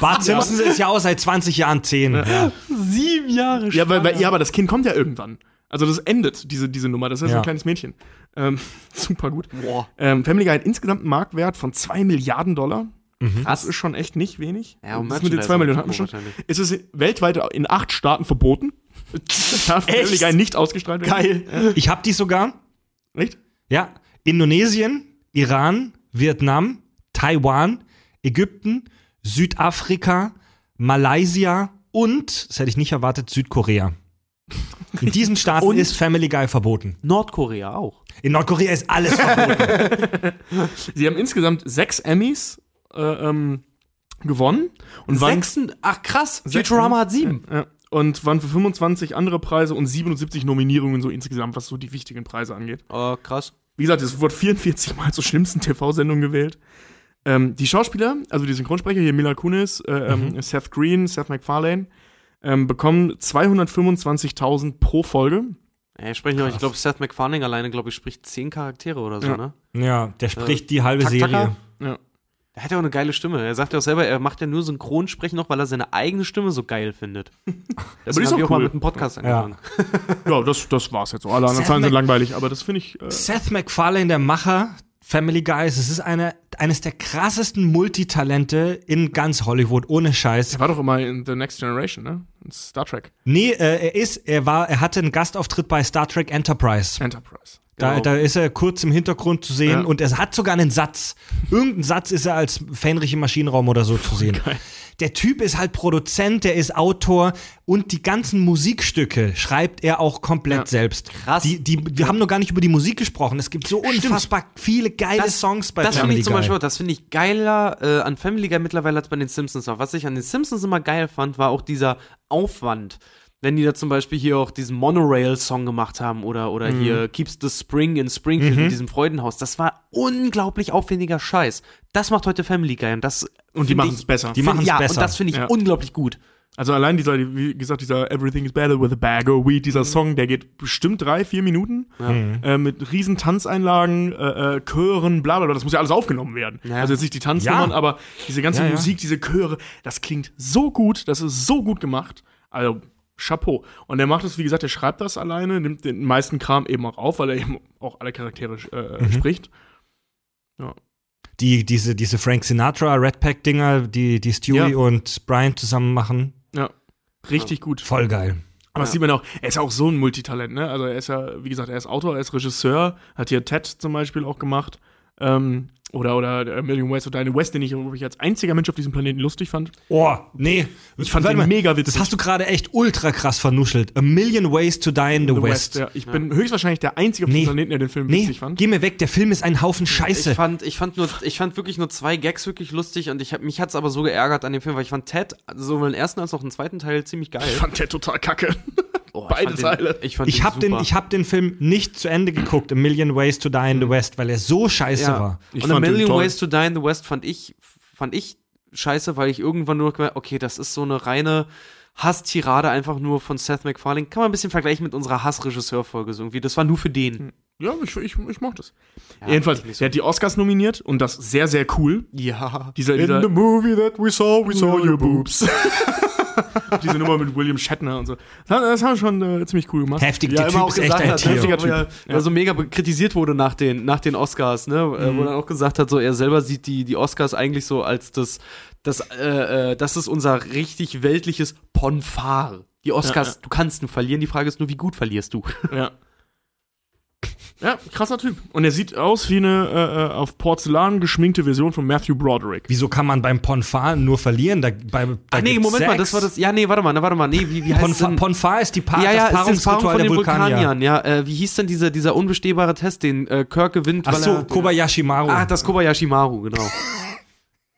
Bart Simpson ist ja auch seit 20 Jahren 10. Ja. Sieben Jahre Ja, weil, weil, ja, aber das Kind kommt ja irgendwann. Also das endet, diese, diese Nummer. Das ist ja ein kleines Mädchen. Ähm, super gut. Boah. Ähm, Family Guy hat insgesamt einen Marktwert von 2 Milliarden Dollar. Das Krass. ist schon echt nicht wenig. Ja, und das mit den Merchandise 2 Millionen hatten wir schon. Es ist weltweit in acht Staaten verboten. Darf Family? Guy nicht ausgestrahlt werden. Geil. Ich habe die sogar. Echt? Ja. Indonesien, Iran, Vietnam, Taiwan, Ägypten, Südafrika, Malaysia und, das hätte ich nicht erwartet, Südkorea. In diesen Staaten Und- ist Family Guy verboten. Nordkorea auch. In Nordkorea ist alles verboten. Sie haben insgesamt sechs Emmys äh, ähm, gewonnen und waren, Sechsten, ach krass, Futurama hat sieben. ja, und waren für 25 andere Preise und 77 Nominierungen so insgesamt, was so die wichtigen Preise angeht. Oh, krass. Wie gesagt, es wurde 44 Mal zur schlimmsten TV-Sendung gewählt. Ähm, die Schauspieler, also die Synchronsprecher hier, Mila Kunis, äh, ähm, Seth Green, Seth MacFarlane, ähm, bekommen 225.000 pro Folge. Ja, ich spreche noch, ich glaube, Seth MacFarlane alleine, glaube ich, spricht zehn Charaktere oder so, Ja. ne? ja, der spricht die halbe Serie. Taka? Ja. Der hat ja auch eine geile Stimme. Er sagt ja auch selber, er macht ja nur Synchronsprechen noch, weil er seine eigene Stimme so geil findet. Deswegen ist haben wir auch auch mal cool. mit dem Podcast Ja. angefangen. Ja, das, das war's jetzt so. Alle anderen Seth Zahlen sind langweilig, aber das finde ich. Äh, Seth MacFarlane, der Macher Family Guys, es ist eine, eines der krassesten Multitalente in ganz Hollywood, ohne Scheiß. er war doch immer in The Next Generation, ne? In Star Trek Nee, äh, er ist, er war, er hatte einen Gastauftritt bei Star Trek Enterprise. Enterprise. Da, Genau. da ist er kurz im Hintergrund zu sehen Ja. und er hat sogar einen Satz. Irgendein Satz ist er als Fähnrich im Maschinenraum oder so zu sehen. Der Typ ist halt Produzent, der ist Autor und die ganzen Musikstücke schreibt er auch komplett Ja. selbst. Krass. Die, die, wir haben noch gar nicht über die Musik gesprochen. Es gibt so unfassbar viele geile Das- Songs bei Das finde Family ich zum Guy. Beispiel, auch- das finde ich geiler äh, an Family Guy mittlerweile als bei den Simpsons auch. Was ich an den Simpsons immer geil fand, war auch dieser Aufwand. Wenn die da zum Beispiel hier auch diesen Monorail-Song gemacht haben oder, oder Mhm. hier Keeps the Spring in Springfield mit diesem Freudenhaus, das war unglaublich aufwendiger Scheiß. Das macht heute Family Guy und das Und die machen es besser. Die find- machen's ja, besser. Und das finde ich Ja. unglaublich gut. Also allein dieser, wie gesagt, dieser Everything is better with a bag of weed, Mhm. dieser Song, der geht bestimmt drei, vier Minuten äh, mit riesen Tanzeinlagen, äh, äh, Chören, bla bla bla. Das muss ja alles aufgenommen werden. Ja. Also jetzt nicht die Tanznummern, Ja. aber diese ganze Ja, ja. Musik, diese Chöre, das klingt so gut, das ist so gut gemacht. Also Chapeau. Und der macht das, wie gesagt, der schreibt das alleine, nimmt den meisten Kram eben auch auf, weil er eben auch alle Charaktere äh, Mhm. spricht. Die, diese, diese Frank Sinatra Red Pack Dinger, die, die Stewie Ja. und Brian zusammen machen. Ja. Richtig gut. Voll geil. Aber das sieht man auch, er ist ja auch so ein Multitalent, ne? Also er ist ja, wie gesagt, er ist Autor, er ist Regisseur, hat hier Ted zum Beispiel auch gemacht. Ähm, oder, oder A Million Ways to Die in the West, den ich, ich als einziger Mensch auf diesem Planeten lustig fand. Oh, nee. Ich fand Warte den mal, mega witzig. Das hast du gerade echt ultra krass vernuschelt. A Million Ways to Die in the, West. ja. Ich bin höchstwahrscheinlich der Einzige auf Nee. diesem Planeten, der den Film Nee, witzig fand. geh mir weg, der Film ist ein Haufen Ich Scheiße. fand, ich fand nur, ich fand wirklich nur zwei Gags wirklich lustig und ich hab, mich hat's aber so geärgert an dem Film, weil ich fand Ted sowohl den ersten als auch den zweiten Teil ziemlich geil. Ich fand der total kacke. Oh, ich beide fand Teile. Den, ich fand Ich habe den, ich hab den Film nicht zu Ende geguckt, A Million Ways to Die in the West, weil er so scheiße ja. war. Ich und A Million. Ways to Die in the West fand ich, fand ich scheiße, weil ich irgendwann nur gemerkt, okay, das ist so eine reine Hasstirade einfach nur von Seth MacFarlane. Kann man ein bisschen vergleichen mit unserer Hassregisseur-Folge so irgendwie. Das war nur für den. Ja, ich, ich, ich mochte es. Ja, Jedenfalls, ich nicht so. der hat die Oscars nominiert und das sehr, sehr cool. Ja. Dieser, dieser, movie that we saw, we saw your boobs. Diese Nummer mit William Shatner und so. Das, haben wir schon äh, ziemlich cool gemacht. Heftig, Ja, der Typ ist echt ein hat, Tier. ne, Heftiger er, Typ. er so mega be- kritisiert wurde nach den, nach den Oscars, ne? äh, Wo er auch gesagt hat, so er selber sieht die, die Oscars eigentlich so als das, das, äh, äh, das ist unser richtig weltliches Ponfar. Die Oscars, Ja, ja. du kannst nur verlieren, die Frage ist nur, wie gut verlierst du? Ja. Ja, krasser Typ. Und er sieht aus wie eine äh, äh, auf Porzellan geschminkte Version von Matthew Broderick. Wieso kann man beim Ponfar nur verlieren? Da, bei, da Ah, nee, Moment mal, Sex. das war das. Ja, nee, warte mal, na, warte mal. Nee, wie, wie heißt Ponfar, denn? Ponfar ist die pa ja, ja, das das Paarung Paarungsritual von der den Vulkanier. Vulkaniern. Ja, äh, wie hieß denn dieser, dieser unbestehbare Test, den äh, Kirk gewinnt? Ach so, Kobayashi Maru. Ah, das Kobayashi Maru, genau.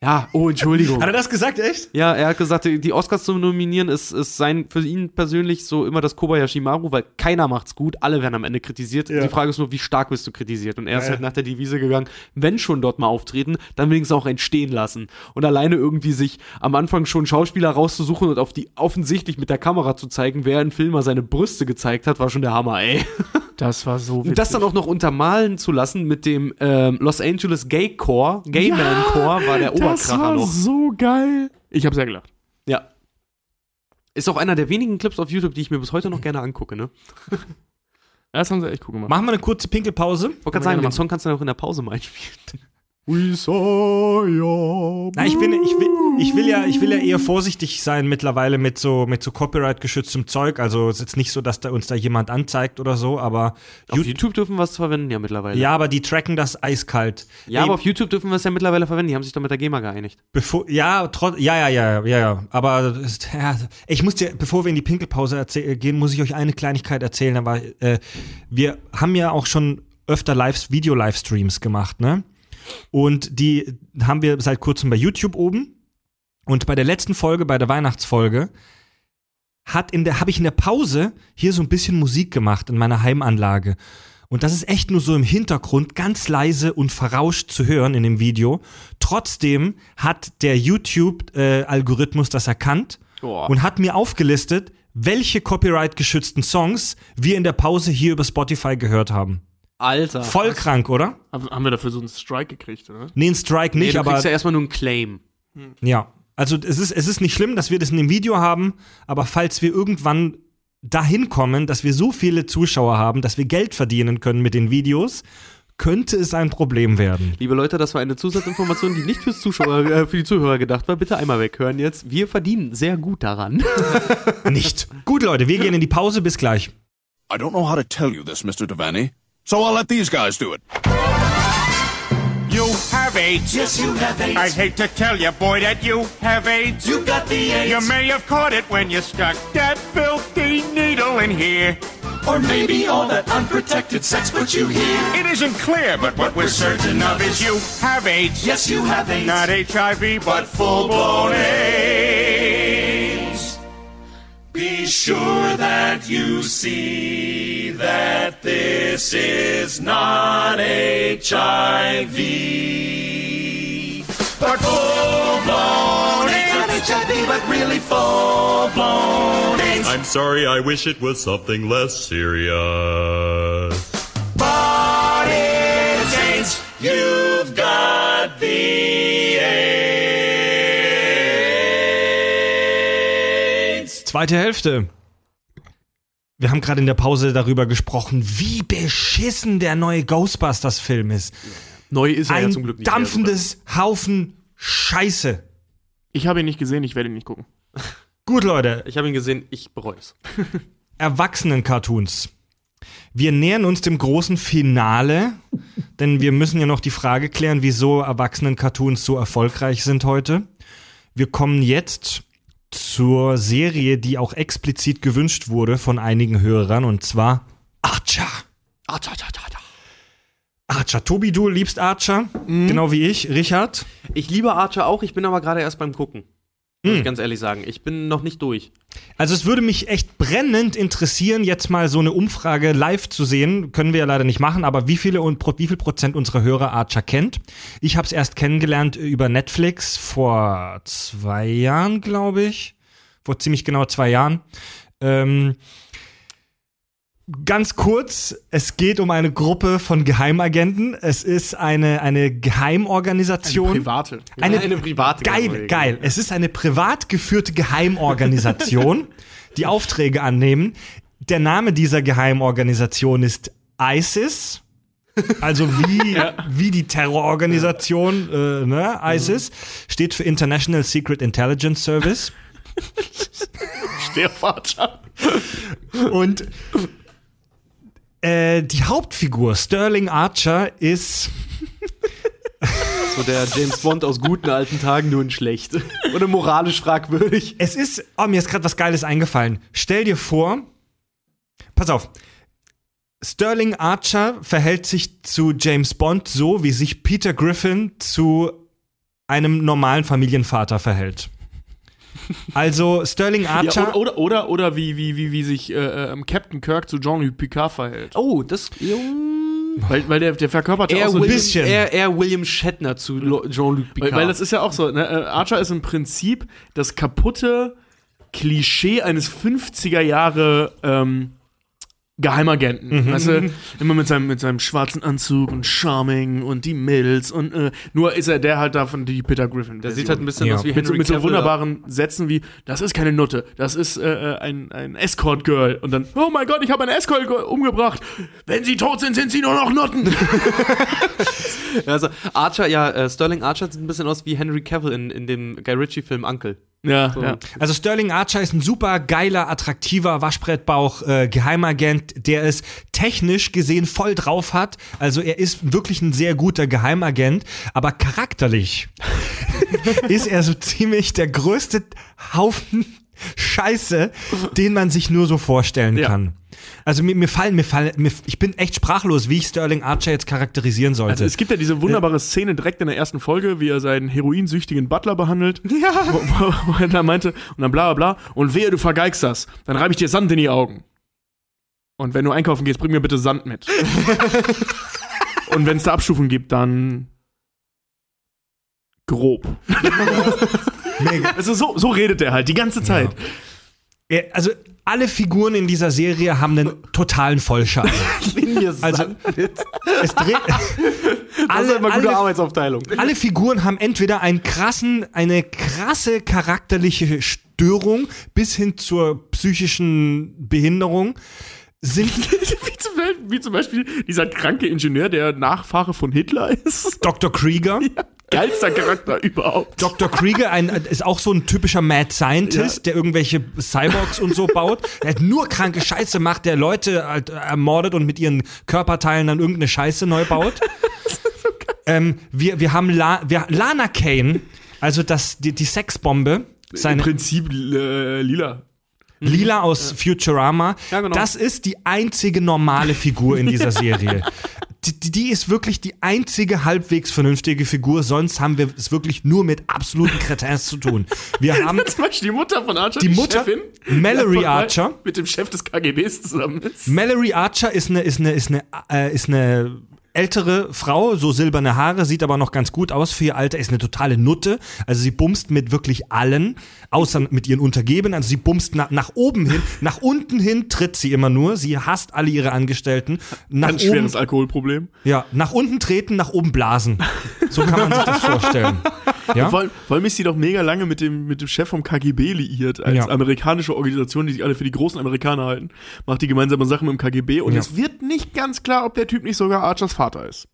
ja, oh, Entschuldigung. Hat er das gesagt, echt? Ja, er hat gesagt, die Oscars zu nominieren ist, ist sein für ihn persönlich so immer das Kobayashi Maru, weil keiner macht's gut, alle werden am Ende kritisiert. Ja. Die Frage ist nur, wie stark bist du kritisiert? Und er ist Ja, halt ja. nach der Devise gegangen, wenn schon dort mal auftreten, dann wenigstens auch entstehen lassen. Und alleine irgendwie sich am Anfang schon Schauspieler rauszusuchen und auf die offensichtlich mit der Kamera zu zeigen, wer in Filmer seine Brüste gezeigt hat, war schon der Hammer, ey. Das war so Und das dann auch noch untermalen zu lassen mit dem ähm, Los Angeles Gay Core, Gay Man Core, war der Das war noch. so geil. Ich habe sehr gelacht. Ja. Ist auch einer der wenigen Clips auf YouTube, die ich mir bis heute noch gerne angucke, ne? Das haben sie echt cool gemacht. Machen wir eine kurze Pinkelpause. Ich wollte gerade sagen, den. Song kannst du auch in der Pause mal einspielen. We saw your Na, ich bin, ich will, ich will ja, ich will ja eher vorsichtig sein mittlerweile mit so, mit so Copyright-geschütztem Zeug. Also es ist jetzt nicht so, dass da uns da jemand anzeigt oder so, aber Auf Ju- YouTube dürfen wir es verwenden, ja, mittlerweile. ja, aber die tracken das eiskalt. ja Ey, aber auf YouTube dürfen wir es ja mittlerweile verwenden. Die haben sich doch mit der GEMA geeinigt. Bevor, ja, trotz, ja, ja, ja, ja, ja, aber das ist, ja, ich muss dir, bevor wir in die Pinkelpause erzäh- gehen, muss ich euch eine Kleinigkeit erzählen. Aber äh, wir haben ja auch schon öfter Lives, Video-Livestreams gemacht, ne? Und die haben wir seit kurzem bei YouTube oben. Und bei der letzten Folge, bei der Weihnachtsfolge, hat in der, habe ich in der Pause hier so ein bisschen Musik gemacht in meiner Heimanlage. Und das ist echt nur so im Hintergrund ganz leise und verrauscht zu hören in dem Video. Trotzdem hat der YouTube-Algorithmus das erkannt Boah. und hat mir aufgelistet, welche copyright-geschützten Songs wir in der Pause hier über Spotify gehört haben. Alter. Voll krank, oder? Haben wir dafür so einen Strike gekriegt, oder? Nee, ein Strike Nee, nicht, du aber kriegst ja erstmal nur einen Claim. Ja, also es ist, es ist nicht schlimm, dass wir das in dem Video haben, aber falls wir irgendwann dahin kommen, dass wir so viele Zuschauer haben, dass wir Geld verdienen können mit den Videos, könnte es ein Problem werden. Liebe Leute, das war eine Zusatzinformation, die nicht fürs Zuschauer, äh, für die Zuhörer gedacht war. Bitte einmal weghören jetzt. Wir verdienen sehr gut daran. Nicht. Gut, Leute, wir gehen in die Pause. Bis gleich. I don't know how to tell you this, Mr. Devaney, so I'll let these guys do it. You have AIDS. Yes, you have AIDS. I hate to tell you, boy, that you have AIDS. You got the AIDS. You may have caught it when you stuck that filthy needle in here. Or maybe all that unprotected sex put you here. It isn't clear, but what we're certain of is you have AIDS. Yes, you have AIDS. Not HIV, but full-blown AIDS. Be sure that you see that this is not HIV. But full-blown It's not HIV, but really full blown AIDS. I'm sorry, I wish it was something less serious. But it's AIDS. You've got the AIDS. Zweite Hälfte. Wir haben gerade in der Pause darüber gesprochen, wie beschissen der neue Ghostbusters-Film ist. Neu ist er ja Ein zum Glück nicht mehr dampfendes Haufen Scheiße. Ich habe ihn nicht gesehen, ich werde ihn nicht gucken. Gut, Leute. Ich habe ihn gesehen, ich bereue es. Erwachsenen-Cartoons. Wir nähern uns dem großen Finale, denn wir müssen ja noch die Frage klären, wieso Erwachsenen-Cartoons so erfolgreich sind heute. Wir kommen jetzt zur Serie, die auch explizit gewünscht wurde von einigen Hörern, und zwar Archer. Archer, Archer, Archer. Archer. Tobi, du liebst Archer, genau wie ich. Richard? Ich liebe Archer auch, ich bin aber gerade erst beim Gucken. Muss ich ganz ehrlich sagen. Ich bin noch nicht durch. Also es würde mich echt brennend interessieren, jetzt mal so eine Umfrage live zu sehen. Können wir ja leider nicht machen, aber wie viele und wie viel Prozent unserer Hörer Archer kennt? Ich habe es erst kennengelernt über Netflix vor zwei Jahren, glaube ich. Vor ziemlich genau zwei Jahren. Ähm, Ganz kurz, es geht um eine Gruppe von Geheimagenten. Es ist eine, eine Geheimorganisation. Private. Eine, Eine private Geil, geil. Es ist eine privat geführte Geheimorganisation, die Aufträge annehmen. Der Name dieser Geheimorganisation ist ISIS. Also wie, wie die Terrororganisation, äh, ne, ISIS, steht für International Secret Intelligence Service. Vater. Und Äh, die Hauptfigur Sterling Archer ist So der James Bond aus guten alten Tagen, nur in schlecht. Oder moralisch fragwürdig. Es ist, oh, mir ist gerade was Geiles eingefallen. Stell dir vor, pass auf, Sterling Archer verhält sich zu James Bond so, wie sich Peter Griffin zu einem normalen Familienvater verhält. Also Sterling Archer. Ja, oder, oder, oder, oder wie, wie, wie, wie sich äh, äh, Captain Kirk zu Jean-Luc Picard verhält. Oh, das. Weil, weil der, der verkörpert ja auch so ein William, bisschen. eher, eher William Shatner zu Jean-Luc Weil, Picard. weil das ist ja auch so, ne? äh, Archer ist im Prinzip das kaputte Klischee eines 50er Jahre ähm, Geheimagenten. Weißt du, immer mit seinem, mit seinem schwarzen Anzug und Charming und die Mädels und äh, nur ist er der halt davon die Peter Griffin. der sieht halt ein bisschen Ja. aus wie mit, Henry so, mit so wunderbaren Sätzen wie, das ist keine Nutte, das ist äh, äh, ein, ein Escort-Girl. Und dann, oh mein Gott, ich habe ein Escort-Girl umgebracht. Wenn sie tot sind, sind sie nur noch Nutten. Also Archer, ja, äh, Sterling Archer sieht ein bisschen aus wie Henry Cavill in, in dem Guy Ritchie-Film Uncle. Ja, So. ja. Also Sterling Archer ist ein super geiler, attraktiver Waschbrettbauch äh, Geheimagent, der es technisch gesehen voll drauf hat. Also er ist wirklich ein sehr guter Geheimagent, aber charakterlich ist er so ziemlich der größte Haufen Scheiße, den man sich nur so vorstellen Ja. kann. Also mir, mir fallen, mir fallen, mir, ich bin echt sprachlos, wie ich Sterling Archer jetzt charakterisieren sollte. Also es gibt ja diese wunderbare Szene direkt in der ersten Folge, wie er seinen heroinsüchtigen Butler behandelt. Ja. Wo, wo, wo er dann meinte, und dann bla bla bla, und wehe, du vergeigst das, dann reibe ich dir Sand in die Augen. Und wenn du einkaufen gehst, bring mir bitte Sand mit. und wenn es da Abstufungen gibt, dann grob. Mega. Also so, so redet er halt die ganze Zeit. Er- also alle Figuren in dieser Serie haben einen totalen Vollschaden. Also es dreht Das ist immer gute alle, Arbeitsaufteilung. alle Figuren haben entweder einen krassen, eine krasse charakterliche Störung bis hin zur psychischen Behinderung. Sind wie, zum, wie zum Beispiel dieser kranke Ingenieur, der Nachfahre von Hitler ist. Dr. Krieger. Geilster Charakter überhaupt. Dr. Krieger ein, ist auch so ein typischer Mad Scientist, Ja. der irgendwelche Cyborgs und so baut. Der hat nur kranke Scheiße macht, der Leute halt ermordet und mit ihren Körperteilen dann irgendeine Scheiße neu baut. ähm, wir, wir haben La, wir, Lana Kane, also das, die, die Sexbombe, Im seine Prinzip äh, lila. Lila aus Futurama. Ja, genau. Das ist die einzige normale Figur in dieser Serie. Die, die- die ist wirklich die einzige halbwegs vernünftige Figur, sonst haben wir es wirklich nur mit absoluten Kretins zu tun. Wir haben Zum Beispiel die Mutter von Archer, Die Mutter? Chefin, Mallory Archer? mit dem Chef des KGBs zusammen ist. Mallory Archer ist eine, ist eine, ist eine, äh, ist eine ältere Frau, so silberne Haare, sieht aber noch ganz gut aus für ihr Alter, ist eine totale Nutte. Also sie bumst mit wirklich allen, außer mit ihren Untergebenen. Also sie bumst nach, nach oben hin, nach unten hin tritt sie immer nur. Sie hasst alle ihre Angestellten. Nach Ganz oben, schweres Alkoholproblem. ja, nach unten treten, nach oben blasen. So kann man sich das vorstellen. Ja? Vor, allem, vor allem ist sie doch mega lange mit dem, mit dem Chef vom KGB liiert, als Ja. amerikanische Organisation, die sich alle für die großen Amerikaner halten, macht die gemeinsame Sachen mit dem KGB und Ja. es wird nicht ganz klar, ob der Typ nicht sogar Archers Vater ist.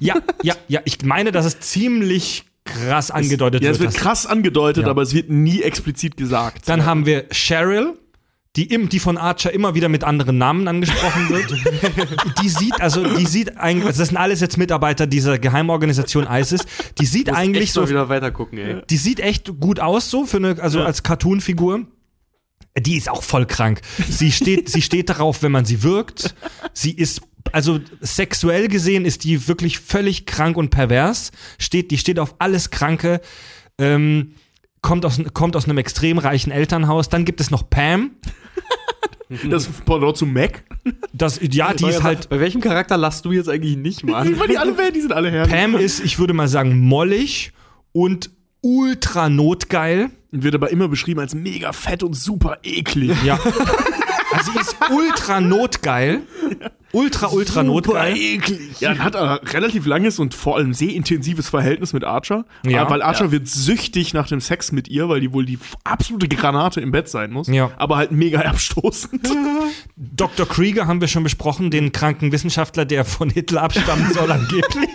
ja, ja, ja, ich meine, dass es ziemlich krass angedeutet ja, es wird dass- krass angedeutet, Ja. aber es wird nie explizit gesagt. Dann haben wir Cheryl, die, im, die von Archer immer wieder mit anderen Namen angesprochen wird. die sieht, also die sieht eigentlich, also das sind alles jetzt Mitarbeiter dieser Geheimorganisation ISIS, die sieht eigentlich so, wieder weiter gucken, ey. die sieht echt gut aus so für eine, also als Cartoon-Figur. Die ist auch voll krank. Sie steht, sie steht darauf, wenn man sie wirkt. Sie ist, also sexuell gesehen ist die wirklich völlig krank und pervers. Steht, die steht auf alles Kranke. Ähm, kommt aus, kommt aus einem extrem reichen Elternhaus. Dann gibt es noch Pam. das Pendant zu Mac. Das, ja, die ist halt, Bei welchem Charakter lachst du jetzt eigentlich nicht, Mann? Weil die alle werden, die sind alle herrlich. Pam ist, ich würde mal sagen, mollig und ultra notgeil. Und wird aber immer beschrieben als mega fett und super eklig. Ja. Also sie ist ultra notgeil. Ultra, ultra notgeil. eklig. Ja, hat ein relativ langes und vor allem sehr intensives Verhältnis mit Archer. Ja. Ja, weil Archer wird süchtig nach dem Sex mit ihr, weil die wohl die absolute Granate im Bett sein muss. Ja. Aber halt mega abstoßend. Dr. Krieger haben wir schon besprochen, den kranken Wissenschaftler, der von Hitler abstammen soll angeblich.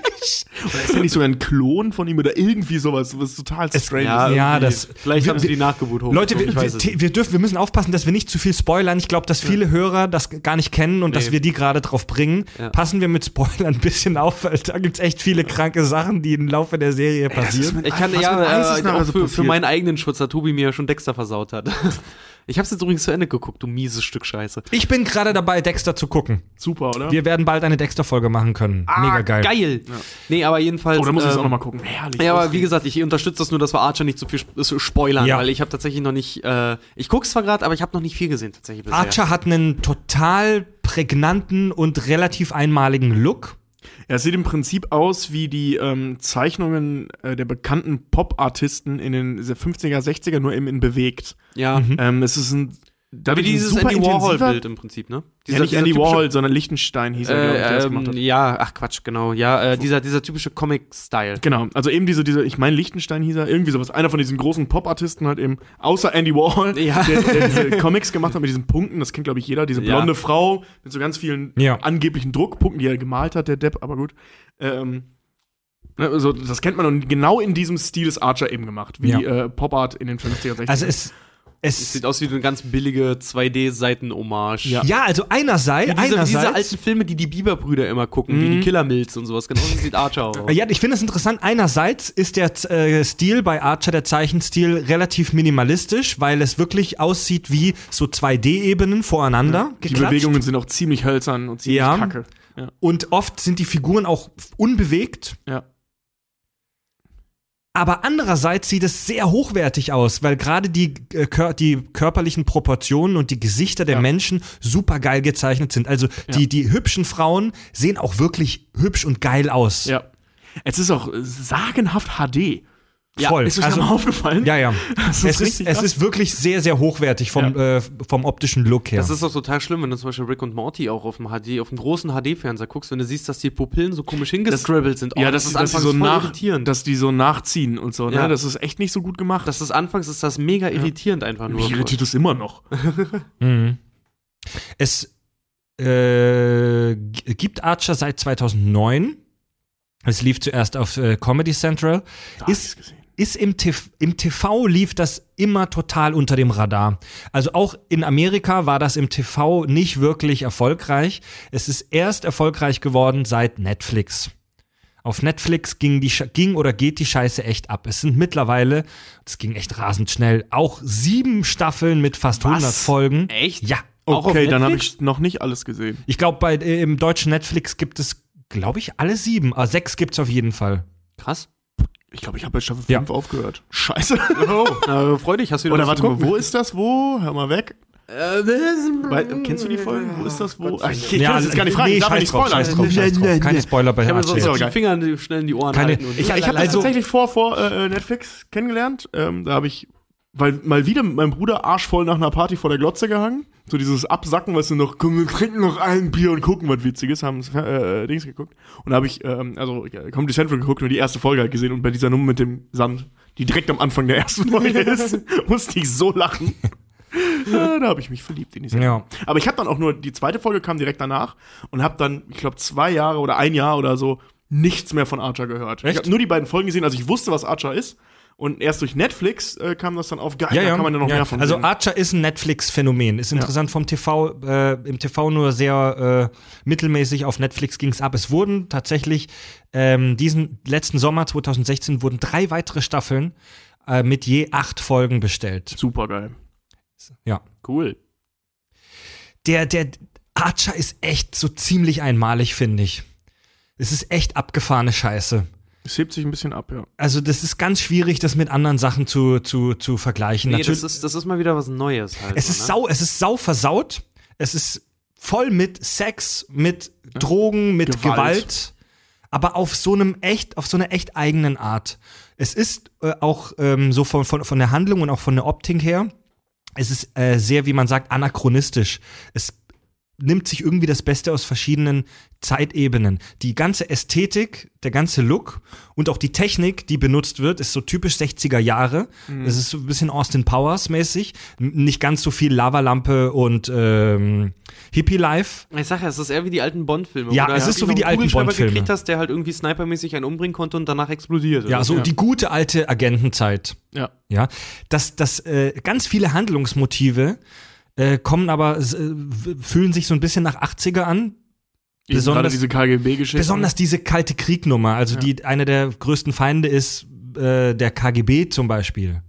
Oder ist er nicht sogar ein Klon von ihm oder irgendwie sowas, was total strange Ja, ist? ja, das- Vielleicht wir- haben sie wir- die Nachgeburt hoch. Leute, wir, es wir, dürfen, wir müssen aufpassen, dass wir nicht zu viel spoilern. Ich glaube, dass viele Hörer das gar nicht kennen und dass Nee. wir die gerade drauf bringen. Ja. Passen wir mit Spoilern ein bisschen auf, weil da gibt's echt viele kranke Sachen, die im Laufe der Serie passieren. Ich kann ja äh, für, für meinen eigenen Schutz, da Tobi mir ja schon Dexter versaut hat. Ich hab's jetzt übrigens zu Ende geguckt, du mieses Stück Scheiße. Ich bin gerade dabei, Dexter zu gucken. Super, oder? Wir werden bald eine Dexter-Folge machen können. Mega geil. Geil! Nee, aber jedenfalls. oh, da muss ich es auch ähm, nochmal gucken. Herrlich. Ja, aber wie gesagt, ich unterstütze das nur, dass wir Archer nicht zu viel sp so spoilern, Ja. weil ich habe tatsächlich noch nicht, äh, ich guck's zwar gerade, aber ich habe noch nicht viel gesehen tatsächlich bisher. Archer hat einen total prägnanten und relativ einmaligen Look. Ja, es sieht im Prinzip aus wie die ähm, Zeichnungen äh, der bekannten Pop-Artisten in den 50er, 60er, nur eben in bewegt. Ja. Ähm, es ist ein. Wie dadurch ein dieses super Andy Warhol-Bild im Prinzip, ne? Ja, nicht Andy Warhol, sondern Lichtenstein hieß er, glaub ich, der das Äh, gemacht hat. ähm, ja, ach Quatsch, genau. Ja, äh, dieser, dieser typische Comic-Style. Genau, also eben diese, diese ich meine Lichtenstein hieß er, irgendwie sowas. Einer von diesen großen Pop-Artisten halt eben, außer Andy Warhol, Ja. der, der diese Comics gemacht hat mit diesen Punkten, das kennt glaube ich jeder, diese Ja. blonde Frau mit so ganz vielen Ja. angeblichen Druckpunkten, die er gemalt hat, der Depp, aber gut. Ähm, also das kennt man und genau in diesem Stil ist Archer eben gemacht, wie Ja. äh, Pop-Art in den 50er, 60er. Also es, Es es, sieht aus wie eine ganz billige 2D-Seiten-Hommage. Ja. ja, also einerseits, Wie diese, einerseits diese alten Filme, die die Bieber-Brüder immer gucken, wie die Killer Mills und sowas. Genau so sieht Archer aus. Ja, ich finde es interessant. Einerseits ist der äh, Stil bei Archer, der Zeichenstil, relativ minimalistisch, weil es wirklich aussieht wie so 2D-Ebenen voreinander die geklatscht. Bewegungen sind auch ziemlich hölzern und ziemlich Ja. kacke. Ja. Und oft sind die Figuren auch unbewegt. Ja. Aber andererseits sieht es sehr hochwertig aus, weil gerade die, äh, kör die körperlichen Proportionen und die Gesichter der Ja. Menschen super geil gezeichnet sind. Also die, die hübschen Frauen sehen auch wirklich hübsch und geil aus. ja. Es ist auch sagenhaft HD. Voll. Ist euch also, das mal aufgefallen? ja, ja. Das ist es, ist, es ist wirklich sehr, sehr hochwertig vom, äh, vom optischen Look her. Das ist doch total schlimm, wenn du zum Beispiel Rick und Morty auch auf dem HD, auf dem großen HD-Fernseher guckst, wenn du siehst, dass die Pupillen so komisch hingescribbelt sind. Oh, ja, das, ist, dass, die so voll nach, irritierend. dass die so nachziehen und so, ne? Ja. Das ist echt nicht so gut gemacht. das ist anfangs ist das mega irritierend einfach nur. Mich irritiert das immer noch. Mhm. Es äh, gibt Archer seit 2009. Es lief zuerst auf äh, Comedy Central. Da Ist, gesehen. Ist im, TV, im TV lief das immer total unter dem Radar. Also auch in Amerika war das im TV nicht wirklich erfolgreich. Es ist erst erfolgreich geworden seit Netflix. Auf Netflix ging, die, ging oder geht die Scheiße echt ab. Es sind mittlerweile, das ging echt rasend schnell, auch sieben Staffeln mit fast 100 Folgen. Echt? Ja. Okay, dann habe ich noch nicht alles gesehen. Ich glaube, bei äh, im deutschen Netflix gibt es, glaube ich, alle sieben. Ah, sechs gibt's auf jeden Fall. Krass. Ich glaube, ich habe bei Staffel Ja. 5 aufgehört. Scheiße. Oh, na, freu dich, hast du wieder Oder warte mal, wo ist das? Wo? Hör mal weg. Äh, Weil, kennst du die Folgen? Wo ist das? Wo? Ach, ich, ich Ja, kann das jetzt gar nicht fragen. nee, ich darf ja nicht drauf, spoilern. scheiß drauf, scheiß drauf. Keine Spoiler bei Ich habe die Finger schnell in die Ohren Keine- halten. und- Ich, ich habe das Also- tatsächlich vor, vor äh, Netflix kennengelernt. Ähm, da habe ich, weil mal wieder mit meinem Bruder arschvoll nach einer Party vor der Glotze gehangen. So dieses Absacken, weißt du, noch, komm, wir trinken noch ein Bier und gucken was Witziges, haben äh, Dings geguckt. Und da habe ich, ähm, also Comedy Central geguckt und die erste Folge halt gesehen und bei dieser Nummer mit dem Sand, die direkt am Anfang der ersten Folge ist, musste ich so lachen. Ja, da habe ich mich verliebt in die Serie. Ja. Aber ich habe dann auch nur, die zweite Folge kam direkt danach und habe dann, ich glaube, zwei Jahre oder ein Jahr oder so nichts mehr von Archer gehört. Ich Echt? habe nur die beiden Folgen gesehen, also ich wusste, was Archer ist. Und erst durch Netflix äh, kam das dann auf, geil, da kann man ja noch ja. mehr von Also sehen. Archer ist ein Netflix-Phänomen. Ist interessant vom TV, äh, im TV nur sehr äh, mittelmäßig, auf Netflix ging's ab. Es wurden tatsächlich ähm, diesen letzten Sommer 2016 wurden drei weitere Staffeln äh, mit je acht Folgen bestellt. Super geil. Ja. Cool. Der, der Archer ist echt so ziemlich einmalig, finde ich. Es ist echt abgefahrene Scheiße. Es hebt sich ein bisschen ab, ja. Also, das ist ganz schwierig, das mit anderen Sachen zu, zu, zu vergleichen. Nee, Natürlich, das ist, das ist mal wieder was Neues halt. es so, ist ne? sau, es ist sau versaut. Es ist voll mit Sex, mit Drogen, mit Gewalt. Gewalt. aber auf so einem echt, auf so einer echt eigenen Art. Es ist äh, auch ähm, so von, von, von der Handlung und auch von der Optik her, es ist äh, sehr, wie man sagt, anachronistisch. Es nimmt sich irgendwie das Beste aus verschiedenen Zeitebenen. Die ganze Ästhetik, der ganze Look und auch die Technik, die benutzt wird, ist so typisch 60er Jahre. Es ist so ein bisschen Austin Powers mäßig. Nicht ganz so viel Lavalampe und ähm, Hippie-Life. Ich sag ja, es ist eher wie die alten Bond-Filme. Ja, es halt ist so wie die alten Bond-Filme. gekriegt hast, der halt irgendwie snipermäßig einen umbringen konnte und danach explodiert. Ja, oder? so die gute alte Agentenzeit. Ja. Ja, dass das äh, ganz viele Handlungsmotive äh, kommen aber äh, fühlen sich so ein bisschen nach 80er an. Eben Besonders- diese KGB-Geschichte. Besonders diese kalte Kriegnummer, also die eine der größten Feinde ist äh, der KGB zum Beispiel.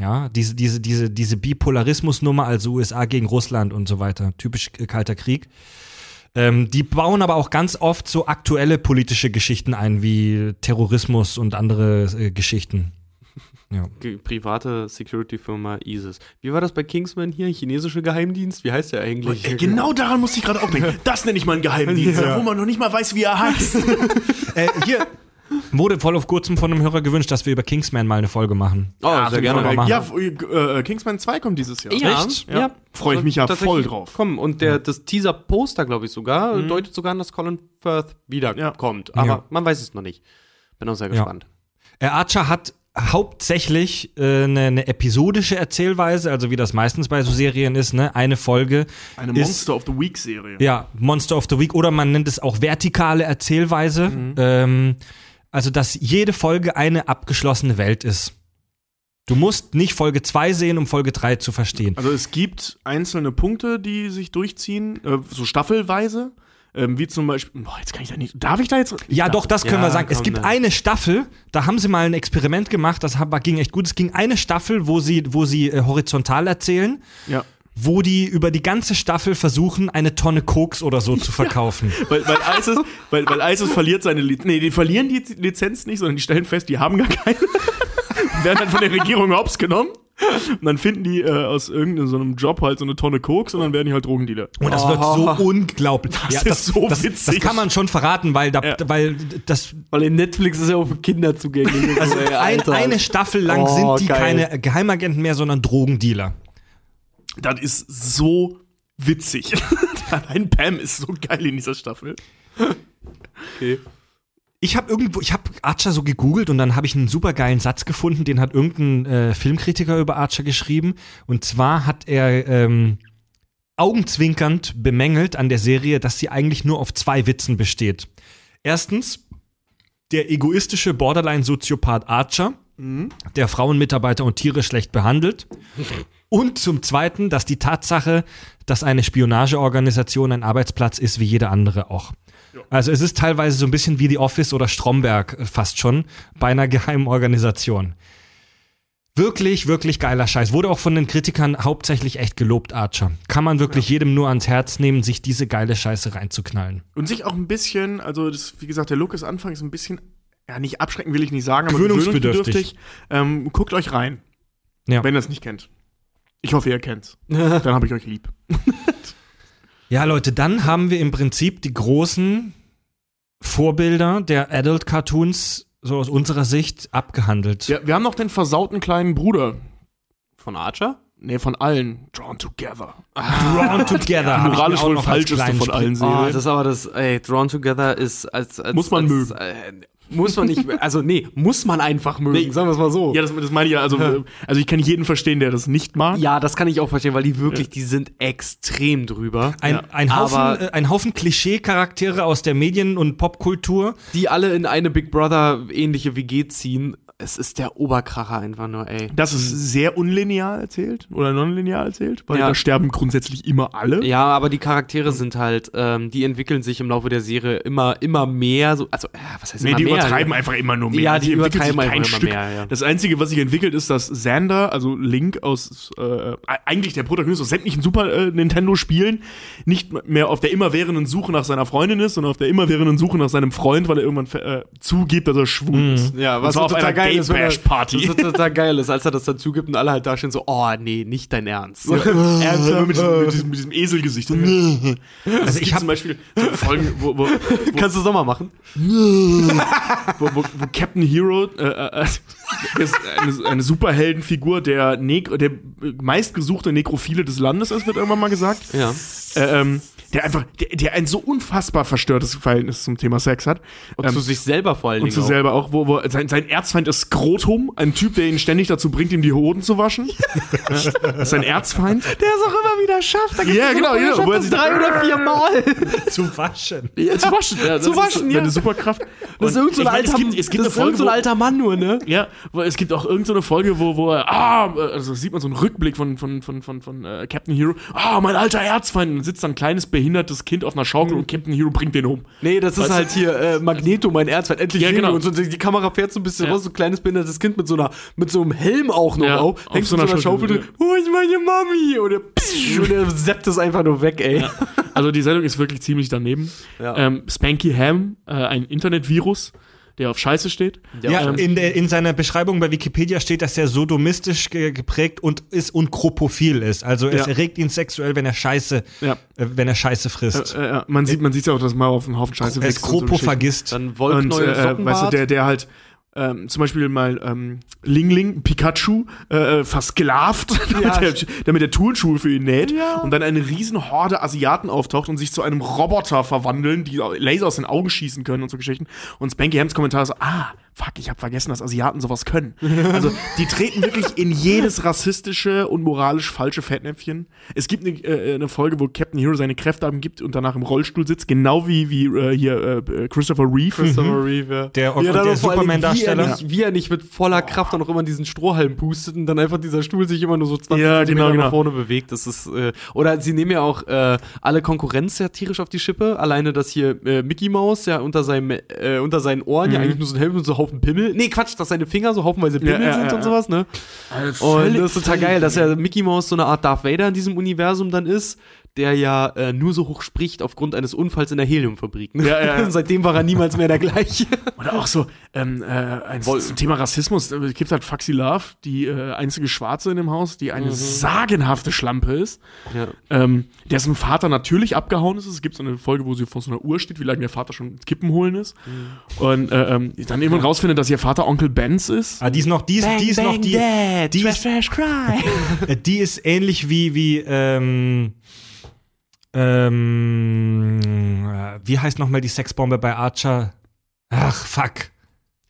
Ja, diese, diese, diese, diese Bipolarismusnummer, also USA gegen Russland und so weiter. Typisch äh, kalter Krieg. Ähm, die bauen aber auch ganz oft so aktuelle politische Geschichten ein, wie Terrorismus und andere äh, Geschichten. Ja. Private Security-Firma ISIS. Wie war das bei Kingsman hier? Chinesische Geheimdienst? Wie heißt der eigentlich? Ey, genau daran musste ich gerade auch denken. Das nenne ich mal einen Geheimdienst, wo man noch nicht mal weiß, wie er heißt. Äh, hier wurde voll auf kurzem von einem Hörer gewünscht, dass wir über Kingsman mal eine Folge machen. Oh, sehr gerne. machen. Ja, äh, Kingsman 2 kommt dieses Jahr. Ja, Echt? ja. Freue ich mich ja voll drauf. Kommen. Und der, das Teaser-Poster, glaube ich sogar, deutet sogar an, dass Colin Firth wiederkommt. Aber Ja. man weiß es noch nicht. Bin auch sehr Ja. gespannt. Äh, Archer hat hauptsächlich äh, eine, eine episodische Erzählweise, also wie das meistens bei so Serien ist, ne? Eine Folge. Eine ist- Monster of the Week-Serie. Ja, Monster of the Week oder man nennt es auch vertikale Erzählweise. Ähm, also, dass jede Folge eine abgeschlossene Welt ist. Du musst nicht Folge 2 sehen, um Folge 3 zu verstehen. Also es gibt einzelne Punkte, die sich durchziehen, äh, so staffelweise. Ähm, wie zum Beispiel, boah, jetzt kann ich da nicht, darf ich da jetzt? Ja, doch, das können Ja, wir sagen. Es komm, gibt dann. eine Staffel, da haben sie mal ein Experiment gemacht, das ging echt gut. Es ging eine Staffel, wo sie, wo sie äh, horizontal erzählen, Ja. wo die über die ganze Staffel versuchen, eine Tonne Koks oder so zu verkaufen. Weil, weil, ISIS, weil, weil ISIS verliert seine Lizenz. Nee, die verlieren die Lizenz nicht, sondern die stellen fest, die haben gar keine. werden dann von der Regierung hops genommen. Und dann finden die äh, aus irgendeinem so einem Job halt so eine Tonne Koks und dann werden die halt Drogendealer. Und das wird so unglaublich. Das ist so das, witzig. Das kann man schon verraten, weil, da, Ja. weil das Weil in Netflix ist ja auch für Kinder zugänglich. also ein, eine Staffel lang Oh, sind die geil. keine Geheimagenten mehr, sondern Drogendealer. Das ist so witzig. Allein Pam ist so geil in dieser Staffel. Ich habe irgendwo, ich habe Archer so gegoogelt und dann habe ich einen super geilen Satz gefunden, den hat irgendein äh, Filmkritiker über Archer geschrieben. Und zwar hat er ähm, augenzwinkernd bemängelt an der Serie, dass sie eigentlich nur auf zwei Witzen besteht. Erstens, der egoistische Borderline-Soziopath Archer, der Frauenmitarbeiter und Tiere schlecht behandelt. Und zum Zweiten, dass die Tatsache, dass eine Spionageorganisation ein Arbeitsplatz ist, wie jede andere auch. Also es ist teilweise so ein bisschen wie The Office oder Stromberg äh, fast schon bei einer geheimen Organisation. Wirklich, wirklich geiler Scheiß. Wurde auch von den Kritikern hauptsächlich echt gelobt, Archer. Kann man wirklich jedem nur ans Herz nehmen, sich diese geile Scheiße reinzuknallen. Und sich auch ein bisschen, also das, wie gesagt, der Look ist anfangs ein bisschen, ja, nicht abschrecken will ich nicht sagen, aber Gewöhnungsbedürftig. Ähm, guckt euch rein, Ja. wenn ihr es nicht kennt. Ich hoffe, ihr kennt's. Dann habe ich euch lieb. Ja, Leute, dann haben wir im Prinzip die großen Vorbilder der Adult Cartoons so aus unserer Sicht abgehandelt. Ja, wir haben noch den versauten kleinen Bruder. Von Archer? Nee, von allen. Drawn Together. Drawn Together. Moralisch wohl falscheste von allen Oh, Serien. das ist aber das, ey, Drawn Together ist als, als Muss man als, mögen. Äh, muss man nicht, also nee, muss man einfach mögen, Nee. sagen wir es mal so. ja, das, das meine ich ja. Also, also ich kann jeden verstehen, der das nicht mag. Ja, das kann ich auch verstehen, weil die wirklich, die sind extrem drüber. Ein, Ja. ein Haufen, Aber- äh, ein Haufen Klischee-Charaktere aus der Medien- und Popkultur. Die alle in eine Big Brother ähnliche WG ziehen. Es ist der Oberkracher einfach nur, ey. Das ist sehr unlinear erzählt oder nonlinear erzählt, weil Ja. da sterben grundsätzlich immer alle. Ja, aber die Charaktere sind halt, ähm, die entwickeln sich im Laufe der Serie immer, immer mehr. So, also, äh, was heißt Nee, immer die mehr? Übertreiben einfach immer nur mehr. Ja, Also die sich übertreiben kein einfach immer Stück. mehr, ja. Das Einzige, was sich entwickelt, ist, dass Xander, also Link aus äh, eigentlich der Protagonist aus sämtlichen Super äh, Nintendo-Spielen, nicht mehr auf der immerwährenden Suche nach seiner Freundin ist, sondern auf der immerwährenden Suche nach seinem Freund, weil er irgendwann äh, zugibt, dass er schwul ist. Ja, was so auf einer Gay-Bash-Party. Gay-Bash-Party. Was so total geil ist, als er das dann zugibt und alle halt da stehen so, oh nee, nicht dein Ernst. Ernsthaft mit diesem, mit diesem, mit diesem Eselgesicht. Also ich ich hab- habe zum Beispiel so Folgen, wo, wo, Kannst du das nochmal machen? Wo, wo, wo Captain Hero äh, äh, ist eine, eine Superheldenfigur, der, Neg der meistgesuchte Nekrophile des Landes ist, wird irgendwann mal gesagt. Ja. äh, ähm, der einfach, der, der ein so unfassbar verstörtes Verhältnis zum Thema Sex hat. Und Ähm, zu sich selber vor allen und Dingen. zu auch. selber auch, wo, wo sein, sein Erzfeind ist Skrotum, ein Typ, der ihn ständig dazu bringt, ihm die Hoden zu waschen. Das ist sein Erzfeind. Der es auch immer wieder schafft. Da gibt's Ja, genau, ja, wo er das drei oder vier Mal. Zu waschen. Ja, zu waschen. Ja, Zu waschen, ist ja. Eine Superkraft. Das ist Und so ein ich alter, es gibt, es gibt eine ist Folge, so ein alter Mann nur, ne? Ja, es gibt auch irgendeine Folge, wo, wo er, ah, also sieht man so einen Rückblick von, von, von, von, von äh, Captain Hero, ah, mein alter Erzfeind, und dann sitzt da ein kleines behindertes Kind auf einer Schaukel Mhm. und Captain Hero bringt den um. Nee, das ist Weißt du? halt hier äh, Magneto, mein Erzfeind, endlich Ja, genau. Und so, die Kamera fährt so ein bisschen Ja. raus, so ein kleines behindertes Kind mit so einer, mit so einem Helm auch noch Ja, auf, auf hängt so so einer einer Schaufel Schaukel, drin, wo ist meine Mami? Und er, psch, und er seppt es einfach nur weg, ey. Also die Sendung ist wirklich ziemlich daneben. Ähm, Spanky Ham, äh, ein Internetvirus, der auf Scheiße steht. Ja, ähm, in, der, in seiner Beschreibung bei Wikipedia steht, dass er sodomistisch ge geprägt und ist und kropophil ist. Also es Ja. erregt ihn sexuell, wenn er Scheiße, Ja. äh, wenn er Scheiße frisst. Äh, äh, man sieht man sieht ja auch, dass mal auf einen Haufen Scheiße er ist wächst und so Geschichten. Kropophagist. Dann Und Wollknäuel, äh, äh, weißt du, der, der halt ähm, zum Beispiel mal ähm, Ling Ling, Pikachu, äh, versklavt, damit, der, damit der Turnschuhe für ihn näht und dann eine riesen Horde Asiaten auftaucht und sich zu einem Roboter verwandeln, die Laser aus den Augen schießen können und so Geschichten. Und Spanky Hams Kommentar ist so, ah, fuck, ich habe vergessen, dass Asiaten sowas können. Also die treten wirklich in jedes rassistische und moralisch falsche Fettnäpfchen. Es gibt eine, äh, eine Folge, wo Captain Hero seine Kräfte abgibt und danach im Rollstuhl sitzt, genau wie, wie äh, hier äh, Christopher Reeve. Christopher Reeve, ja. Der- und- ja, der Dingen, Superman-Darsteller. Wie, er nicht- wie er nicht mit voller Kraft dann auch immer diesen Strohhalm pustet und dann einfach dieser Stuhl sich immer nur so 20 Ja, Zentimeter genau, genau. nach vorne bewegt. Das ist, äh, oder sie nehmen ja auch äh, alle Konkurrenz sehr tierisch auf die Schippe. Alleine, dass hier äh, Mickey Mouse ja unter, seinem, äh, unter seinen Ohren ja eigentlich nur so ein Helm und so Haufen Pimmel. Nee, Quatsch, dass seine Finger so haufenweise Pimmel Ja, ja, sind und sowas, ne? Und das ist total geil, dass ja Mickey Mouse so eine Art Darth Vader in diesem Universum dann ist, der ja äh, nur so hoch spricht aufgrund eines Unfalls in der Heliumfabrik. Ne? Ja, ja, seitdem war er niemals mehr der gleiche. Oder auch so, ähm, äh, ein, zum Thema Rassismus, äh, es gibt halt Foxy Love, die äh, einzige Schwarze in dem Haus, die eine sagenhafte Schlampe ist, Ja. ähm, dessen Vater natürlich abgehauen ist. Es gibt so eine Folge, wo sie vor so einer Uhr steht, wie lange der Vater schon Kippen holen ist. Und äh, ähm, dann irgendwann rausfindet, dass ihr Vater Onkel Benz ist. Ah, die ist noch, die ist, die ist noch die, die ist, äh, die ist ähnlich wie, wie, ähm, ähm, äh, wie heißt nochmal die Sexbombe bei Archer? Ach, fuck.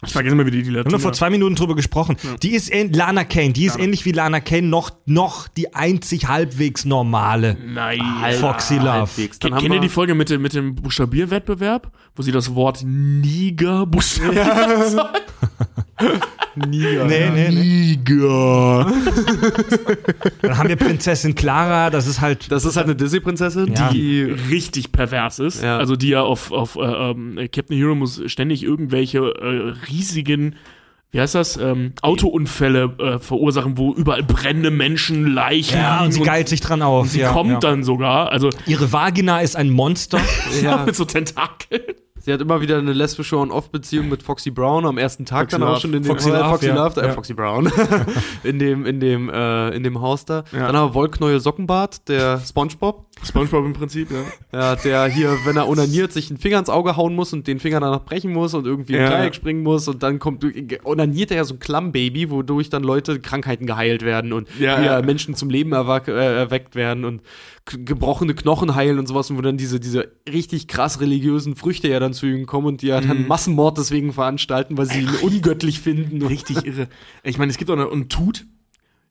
Ich vergesse mal, wie die, die Wir haben nur vor zwei Minuten drüber gesprochen. Die ist Lana Kane, die ist ähnlich wie Lana Kane noch, noch die einzig halbwegs normale. Nein. Foxy Love. halbwegs. Dann Kennt haben kennt ihr wir- die Folge mit dem, mit dem Buchstabierwettbewerb, wo sie das Wort Niger buchstabieren? Niger. Nee, nee, nee. Niger. Dann haben wir Prinzessin Clara, das ist halt. Das ist halt eine Disney-Prinzessin, Ja. die. richtig pervers ist. Ja. Also die ja auf, auf äh, ähm, Captain Hero muss ständig irgendwelche äh, riesigen, wie heißt das, ähm, Autounfälle äh, verursachen, wo überall brennende Menschen, Leichen Ja, und sie geilt sich dran auf. sie ja, kommt ja. dann sogar, also Ihre Vagina ist ein Monster. Ja, mit so Tentakeln. Sie hat immer wieder eine lesbische On-Off-Beziehung mit Foxy Brown am ersten Tag Foxy dann auch Love. schon in dem Foxy Love, Foxy ja. Love, äh, Ja. Foxy Brown in dem in dem äh, in dem Haus da. Ja. Dann haben wir Wollknäuel Sockenbart, der SpongeBob, Spongebob im Prinzip, ja. ja, der hier, wenn er onaniert, sich einen Finger ins Auge hauen muss und den Finger danach brechen muss und irgendwie im Ja. Dreieck springen muss und dann kommt onaniert er ja so ein Klammbaby, wodurch dann Leute Krankheiten geheilt werden und Ja, ja. Menschen zum Leben erwack, äh, erweckt werden und gebrochene Knochen heilen und sowas und wo dann diese diese richtig krass religiösen Früchte ja dann zu ihnen kommen und die ja Mhm. dann Massenmord deswegen veranstalten, weil sie ihn ungöttlich finden. Richtig irre. Ich meine, es gibt auch eine, ein Tut,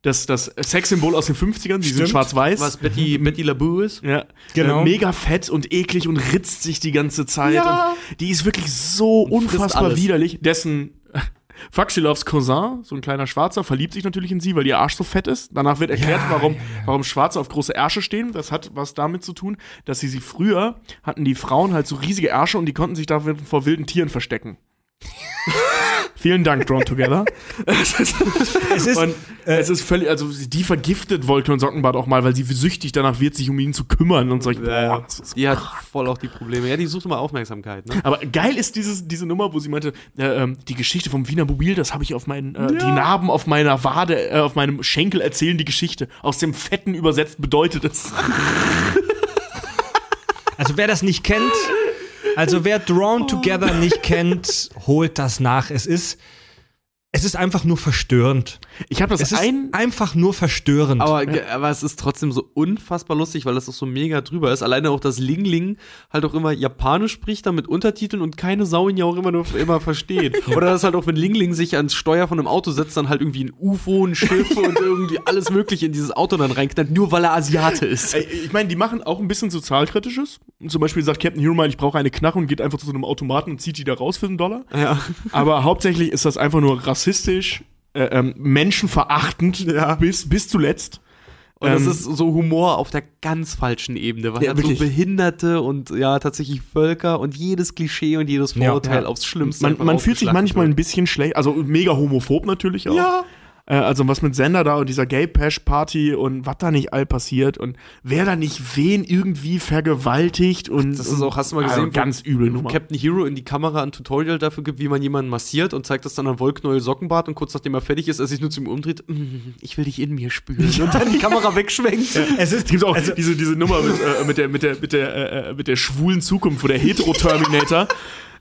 das, das Sexsymbol aus den 50ern, die sind schwarz-weiß. was Betty Betty LaBoo ist. Ja, Genau. Äh, mega fett und eklig und ritzt sich die ganze Zeit. Und die ist wirklich so Und unfassbar widerlich. Dessen Foxy Loves Cousin, so ein kleiner Schwarzer, verliebt sich natürlich in sie, weil ihr Arsch so fett ist. Danach wird erklärt, warum, warum Schwarze auf große Ärsche stehen. Das hat was damit zu tun, dass sie sie früher hatten die Frauen halt so riesige Ärsche und die konnten sich dafür vor wilden Tieren verstecken. Vielen Dank, Drawn Together. Es ist, Und äh, es ist völlig, also die vergiftet Wolke und Sockenbart auch mal, weil sie süchtig danach wird, sich um ihn zu kümmern und solche. Boah, das ist Die hat voll auch die Probleme. Ja, die sucht immer Aufmerksamkeit, ne? aber geil ist dieses, diese Nummer, wo sie meinte, äh, ähm, die Geschichte vom Wiener Mobil, das habe ich auf meinen, äh, die Narben auf meiner Wade, äh, auf meinem Schenkel erzählen die Geschichte. Aus dem Fetten übersetzt bedeutet es. also wer das nicht kennt, also wer Drawn Together nicht kennt, holt das nach. Es ist, es ist einfach nur verstörend. Ich habe das Es ist ein. einfach nur verstörend. Aber, aber es ist trotzdem so unfassbar lustig, weil das auch so mega drüber ist. Alleine auch, dass Ling Ling halt auch immer Japanisch spricht, dann mit Untertiteln und keine Sau ihn ja auch immer nur immer versteht. Oder dass halt auch, wenn Ling Ling sich ans Steuer von einem Auto setzt, dann halt irgendwie ein UFO, ein Schiff und irgendwie alles Mögliche in dieses Auto dann reinknallt, nur weil er Asiate ist. Ich meine, die machen auch ein bisschen sozialkritisches. Zum Beispiel sagt Captain Hero mal, ich brauche eine Knarre und geht einfach zu so einem Automaten und zieht die da raus für einen Dollar. Ja. Aber hauptsächlich ist das einfach nur rassistisch, äh, ähm, menschenverachtend bis, bis zuletzt. Und das Ähm, ist so Humor auf der ganz falschen Ebene, weil Ja, so. Behinderte und ja, tatsächlich Völker und jedes Klischee und jedes Ja. Vorurteil Ja. aufs Schlimmste. Man, man fühlt sich manchmal wird. ein bisschen schlecht, also mega homophob natürlich auch. Ja. Äh, also was mit Sender da und dieser Gay Pash Party und was da nicht all passiert und wer da nicht wen irgendwie vergewaltigt und Das ist auch, hast du mal Also gesehen, wo- ganz übel wo Nummer. Captain Hero in die Kamera ein Tutorial dafür gibt, wie man jemanden massiert und zeigt das dann an Wollknäuel Sockenbart und kurz nachdem er fertig ist, er sich nur zu ihm umdreht, "Mm, ich will dich in mir spüren. Und dann die Kamera wegschwenkt. es ist, gibt auch also, diese, diese Nummer mit, äh, mit der, mit der, mit der, äh, mit der schwulen Zukunft, wo der Hetero-Terminator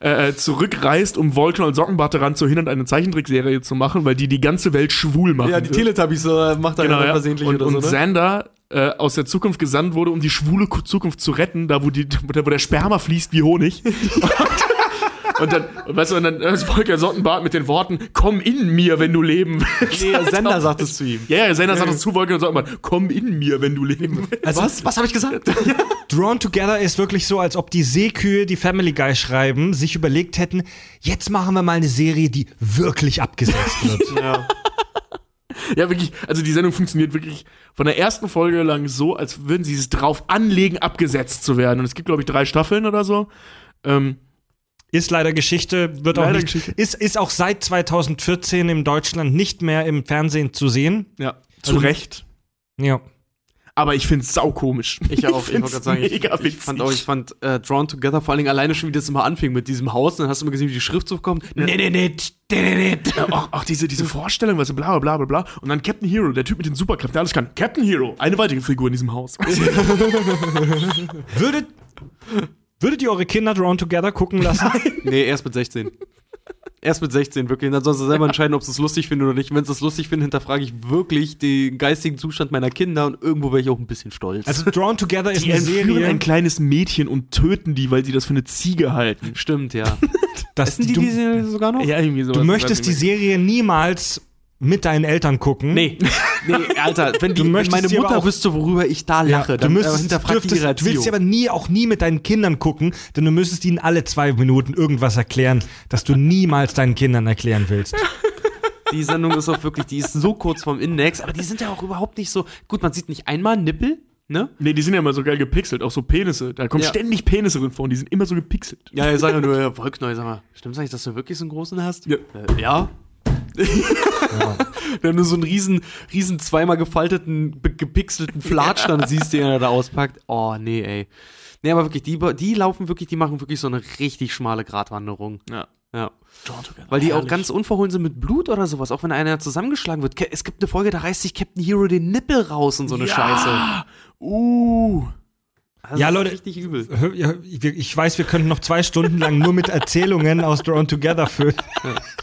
äh, zurückreist, um Volkner und Sockenbart daran zu hindern, eine Zeichentrickserie zu machen, weil die die ganze Welt schwul machen. Ja, die will. Teletubbies äh, macht er Genau, ja versehentlich Und, oder und so, ne? Xander äh, aus der Zukunft gesandt wurde, um die schwule Ku- Zukunft zu retten, da wo, die, wo der Sperma fließt wie Honig. und dann, weißt du, und dann ist Volker Sockenbart mit den Worten, komm in mir, wenn du leben willst. Nee, Sender sagt es zu ihm. Ja, ja, Sender sagt es zu Volker Sockenbart, komm in mir, wenn du leben willst. also Was? Was habe ich gesagt? Drawn Together ist wirklich so, als ob die Seekühe, die Family Guy schreiben, sich überlegt hätten, jetzt machen wir mal eine Serie, die wirklich abgesetzt wird. ja. Ja, wirklich, also die Sendung funktioniert wirklich von der ersten Folge lang so, als würden sie es drauf anlegen, abgesetzt zu werden. Und es gibt, glaube ich, drei Staffeln oder so. Ähm, Ist leider Geschichte, wird auch Leider nicht, Geschichte. Ist, ist auch seit 2014 in Deutschland nicht mehr im Fernsehen zu sehen. ja, zu Also- Recht. Ja. Aber ich finde es saukomisch. Ich auch, ich wollte find's gerade sagen, ich, ich fand auch, ich fand äh, Drawn Together vor allen Dingen alleine schon, wie das immer anfing mit diesem Haus. Und dann hast du immer gesehen, wie die Schrift so kommt. Nee, nee, nee, nee, nee. Ja, auch, auch diese, diese Vorstellung, weißt du, bla bla bla bla. Und dann Captain Hero, der Typ mit den Superkräften, der alles kann. Captain Hero, eine weitere Figur in diesem Haus. Würdet, würdet ihr eure Kinder Drawn Together gucken lassen? Nee, erst mit 16. Erst mit 16, wirklich. Dann sollst du selber entscheiden, ob sie es lustig finden oder nicht. Wenn sie es lustig finden, hinterfrage ich wirklich den geistigen Zustand meiner Kinder und irgendwo wäre ich auch ein bisschen stolz. Also Drawn Together ist Die eine entführen Serie, ein kleines Mädchen und töten die, weil sie das für eine Ziege halten. Stimmt, ja. dass Essen die du, die Serie sogar noch? Ja, irgendwie sowas. du möchtest die Serie niemals mit deinen Eltern gucken. Nee, nee, Alter, wenn, die, Du wenn möchtest meine Mutter auch- wüsste, worüber ich da Ja, lache, du dann äh, müsstest, hinterfragt die dürftest, ihre du willst sie aber nie, auch nie mit deinen Kindern gucken, denn du müsstest ihnen alle zwei Minuten irgendwas erklären, das du niemals deinen Kindern erklären willst. Die Sendung ist auch wirklich, die ist so kurz vorm Index, aber die sind ja auch überhaupt nicht so. Gut, man sieht nicht einmal Nippel, ne? Nee, die sind ja immer so geil gepixelt, auch so Penisse. Da kommen Ja. ständig Penisse drin vor und die sind immer so gepixelt. Ja, ich sage ja nur, ja, Wolkneu, sag mal, stimmt's eigentlich, dass du wirklich so einen großen hast? Ja. Äh, ja. Wenn du so einen riesen, riesen zweimal gefalteten, gepixelten Flatsch dann siehst, den er da auspackt. Oh, nee, ey. Nee, aber wirklich, die, die laufen wirklich, die machen wirklich so eine richtig schmale Gratwanderung. Ja. Ja. Weil die auch ganz unverhohlen sind mit Blut oder sowas, auch wenn einer zusammengeschlagen wird. Es gibt eine Folge, da reißt sich Captain Hero den Nippel raus und so eine Scheiße. Uh. Also Ja, das ist Leute. Richtig übel. Ja, Ich weiß, wir könnten noch zwei Stunden lang nur mit Erzählungen aus Drawn Together füllen.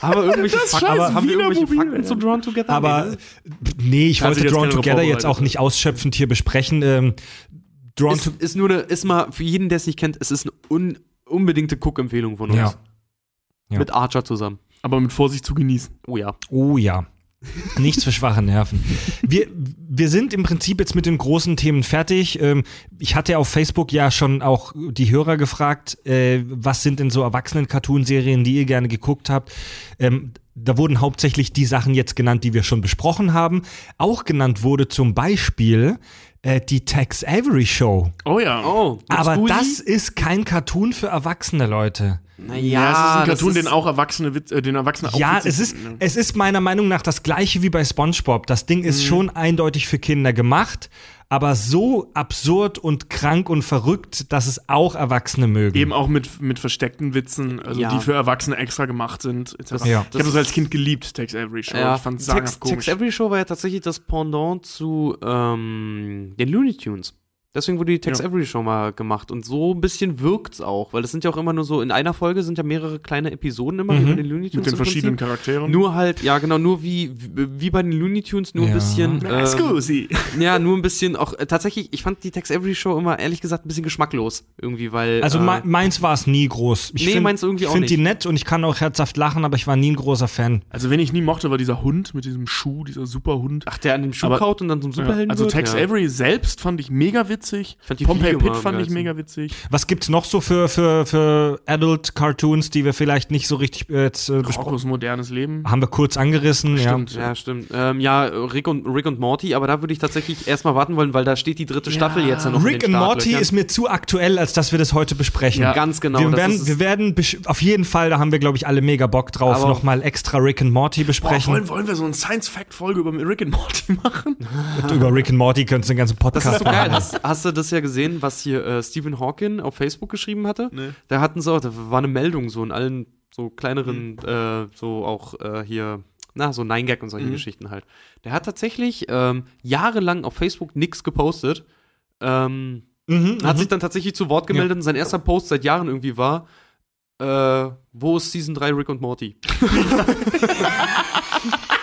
Haben wir irgendwelche scheiß aber haben wir irgendwelche Wienermobil, Fakten ey. zu Drawn Together? Aber Nee, ne? ich Kann wollte Drawn Together jetzt auch nicht ausschöpfend hier besprechen. Ähm, Drawn ist, to ist nur eine, ist mal, für jeden, der es nicht kennt, es ist eine un, unbedingte Cook-Empfehlung von uns. Ja. Ja. Mit Archer zusammen. Aber mit Vorsicht zu genießen. Oh ja. Oh ja. Nichts für schwache Nerven. Wir, wir sind im Prinzip jetzt mit den großen Themen fertig. Ähm, ich hatte auf Facebook ja schon auch die Hörer gefragt, äh, was sind denn so Erwachsenen-Cartoon-Serien, die ihr gerne geguckt habt. Ähm, da wurden hauptsächlich die Sachen jetzt genannt, die wir schon besprochen haben. Auch genannt wurde zum Beispiel äh, die Tex Avery Show. Oh ja. Oh, Aber das ist kein Cartoon für erwachsene Leute. Naja, Ja, es ist ein das Cartoon, ist- den auch Erwachsene, äh, den Erwachsene auch Ja, es ist, ne? es ist meiner Meinung nach das gleiche wie bei SpongeBob. Das Ding Mhm. ist schon eindeutig für Kinder gemacht, aber so absurd und krank und verrückt, dass es auch Erwachsene mögen. Eben auch mit, mit versteckten Witzen, also Ja. die für Erwachsene extra gemacht sind. etc. Ja. Ich habe das als Kind geliebt, Tex Avery Show. Ja, Ich fand es Tex. Tex Avery Show war ja tatsächlich das Pendant zu ähm, den Looney Tunes. Deswegen wurde die Tex Ja. Avery Show mal gemacht. Und so ein bisschen wirkt's auch, weil das sind ja auch immer nur so, in einer Folge sind ja mehrere kleine Episoden immer, wie bei den Looney Tunes. Mit den verschiedenen Prinzip. Charakteren. Nur halt, ja genau, nur wie, wie, bei den Looney Tunes, nur ein Ja. bisschen. Na, ähm, scusi. ja, nur ein bisschen auch, äh, tatsächlich, ich fand die Tex Avery Show immer ehrlich gesagt ein bisschen geschmacklos irgendwie, weil. Also äh, me- meins war es nie groß. Ich Nee, find- meins irgendwie Ich auch finde die nicht. nett und ich kann auch herzhaft lachen, aber ich war nie ein großer Fan. Also, wen ich nie mochte, war dieser Hund mit diesem Schuh, dieser Superhund. Ach, der an dem Schuh Aber- kaut und dann zum Superhelden also, wird? Tex ja. Avery selbst fand ich mega witzig. Fand die Pompey Fliege am fand ich mega witzig. Was gibt's noch so für, für, für Adult-Cartoons, die wir vielleicht nicht so richtig äh, jetzt äh, besprochen Rocco's modernes Leben. haben? wir kurz angerissen. Stimmt. Ja, stimmt. Ähm, ja, Rick und, Rick und Morty, aber da würde ich tatsächlich erstmal warten wollen, weil da steht die dritte Staffel jetzt ja noch Ja. Rick and Morty ist mir zu aktuell, als dass wir das heute besprechen. Ja. Ganz genau. wir, das werden, wir werden auf jeden Fall, da haben wir, glaube ich, alle mega Bock drauf, nochmal extra Rick and Morty Boah, besprechen. wollen, wollen wir so eine Science-Fact-Folge über Rick and Morty machen? Über Rick and Morty könntest du den ganzen Das Podcast ist so geil. machen. Hast, du das ja gesehen, was hier äh, Stephen Hawking auf Facebook geschrieben hatte? Nee. Da hatten sie auch, da war eine Meldung so in allen so kleineren, Mhm. äh, so auch äh, hier, na, so Nine Gag und solche Mhm. Geschichten halt. Der hat tatsächlich ähm, jahrelang auf Facebook nichts gepostet. Ähm, Mhm, hat mhm. sich dann tatsächlich zu Wort gemeldet und sein erster Post seit Jahren irgendwie war, äh, wo ist Season 3 Rick und Morty?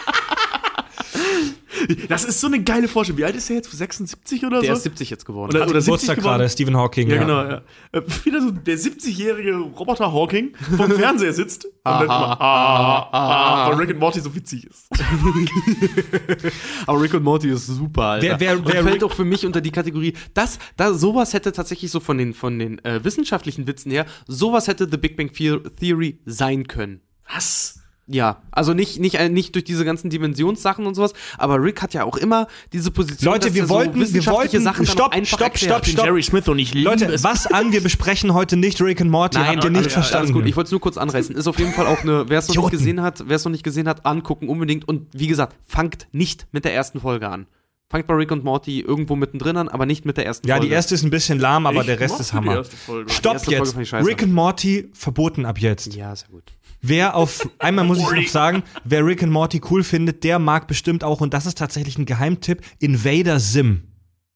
Das ist so eine geile Vorstellung. Wie alt ist er jetzt? 76 oder Der so? ist 70 jetzt geworden. Oder- Hat oder 70 Geburtstag geworden? gerade, Stephen Hawking. Ja, genau, ja. Äh, wieder so der 70-jährige Roboter Hawking vom Fernseher sitzt und dann immer, ah, ah, weil Rick and Morty so witzig ist. Aber Rick und Morty ist super, Alter. Wer- wer- und wer fällt Rick- auch für mich unter die Kategorie, das, da, sowas hätte tatsächlich so von den, von den äh, wissenschaftlichen Witzen her, sowas hätte The Big Bang The- Theory sein können. Was? Ja, also nicht, nicht, äh, nicht durch diese ganzen Dimensionssachen und sowas, aber Rick hat ja auch immer diese Position, Leute, dass wir er wollten- wir wissenschaftliche wollten- Sachen dann stopp, auch einfach stopp, erklärt. stopp, stopp. Jerry Smith und ich liebe Leute, es. was an? Wir besprechen heute nicht Rick and Morty. Habt ihr nicht alles, verstanden? Alles gut, ich wollte es nur kurz anreißen. Ist auf jeden Fall auch eine, wer es noch nicht Idioten. gesehen hat, wer es noch nicht gesehen hat, angucken unbedingt. Und wie gesagt, fangt nicht mit der ersten Folge an. Fangt bei Rick und Morty irgendwo mittendrin an, aber nicht mit der ersten ja, Folge. die erste ist ein bisschen lahm, aber Ich der Rest ist die Hammer. erste Folge. Die Stopp jetzt. fand ich scheiße. Rick and Morty verboten ab jetzt. Ja, sehr gut. Wer auf, einmal muss ich noch sagen, wer Rick and Morty cool findet, der mag bestimmt auch, und das ist tatsächlich ein Geheimtipp, Invader Sim.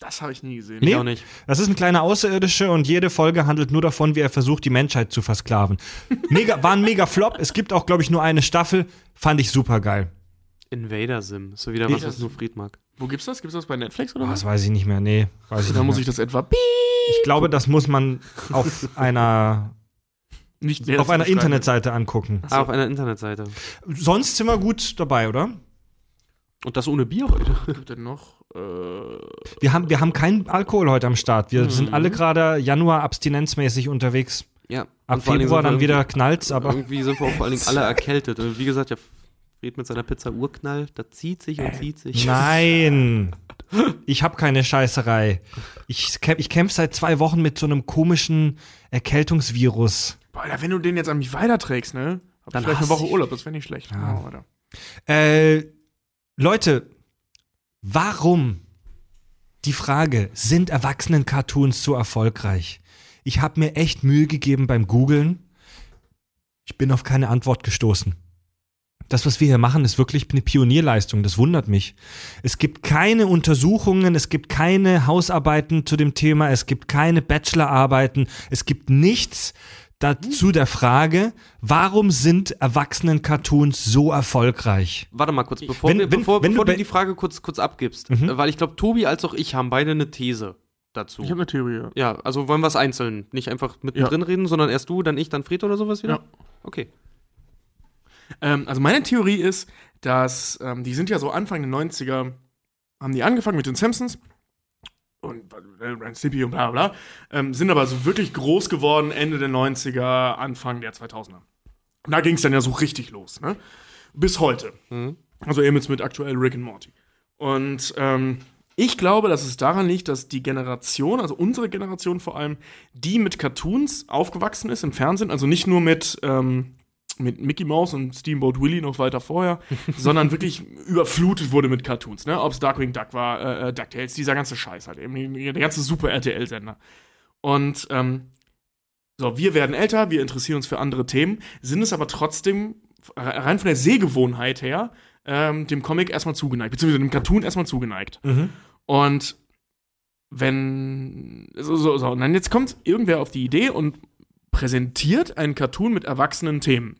Das habe ich nie gesehen. Nee. Ich auch nicht. Das ist ein kleiner Außerirdische und jede Folge handelt nur davon, wie er versucht, die Menschheit zu versklaven. Mega, war ein mega Flop. Es gibt auch, glaube ich, nur eine Staffel. Fand ich super geil. Invader Sim. So wieder was, was nur Fried mag. Wo gibt's das? Gibt's das bei Netflix oder Oh, was? das weiß ich nicht mehr. Nee, weiß ich Da muss ich das etwa Ich glaube, das muss man auf einer, nicht auf einer Internetseite angucken. Ah, auf einer Internetseite. Sonst sind wir gut dabei, oder? Und das ohne Bier heute. Was gibt denn noch? Äh, Wir haben, wir haben keinen Alkohol heute am Start. Wir sind alle gerade Januar abstinenzmäßig unterwegs. Ja. Ab Februar dann wieder knallt's, aber Irgendwie sind wir auch vor allen Dingen alle erkältet. Und wie gesagt, der Fried mit seiner Pizza Urknall, da zieht sich und zieht sich. Nein. Ich habe keine Scheißerei. Ich, kämp- ich kämpfe seit zwei Wochen mit so einem komischen Erkältungsvirus. Boah, Alter, wenn du den jetzt an mich weiterträgst, ne? Hab Dann ich vielleicht eine Woche ich. Urlaub, das wäre nicht schlecht. Ja. Oh. Äh, Leute, warum? Die Frage, sind Erwachsenen-Cartoons so erfolgreich? Ich habe mir echt Mühe gegeben beim Googlen. Ich bin auf keine Antwort gestoßen. Das, was wir hier machen, ist wirklich eine Pionierleistung. Das wundert mich. Es gibt keine Untersuchungen, es gibt keine Hausarbeiten zu dem Thema, es gibt keine Bachelorarbeiten, es gibt nichts dazu der Frage, warum sind Erwachsenen-Cartoons so erfolgreich? Warte mal kurz, bevor, Wenn- wir, wenn- bevor, wenn bevor du du die Frage kurz, kurz abgibst. Mhm. äh, Weil ich glaube, Tobi als auch ich haben beide eine These dazu. Ich habe eine Theorie. Ja. ja, also wollen wir es einzeln. Nicht einfach mittendrin reden, sondern erst du, dann ich, dann Fried oder sowas wieder? Ja. Okay. Ähm, also meine Theorie ist, dass ähm, die sind ja so Anfang der 90er, haben die angefangen mit den Simpsons und äh, Stimpy und bla bla, bla ähm, sind aber so wirklich groß geworden Ende der 90er, Anfang der 2000er. Und da ging es dann ja so richtig los, ne? Bis heute. Mhm. Also eben jetzt mit aktuell Rick and Morty. Und ähm, ich glaube, dass es daran liegt, dass die Generation, also unsere Generation vor allem, die mit Cartoons aufgewachsen ist im Fernsehen, also nicht nur mit, ähm, mit Mickey Mouse und Steamboat Willie noch weiter vorher, sondern wirklich überflutet wurde mit Cartoons, ne? Ob es Darkwing Duck war, äh, äh, DuckTales, dieser ganze Scheiß halt, eben der ganze super RTL-Sender. Und ähm, so, wir werden älter, wir interessieren uns für andere Themen, sind es aber trotzdem rein von der Sehgewohnheit her ähm, dem Comic erstmal zugeneigt, beziehungsweise dem Cartoon erstmal zugeneigt. Und wenn. So, so, so. Und dann jetzt kommt irgendwer auf die Idee und präsentiert einen Cartoon mit erwachsenen Themen.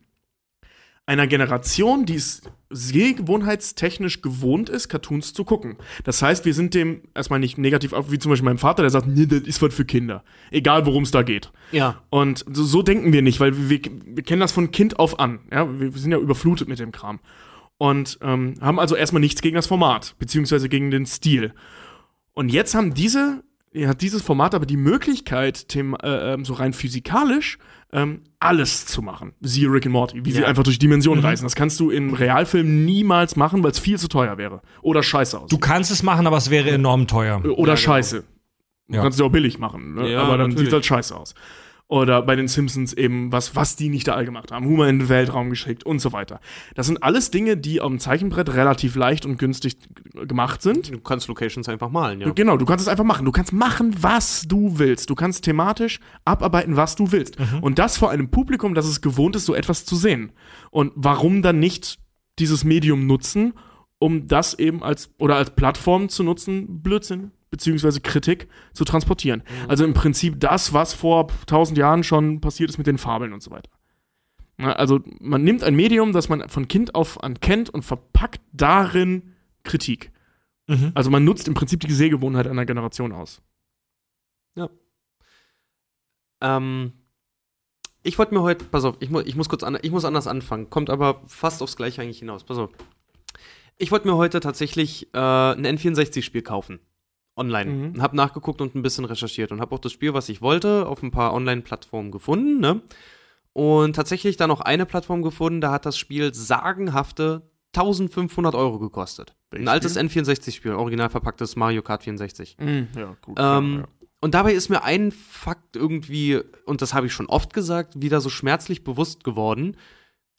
Einer Generation, die es sehgewohnheitstechnisch gewohnt ist, Cartoons zu gucken. Das heißt, wir sind dem erstmal nicht negativ auf, wie zum Beispiel meinem Vater, der sagt, nee, das ist was für Kinder. Egal, worum es da geht. Ja. Und so, so denken wir nicht, weil wir, wir kennen das von Kind auf an. Ja? Wir, wir sind ja überflutet mit dem Kram. Und ähm, haben also erstmal nichts gegen das Format, beziehungsweise gegen den Stil. Und jetzt haben diese, ja, hat dieses Format aber die Möglichkeit, them, äh, ähm, so rein physikalisch ähm, alles zu machen. Siehe Rick and Morty, wie sie Ja. einfach durch Dimensionen reisen. Das kannst du im Realfilm niemals machen, weil es viel zu teuer wäre. Oder scheiße aus. Du kannst es machen, aber es wäre enorm teuer. Oder Ja, genau. scheiße. Du Ja. kannst es ja auch billig machen, ne? Aber dann natürlich. sieht halt scheiße aus. Oder bei den Simpsons eben, was, was die nicht da all gemacht haben. Humor in den Weltraum geschickt und so weiter. Das sind alles Dinge, die auf dem Zeichenbrett relativ leicht und günstig gemacht sind. Du kannst Locations einfach malen, ja. Genau, du kannst es einfach machen. Du kannst machen, was du willst. Du kannst thematisch abarbeiten, was du willst. Und das vor einem Publikum, das es gewohnt ist, so etwas zu sehen. Und warum dann nicht dieses Medium nutzen, um das eben als oder als Plattform zu nutzen, Blödsinn beziehungsweise Kritik zu transportieren. Also im Prinzip das, was vor tausend Jahren schon passiert ist mit den Fabeln und so weiter. Also man nimmt ein Medium, das man von Kind auf an kennt und verpackt darin Kritik. Mhm. Also man nutzt im Prinzip die Sehgewohnheit einer Generation aus. Ähm, ich wollte mir heute, pass auf, ich, mu ich muss kurz an, ich muss anders anfangen, kommt aber fast aufs Gleiche eigentlich hinaus. Pass auf. Ich wollte mir heute tatsächlich äh, ein N64-Spiel kaufen. Online. Mhm. Und habe nachgeguckt und ein bisschen recherchiert und habe auch das Spiel, was ich wollte, auf ein paar Online-Plattformen gefunden, ne? Und tatsächlich dann noch eine Plattform gefunden, da hat das Spiel sagenhafte 1500 Euro gekostet. Welches ein altes Spiel? N64-Spiel, original verpacktes Mario Kart 64. Ja, gut. Ähm, Und dabei ist mir ein Fakt irgendwie, und das habe ich schon oft gesagt, wieder so schmerzlich bewusst geworden.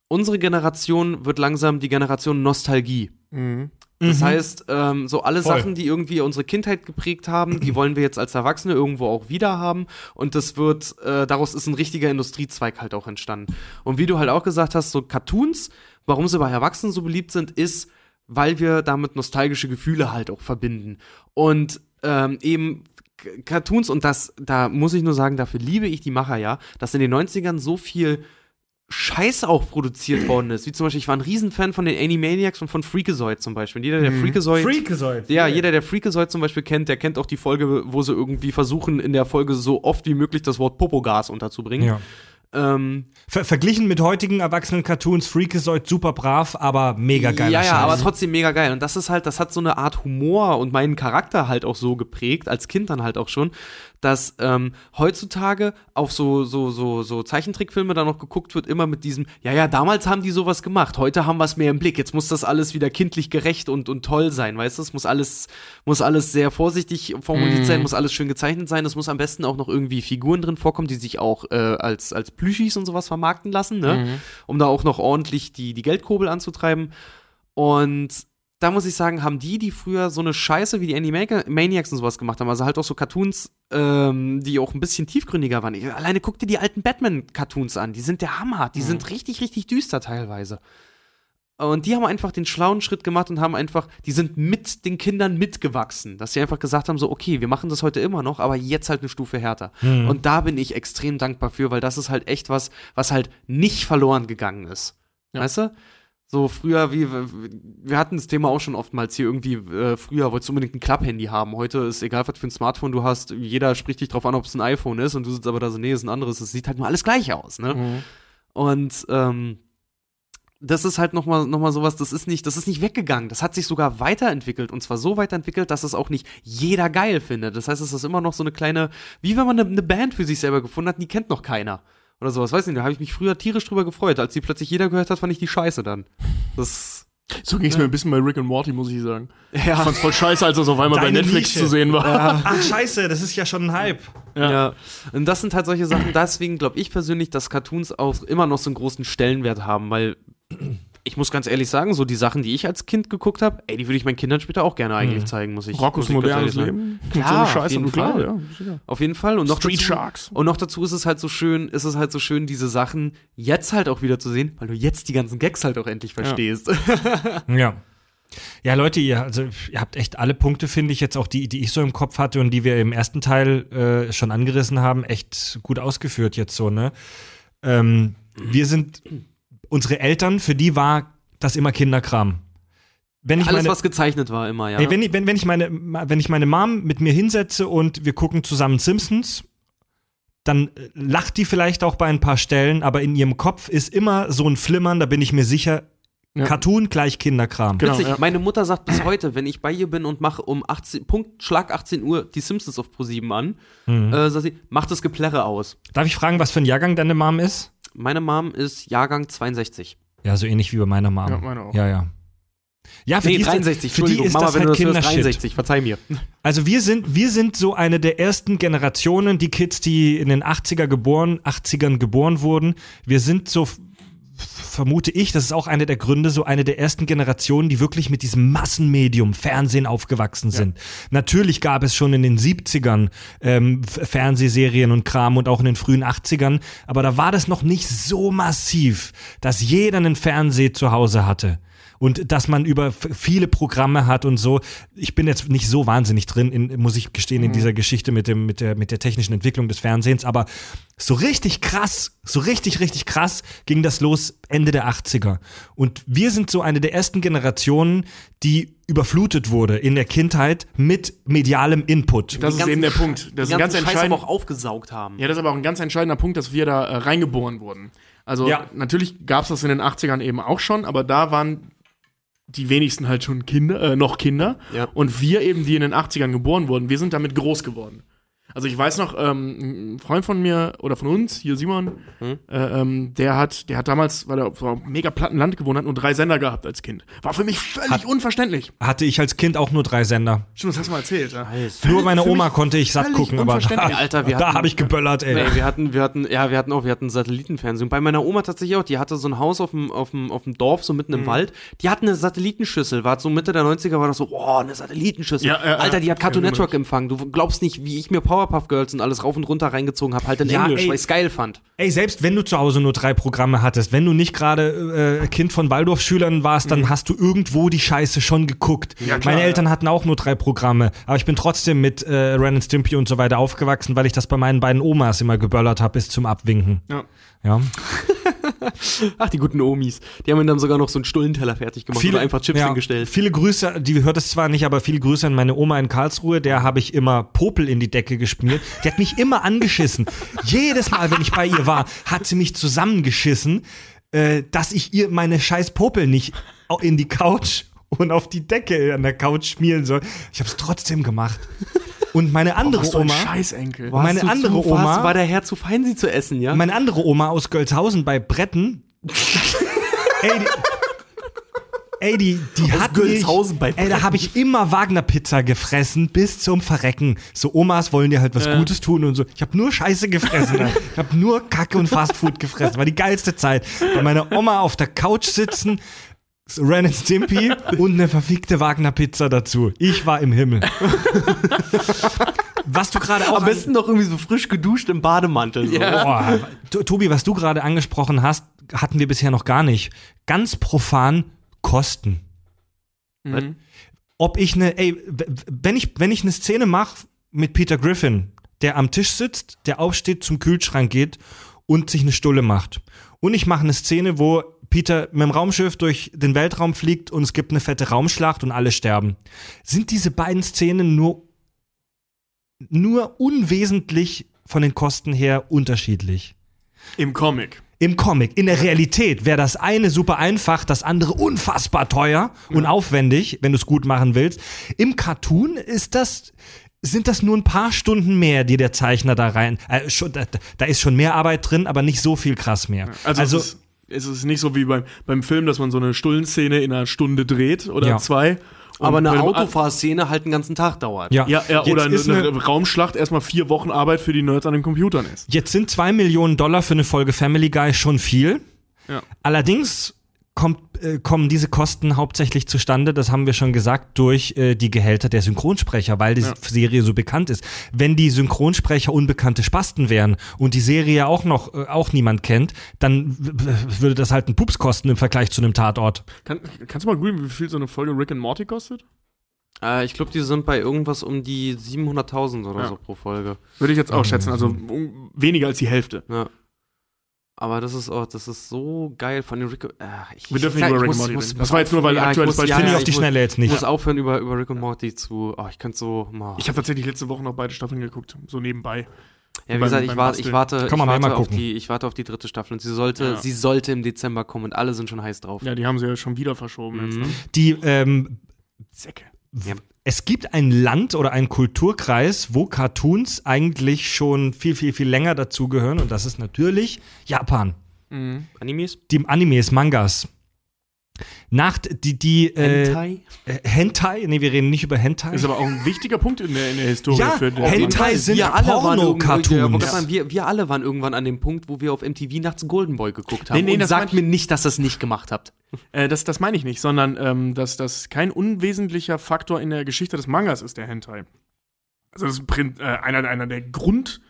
Unsere Generation wird langsam die Generation Nostalgie. Mhm. Das heißt, ähm, so alle Voll. Sachen, die irgendwie unsere Kindheit geprägt haben, die wollen wir jetzt als Erwachsene irgendwo auch wieder haben. Und das wird, äh, daraus ist ein richtiger Industriezweig halt auch entstanden. Und wie du halt auch gesagt hast, so Cartoons, warum sie bei Erwachsenen so beliebt sind, ist, weil wir damit nostalgische Gefühle halt auch verbinden. Und ähm, eben Cartoons, und das, da muss ich nur sagen, dafür liebe ich die Macher ja, dass in den 90ern so viel Scheiß auch produziert worden ist. Wie zum Beispiel, ich war ein Riesenfan von den Animaniacs und von Freakazoid zum Beispiel. Jeder, der Freakazoid. Freakazoid. Ja, jeder, der Freakazoid zum Beispiel kennt, der kennt auch die Folge, wo sie irgendwie versuchen, in der Folge so oft wie möglich das Wort Popogas unterzubringen. Ja. Ähm, Ver verglichen mit heutigen erwachsenen Cartoons, Freakazoid super brav, aber mega geiler ja, ja, aber trotzdem mega geil. Und das ist halt, das hat so eine Art Humor und meinen Charakter halt auch so geprägt, als Kind dann halt auch schon, dass ähm, heutzutage auf so, so, so, so Zeichentrickfilme dann noch geguckt wird, immer mit diesem, ja, ja, damals haben die sowas gemacht, heute haben wir es mehr im Blick, jetzt muss das alles wieder kindlich gerecht und, und toll sein, weißt du? Es muss alles, muss alles sehr vorsichtig formuliert sein, muss alles schön gezeichnet sein, es muss am besten auch noch irgendwie Figuren drin vorkommen, die sich auch äh, als, als Plüschis und sowas vermarkten lassen, ne? Um da auch noch ordentlich die, die Geldkurbel anzutreiben. Und da muss ich sagen, haben die, die früher so eine Scheiße wie die Animaniacs und sowas gemacht haben, also halt auch so Cartoons, ähm, die auch ein bisschen tiefgründiger waren. Ich, alleine guck dir die alten Batman-Cartoons an, die sind der Hammer, die sind richtig, richtig düster teilweise. Und die haben einfach den schlauen Schritt gemacht und haben einfach, die sind mit den Kindern mitgewachsen, dass sie einfach gesagt haben, so, okay, wir machen das heute immer noch, aber jetzt halt eine Stufe härter. Und da bin ich extrem dankbar für, weil das ist halt echt was, was halt nicht verloren gegangen ist. Weißt du? So früher, wie wir hatten das Thema auch schon oftmals hier irgendwie, äh, früher wolltest du unbedingt ein Klapp-Handy haben. Heute ist egal, was für ein Smartphone du hast, jeder spricht dich drauf an, ob es ein iPhone ist und du sitzt aber da so, nee, ist ein anderes. Es sieht halt nur alles gleich aus, ne? Und ähm, das ist halt nochmal noch mal sowas, das ist nicht, das ist nicht weggegangen. Das hat sich sogar weiterentwickelt und zwar so weiterentwickelt, dass es auch nicht jeder geil findet. Das heißt, es ist immer noch so eine kleine, wie wenn man eine, eine Band für sich selber gefunden hat, die kennt noch keiner. Oder sowas, weiß nicht, da habe ich mich früher tierisch drüber gefreut. Als die plötzlich jeder gehört hat, fand ich die scheiße dann. Das, So ging es mir ein bisschen bei Rick and Morty, muss ich sagen. Ich ja, fand's voll scheiße, als es auf einmal bei Deine Netflix Nische. zu sehen war. Ach, scheiße, das ist ja schon ein Hype. ja. Und das sind halt solche Sachen, deswegen glaube ich persönlich, dass Cartoons auch immer noch so einen großen Stellenwert haben, weil ich muss ganz ehrlich sagen, so die Sachen, die ich als Kind geguckt habe, ey, die würde ich meinen Kindern später auch gerne eigentlich zeigen, muss ich Rockos modernes. Leben. Klar, so eine auf Scheiße, jeden klar, Fall. ja. sicher. Auf jeden Fall. Und noch Street dazu, Sharks. Und noch dazu ist es halt so schön, ist es halt so schön, diese Sachen jetzt halt auch wieder zu sehen, weil du jetzt die ganzen Gags halt auch endlich verstehst. Ja. Ja, Leute, ihr, also, ihr habt echt alle Punkte, finde ich, jetzt auch die, die ich so im Kopf hatte und die wir im ersten Teil äh, schon angerissen haben, echt gut ausgeführt jetzt so, ne? Ähm, wir sind, unsere Eltern, für die war das immer Kinderkram. Wenn ich Alles, meine, was gezeichnet war, immer, ja. Ey, wenn, ich, wenn, wenn, ich meine, wenn ich meine Mom mit mir hinsetze und wir gucken zusammen Simpsons, dann äh, lacht die vielleicht auch bei ein paar Stellen, aber in ihrem Kopf ist immer so ein Flimmern, da bin ich mir sicher, Ja. Cartoon gleich Kinderkram. Genau, Witzig, ja. meine Mutter sagt bis heute, wenn ich bei ihr bin und mache um 18, Punkt, Schlag 18 Uhr die Simpsons auf Pro7 an, Mhm. äh, sagt sie, macht das Geplärre aus. Darf ich fragen, was für ein Jahrgang deine Mom ist? Meine Mom ist Jahrgang 62. Ja, so ähnlich wie bei meiner Mom. Ja, meine auch. Ja, ja. Ja, für Nee, die ist, 63, für die ist Mama, das wenn halt das Kindershit. 63, verzeih mir. Also wir sind, wir sind so eine der ersten Generationen, die Kids, die in den 80er geboren, 80ern geboren wurden. Wir sind so, vermute ich, das ist auch einer der Gründe, so eine der ersten Generationen, die wirklich mit diesem Massenmedium Fernsehen aufgewachsen sind. Natürlich gab es schon in den 70ern ähm, Fernsehserien und Kram und auch in den frühen 80ern, aber da war das noch nicht so massiv, dass jeder einen Fernseher zu Hause hatte und dass man über viele Programme hat und so. Ich bin jetzt nicht so wahnsinnig drin, in, muss ich gestehen, in dieser Geschichte mit dem mit der mit der technischen Entwicklung des Fernsehens, aber so richtig krass, so richtig richtig krass ging das los Ende der 80er und wir sind so eine der ersten Generationen, die überflutet wurde in der Kindheit mit medialem Input. Das ist eben der Punkt. Das ist ein ganz entscheidender. auch aufgesaugt haben. Ja, das ist aber auch ein ganz entscheidender Punkt, dass wir da äh, reingeboren wurden. Also Ja. natürlich gab es das in den 80ern eben auch schon, aber da waren die wenigsten halt schon Kinder, äh, noch Kinder. Ja. Und wir eben, die in den 80ern geboren wurden, wir sind damit groß geworden. Also ich weiß noch, ähm, ein Freund von mir oder von uns, hier Simon, Hm? äh, ähm, der hat, der hat damals, weil er auf einem mega platten Land gewohnt hat, nur drei Sender gehabt als Kind. War für mich völlig unverständlich. Hatte ich als Kind auch nur drei Sender. Stimmt, das hast du mal erzählt. Ja. Nur meine Oma konnte ich satt gucken, aber da, Alter, wir da habe ich geböllert, ey. Nee, wir hatten, wir hatten, ja, wir hatten auch, wir hatten Satellitenfernsehen. Und bei meiner Oma tatsächlich auch, die hatte so ein Haus auf dem, auf dem, auf dem Dorf, so mitten Mhm. im Wald. Die hatte eine Satellitenschüssel, war so Mitte der 90er, war das so, boah, eine Satellitenschüssel. Ja, ja, ja. Alter, die hat Cartoon Ja, Network empfangen. Du glaubst nicht, wie ich mir Powerpuff Girls und alles rauf und runter reingezogen habe, halt in Ja, Englisch, weil ich's geil fand. Ey, selbst wenn du zu Hause nur drei Programme hattest, wenn du nicht gerade äh, Kind von Waldorfschülern warst, dann hast du irgendwo die Scheiße schon geguckt. Mhm. klar, Meine ja. Eltern hatten auch nur drei Programme, aber ich bin trotzdem mit äh, Ren and Stimpy und so weiter aufgewachsen, weil ich das bei meinen beiden Omas immer geböllert habe bis zum Abwinken. Ja. Ja. Ach, die guten Omis. Die haben mir dann sogar noch so einen Stullenteller fertig gemacht oder einfach Chips ja, hingestellt. Viele Grüße, die hört es zwar nicht, aber viele Grüße an meine Oma in Karlsruhe, der habe ich immer Popel in die Decke geschmiert. Die hat mich immer angeschissen. Jedes Mal, wenn ich bei ihr war, hat sie mich zusammengeschissen, äh, dass ich ihr meine scheiß Popel nicht in die Couch und auf die Decke an der Couch schmieren soll. Ich habe es trotzdem gemacht. Und meine andere ein Oma, Scheißenkel. Meine andere zu, Oma- War der Herr zu fein, sie zu essen, ja? meine andere Oma aus Gölzhausen bei Bretten, ey, die, ey, die, die hat Gölzhausen mich, bei Ey, da Bretten. habe ich immer Wagner-Pizza gefressen bis zum Verrecken. So Omas wollen dir halt was Gutes tun und so. Ich habe nur Scheiße gefressen. Ich habe nur Kacke und Fastfood gefressen. War die geilste Zeit. Bei meiner Oma auf der Couch sitzen, Ren and Stimpy und eine verfickte Wagner-Pizza dazu. Ich war im Himmel. was du gerade auch Am besten noch irgendwie so frisch geduscht im Bademantel. So. Boah, To- Tobi, was du gerade angesprochen hast, hatten wir bisher noch gar nicht. Ganz profan Kosten. Mhm. Ob ich eine, ey, wenn ich, wenn ich eine Szene mache mit Peter Griffin, der am Tisch sitzt, der aufsteht, zum Kühlschrank geht und sich eine Stulle macht. Und ich mache eine Szene, wo Peter mit dem Raumschiff durch den Weltraum fliegt und es gibt eine fette Raumschlacht und alle sterben. Sind diese beiden Szenen nur, nur unwesentlich von den Kosten her unterschiedlich? Im Comic. Im Comic, in der Realität wäre das eine super einfach, das andere unfassbar teuer und aufwendig, wenn du es gut machen willst. Im Cartoon ist das sind das nur ein paar Stunden mehr, die der Zeichner da rein. Äh, schon, da, da ist schon mehr Arbeit drin, aber nicht so viel krass mehr. Also, Also, es, ist, nicht so wie beim, beim Film, dass man so eine Stullenszene in einer Stunde dreht oder Ja. zwei. Aber eine Autofahrszene halt einen ganzen Tag dauert. ja, Ja, ja oder eine, eine- eine Raumschlacht erstmal vier Wochen Arbeit für die Nerds an den Computern ist. Jetzt sind zwei Millionen Dollar für eine Folge Family Guy schon viel. Ja. Allerdings kommt, äh, kommen diese Kosten hauptsächlich zustande, das haben wir schon gesagt, durch äh, die Gehälter der Synchronsprecher, weil die Ja. Serie so bekannt ist. Wenn die Synchronsprecher unbekannte Spasten wären und die Serie auch noch äh, auch niemand kennt, dann würde das halt einen Pups kosten im Vergleich zu einem Tatort. Kann, kannst du mal googeln, wie viel so eine Folge Rick and Morty kostet? Äh, ich glaube, die sind bei irgendwas um die 700.000 oder Ja. so pro Folge. Würde ich jetzt auch schätzen, also weniger als die Hälfte. Ja. Aber das ist auch, das ist so geil von den Rick. Äh, ich, Wir dürfen ich- nicht über ich Rick and Morty ich reden. Das war jetzt nur, weil ja, ich aktuelles muss- Beispiel. ja, Finde ich ja, auf die Schnelle jetzt Ich nicht. muss aufhören, über, über Rick und Morty zu. Oh, ich könnte so. Oh. Ich habe tatsächlich letzte Woche noch beide Staffeln geguckt, so nebenbei. Ja, wie beim- gesagt, ich, war, ich warte, ich warte auf die, ich warte auf die dritte Staffel und sie sollte, Ja. sie sollte im Dezember kommen und alle sind schon heiß drauf. Ja, die haben sie ja schon wieder verschoben jetzt. Mhm. Ne? Die ähm, Säcke. Ja. Es gibt ein Land oder einen Kulturkreis, wo Cartoons eigentlich schon viel, viel, viel länger dazugehören und das ist natürlich Japan. Mhm. Animes? Die Animes, Mangas. Nach die, die äh, Hentai? äh, Hentai, nee, wir reden nicht über Hentai. Ist aber auch ein wichtiger Punkt in der, in der Historie Ja, für den Hentai sind wir alle ja, Porno-Cartoons. sagen, wir, wir alle waren irgendwann an dem Punkt, wo wir auf MTV nachts Golden Boy geguckt haben. Nee, nee, und das sagt mir nicht, dass ihr es nicht gemacht habt. Äh, das, das meine ich nicht, sondern ähm, dass das kein unwesentlicher Faktor in der Geschichte des Mangas ist, der Hentai. Also das ist äh, einer, einer der Grundpfeiler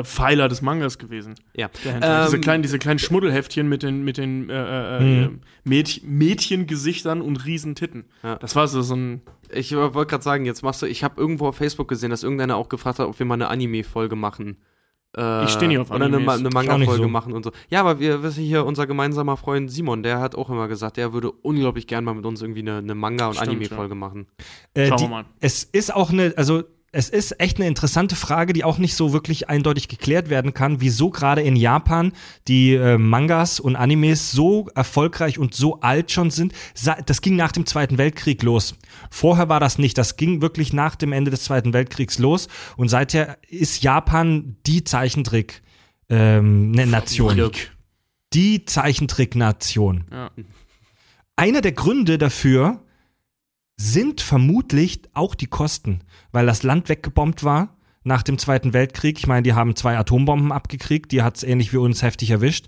äh, Pfeiler des Mangas gewesen. Ja. Hentai. diese, Ähm, kleinen, diese kleinen Schmuddelheftchen mit den, mit den äh, äh, Mhm. Mädch Mädchengesichtern und Riesentitten. Ja. Das war so, so ein. Ich äh, wollte gerade sagen, jetzt machst du, ich habe irgendwo auf Facebook gesehen, dass irgendeiner auch gefragt hat, ob wir mal eine Anime-Folge machen. Äh, Ich steh nicht auf Oder eine, Animes. Ma- eine nicht Manga-Folge so. machen und so. Ja, aber wir wissen hier, unser gemeinsamer Freund Simon, der hat auch immer gesagt, der würde unglaublich gern mal mit uns irgendwie eine, eine Manga- und Anime-Folge machen. Äh, Schauen die, wir mal. Es ist auch eine, also es ist echt eine interessante Frage, die auch nicht so wirklich eindeutig geklärt werden kann, wieso gerade in Japan die äh, Mangas und Animes so erfolgreich und so alt schon sind. Das ging nach dem Zweiten Weltkrieg los. Vorher war das nicht. Das ging wirklich nach dem Ende des Zweiten Weltkriegs los. Und seither ist Japan die Zeichentrick. Ähm, ne Nation. Die Zeichentrick-Nation. Ja. Einer der Gründe dafür sind vermutlich auch die Kosten, weil das Land weggebombt war nach dem Zweiten Weltkrieg. Ich meine, die haben zwei Atombomben abgekriegt, die hat es ähnlich wie uns heftig erwischt.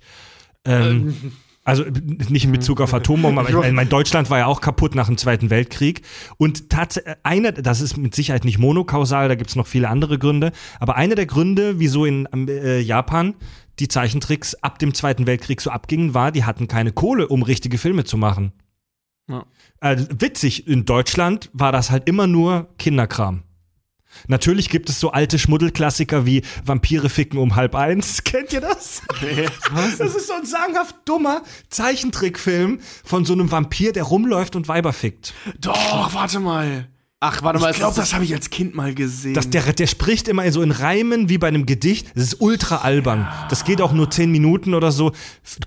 Ähm, also b- nicht in Bezug auf Atombomben, aber ich meine, mein Deutschland war ja auch kaputt nach dem Zweiten Weltkrieg. Und tatsächlich, einer, das ist mit Sicherheit nicht monokausal, da gibt es noch viele andere Gründe, aber einer der Gründe, wieso in äh, Japan die Zeichentricks ab dem Zweiten Weltkrieg so abgingen, war, die hatten keine Kohle, um richtige Filme zu machen. Ja. Also, witzig, in Deutschland war das halt immer nur Kinderkram. Natürlich gibt es so alte Schmuddelklassiker wie Vampire ficken um halb eins. Kennt ihr das? Das ist so ein sagenhaft dummer Zeichentrickfilm von so einem Vampir, der rumläuft und Weiber fickt. Doch, warte mal. Ach, warte Ich glaube, das habe ich als Kind mal gesehen. Das, der, der spricht immer so in Reimen wie bei einem Gedicht. Das ist ultra albern. Das geht auch nur zehn Minuten oder so.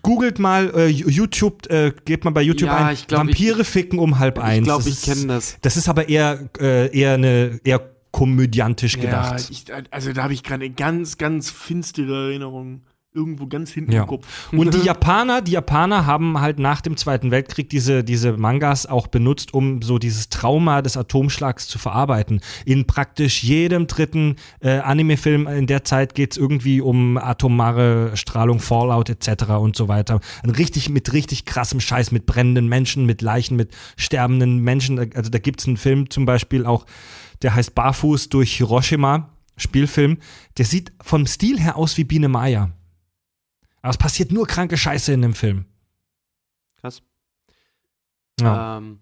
Googelt mal äh, YouTube, äh, gebt mal bei YouTube Ja, ein. ich glaub, Vampire ficken um halb eins. Ich glaube, Das ich kenne das. Das ist aber eher, äh, eher eine eher komödiantisch ja, gedacht. ich, also da habe ich gerade eine ganz, ganz finstere Erinnerung. Irgendwo ganz hinten Ja. im Kopf. Und die Japaner, die Japaner haben halt nach dem Zweiten Weltkrieg diese, diese Mangas auch benutzt, um so dieses Trauma des Atomschlags zu verarbeiten. In praktisch jedem dritten äh, Anime-Film in der Zeit geht's irgendwie um atomare Strahlung, Fallout etc. und so weiter. Ein richtig mit richtig krassem Scheiß, mit brennenden Menschen, mit Leichen, mit sterbenden Menschen. Also da gibt's einen Film zum Beispiel auch, der heißt Barfuß durch Hiroshima, Spielfilm. Der sieht vom Stil her aus wie Biene Maya. Aber es passiert nur kranke Scheiße in dem Film. Krass. Ja. Ähm,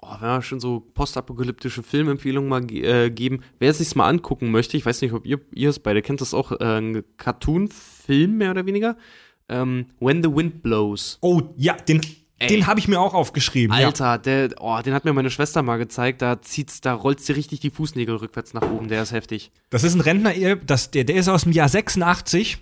oh, wenn wir schon so postapokalyptische Filmempfehlungen mal äh, geben, wer es sich mal angucken möchte, ich weiß nicht, ob ihr, ihr es beide kennt, das ist auch äh, ein Cartoon-Film mehr oder weniger. Ähm, When the Wind Blows. Oh, ja, den, Ey. den habe ich mir auch aufgeschrieben. Alter, der, oh, den hat mir meine Schwester mal gezeigt, da zieht's, da rollt's dir richtig die Fußnägel rückwärts nach oben, der ist heftig. Ja. Das ist ein Rentner, das, der, der ist aus dem Jahr 86.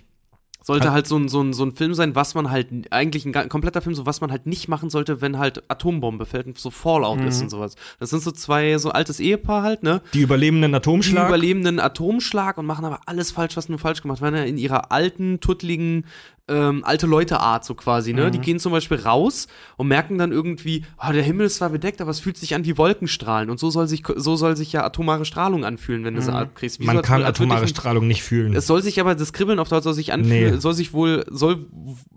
Sollte halt so ein, so, ein, so ein Film sein, was man halt, eigentlich ein kompletter Film, so was man halt nicht machen sollte, wenn halt Atombombe fällt und so Fallout ist und sowas. Das sind so zwei, so altes Ehepaar halt, ne? Die überlebenden Die Atomschlag. überleben einen Atomschlag und machen aber alles falsch, was nur falsch gemacht werden. In ihrer alten, tuttligen ähm, alte Leute-Art, so quasi, ne? Mhm. Die gehen zum Beispiel raus und merken dann irgendwie, oh, der Himmel ist zwar bedeckt, aber es fühlt sich an wie Wolkenstrahlen. Und so soll sich, so soll sich ja atomare Strahlung anfühlen, wenn du sie abkriegst. Wie Man kann atomare ich Strahlung nicht fühlen. Es soll sich aber, das Kribbeln auf der Haut soll sich anfühlen, Nee. soll sich wohl, soll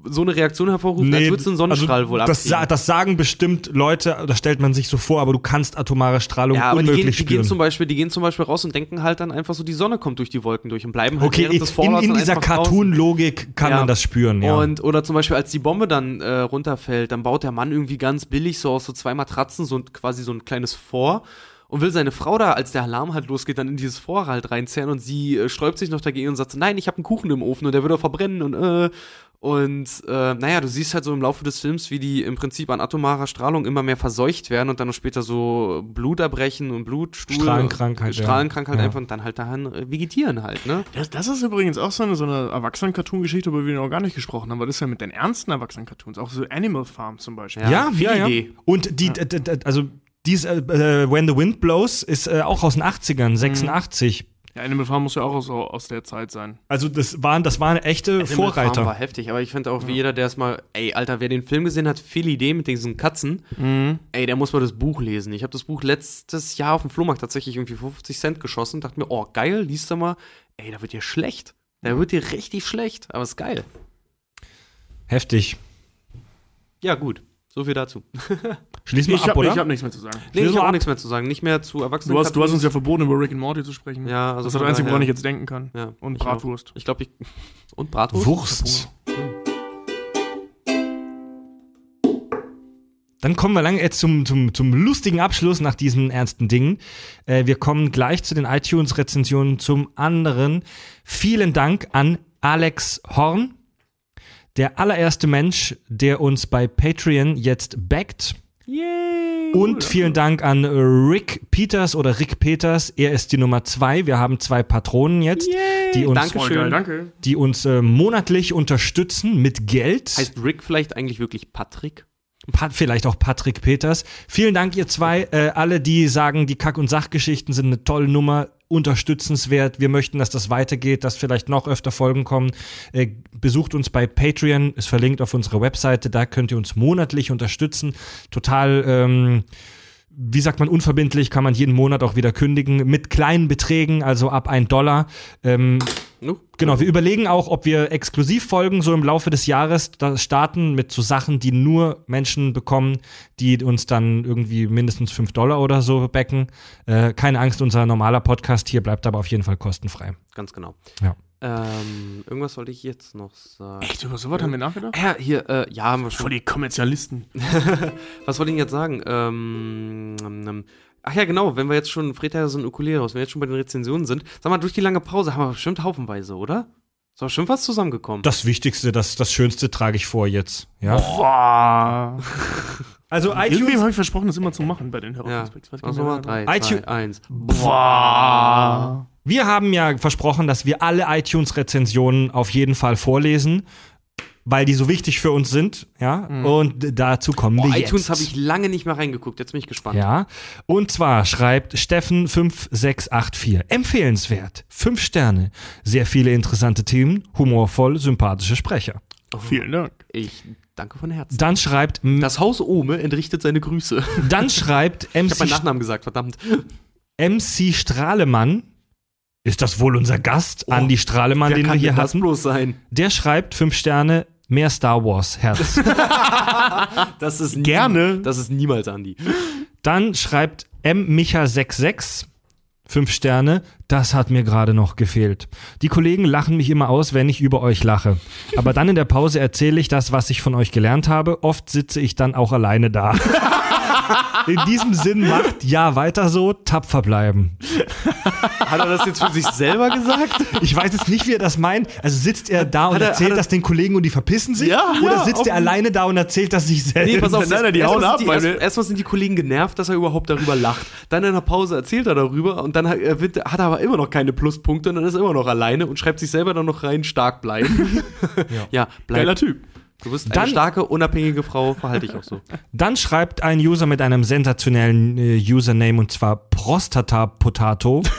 so eine Reaktion hervorrufen, als würdest du einen Sonnenstrahl also wohl das, sa das sagen bestimmt Leute, das stellt man sich so vor, aber du kannst atomare Strahlung Ja, aber die unmöglich gehen, die, gehen spüren. zum Beispiel, die gehen zum Beispiel raus und denken halt dann einfach so, die Sonne kommt durch die Wolken durch und bleiben halt okay, während des in, Vorlaufs in dieser. Cartoon-Logik kann Ja. man das spüren, ja. Und, oder zum Beispiel, als die Bombe dann äh, runterfällt, dann baut der Mann irgendwie ganz billig so aus so zwei Matratzen so quasi so ein kleines Vor und will seine Frau da, als der Alarm halt losgeht, dann in dieses Vor halt reinzerren und sie äh, sträubt sich noch dagegen und sagt nein, ich habe einen Kuchen im Ofen und der würde verbrennen und äh, und äh, naja, du siehst halt so im Laufe des Films, wie die im Prinzip an atomarer Strahlung immer mehr verseucht werden und dann noch später so Blut erbrechen und Blutstuhl. Strahlenkrankheit, ja. Strahlenkrankheit Ja. einfach und dann halt daran äh, vegetieren halt, ne? Das, das ist übrigens auch so eine, so eine Erwachsenen-Cartoon-Geschichte, über die wir noch gar nicht gesprochen haben, weil das ist ja mit den ernsten Erwachsenen-Cartoons, auch so Animal Farm zum Beispiel. ja, ja, ja. Idee. Und die, also dies, äh, äh, When the Wind Blows ist äh, auch aus den 80ern, 86. Ja, Animal Farm muss ja auch aus, aus der Zeit sein. Also das waren, das waren echte Animal Farm war Vorreiter. heftig, aber ich finde auch, wie jeder, der es mal, ey, Alter, wer den Film gesehen hat, viel Idee mit diesen Katzen, ey, der muss mal das Buch lesen. Ich habe das Buch letztes Jahr auf dem Flohmarkt tatsächlich irgendwie 50 Cent geschossen, dachte mir, oh, geil, liest du mal, ey, da wird dir schlecht. Da wird dir richtig schlecht, aber ist geil. Heftig. Ja, gut. So viel dazu. Schließen wir Ich ab, habe oder? hab nichts mehr zu sagen. Nee, ich habe auch nichts mehr zu sagen. Nicht mehr zu Erwachsenen. Du hast, du hast uns ja verboten, über Rick and Morty zu sprechen. Ja, also das ist das Einzige, woran ich jetzt denken kann. Ja, Und ich auch. Bratwurst. Ich glaube, ich. Und Bratwurst? Wurst. Dann kommen wir lang jetzt zum, zum, zum lustigen Abschluss nach diesen ernsten Dingen. Äh, wir kommen gleich zu den iTunes-Rezensionen zum anderen. Vielen Dank an Alex Horn, der allererste Mensch, der uns bei Patreon jetzt backt. Und vielen Dank an Rick Peters oder Rick Peters. Er ist die Nummer zwei. Wir haben zwei Patronen jetzt, die uns, Dankeschön. Danke. die uns äh, monatlich unterstützen mit Geld. Heißt Rick vielleicht eigentlich wirklich Patrick? Pat, vielleicht auch Patrick Peters. Vielen Dank, ihr zwei. Äh, alle, die sagen, die Kack- und Sachgeschichten sind eine tolle Nummer, unterstützenswert. Wir möchten, dass das weitergeht, dass vielleicht noch öfter Folgen kommen. Äh, besucht uns bei Patreon, ist verlinkt auf unserer Webseite. Da könnt ihr uns monatlich unterstützen. Total. Ähm, wie sagt man, unverbindlich kann man jeden Monat auch wieder kündigen, mit kleinen Beträgen, also ab ein Dollar. Ähm, No? Genau, wir überlegen auch, ob wir Exklusivfolgen so im Laufe des Jahres starten mit so Sachen, die nur Menschen bekommen, die uns dann irgendwie mindestens 5 Dollar oder so backen. Äh, keine Angst, unser normaler Podcast hier bleibt aber auf jeden Fall kostenfrei. Ganz genau. Ja. Ähm, irgendwas wollte ich jetzt noch sagen. Echt, über sowas haben wir nachgedacht? Ja, hier, äh, ja, haben wir schon. Voll die Kommerzialisten. Was wollte ich jetzt sagen? Ähm, ähm, ach ja, genau, wenn wir jetzt schon, Fred hat ja so ein Ukulele raus, wenn wir jetzt schon bei den Rezensionen sind, sag mal, durch die lange Pause haben wir bestimmt haufenweise, oder? Ist doch bestimmt was zusammengekommen. Das Wichtigste, das, das Schönste trage ich vor jetzt. Ja. Boah. Also Irgendwie iTunes, habe ich versprochen, das immer zu machen bei den ja. Hörerprospekts. Weiß ich Also mal drei, iTunes- zwei, eins. Boah. Wir haben ja versprochen, dass wir alle iTunes-Rezensionen auf jeden Fall vorlesen, weil die so wichtig für uns sind. Ja. Und dazu kommen Boah, wir jetzt. iTunes habe ich lange nicht mehr reingeguckt, jetzt bin ich gespannt. Ja, und zwar schreibt Steffen5684, empfehlenswert, fünf Sterne, sehr viele interessante Themen, humorvoll, sympathische Sprecher. Vielen Dank. Ich danke von Herzen. Dann schreibt, Das Haus Ohme entrichtet seine Grüße. dann schreibt Ich habe meinen MC, Nachnamen gesagt, verdammt. MC Strahlemann, ist das wohl unser Gast, Andi Strahlemann, den wir hier das hatten? bloß sein? Der schreibt fünf Sterne, mehr Star Wars, Herz. Das ist nie- Gerne. Das ist niemals Andi. Dann schreibt M. Micha66, fünf Sterne, das hat mir gerade noch gefehlt. Die Kollegen lachen mich immer aus, wenn ich über euch lache. Aber dann in der Pause erzähle ich das, was ich von euch gelernt habe. Oft sitze ich dann auch alleine da. In diesem Sinn macht ja weiter so, tapfer bleiben. Hat er das jetzt für sich selber gesagt? Ich weiß jetzt nicht, wie er das meint. Also sitzt er da und Hat er- erzählt er- das den Kollegen und die verpissen sich? Ja, Oder ja, sitzt er alleine da und erzählt das sich selbst? Nee, pass auf, Nein, nein, die erstmal hauen ab, sind die- weil erst- Erstmal sind die Kollegen genervt, dass er überhaupt darüber lacht. Dann in der Pause erzählt er darüber und dann hat er, wird, hat er aber immer noch keine Pluspunkte und dann ist er immer noch alleine und schreibt sich selber dann noch rein, stark bleiben. ja. bleib. Geiler Typ. Du bist Dann- eine starke, unabhängige Frau, verhalte ich auch so. Dann schreibt ein User mit einem sensationellen äh, Username und zwar Prostata Potato.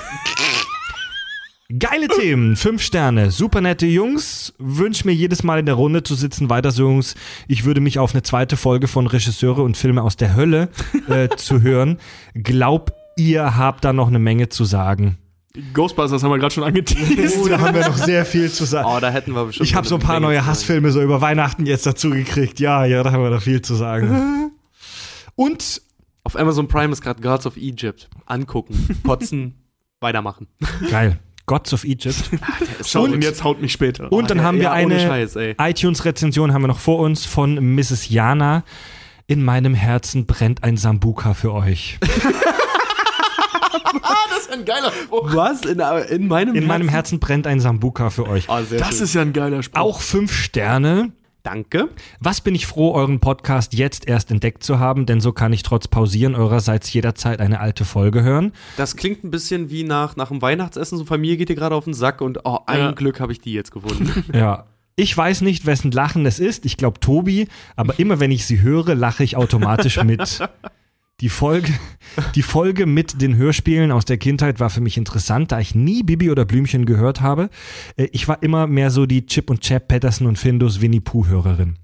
Geile Themen, fünf Sterne, super nette Jungs. Wünsch mir jedes Mal in der Runde zu sitzen. Weiter so, Jungs. Ich würde mich auf eine zweite Folge von Regisseure und Filme aus der Hölle äh, zu hören. Glaub, ihr habt da noch eine Menge zu sagen. Ghostbusters haben wir gerade schon angeteased. Oh, da haben wir noch sehr viel zu sagen. Oh, da hätten wir bestimmt. Ich habe so ein paar neue. Hassfilme so über Weihnachten jetzt dazu gekriegt. Ja, ja, da haben wir noch viel zu sagen. Und Auf Amazon Prime ist gerade Gods of Egypt. Angucken, kotzen, weitermachen. geil. Gods of Egypt. Schaut, Und- und jetzt haut mich später. Und dann ja, haben wir ja, ohne eine iTunes-Rezension haben wir noch vor uns von Mrs. Jana. In meinem Herzen brennt ein Sambuka für euch. das ist ein geiler Spruch. Was? In, in meinem In meinem Herzen brennt ein Sambuka für euch. Oh, sehr Das schön. ist ja ein geiler Spruch. Auch fünf Sterne. Danke. Was bin ich froh, euren Podcast jetzt erst entdeckt zu haben, denn so kann ich trotz Pausieren eurerseits jederzeit eine alte Folge hören. Das klingt ein bisschen wie nach, nach dem Weihnachtsessen. So Familie geht dir gerade auf den Sack und oh, ein Ja. Glück habe ich die jetzt gefunden. Ja. Ich weiß nicht, wessen Lachen es ist. Ich glaube Tobi, aber immer wenn ich sie höre, lache ich automatisch mit. Die Folge, die Folge mit den Hörspielen aus der Kindheit war für mich interessant, da ich nie Bibi oder Blümchen gehört habe. Äh, Ich war immer mehr so die Chip und Chap, Patterson und Findus Winnie Pooh Hörerin.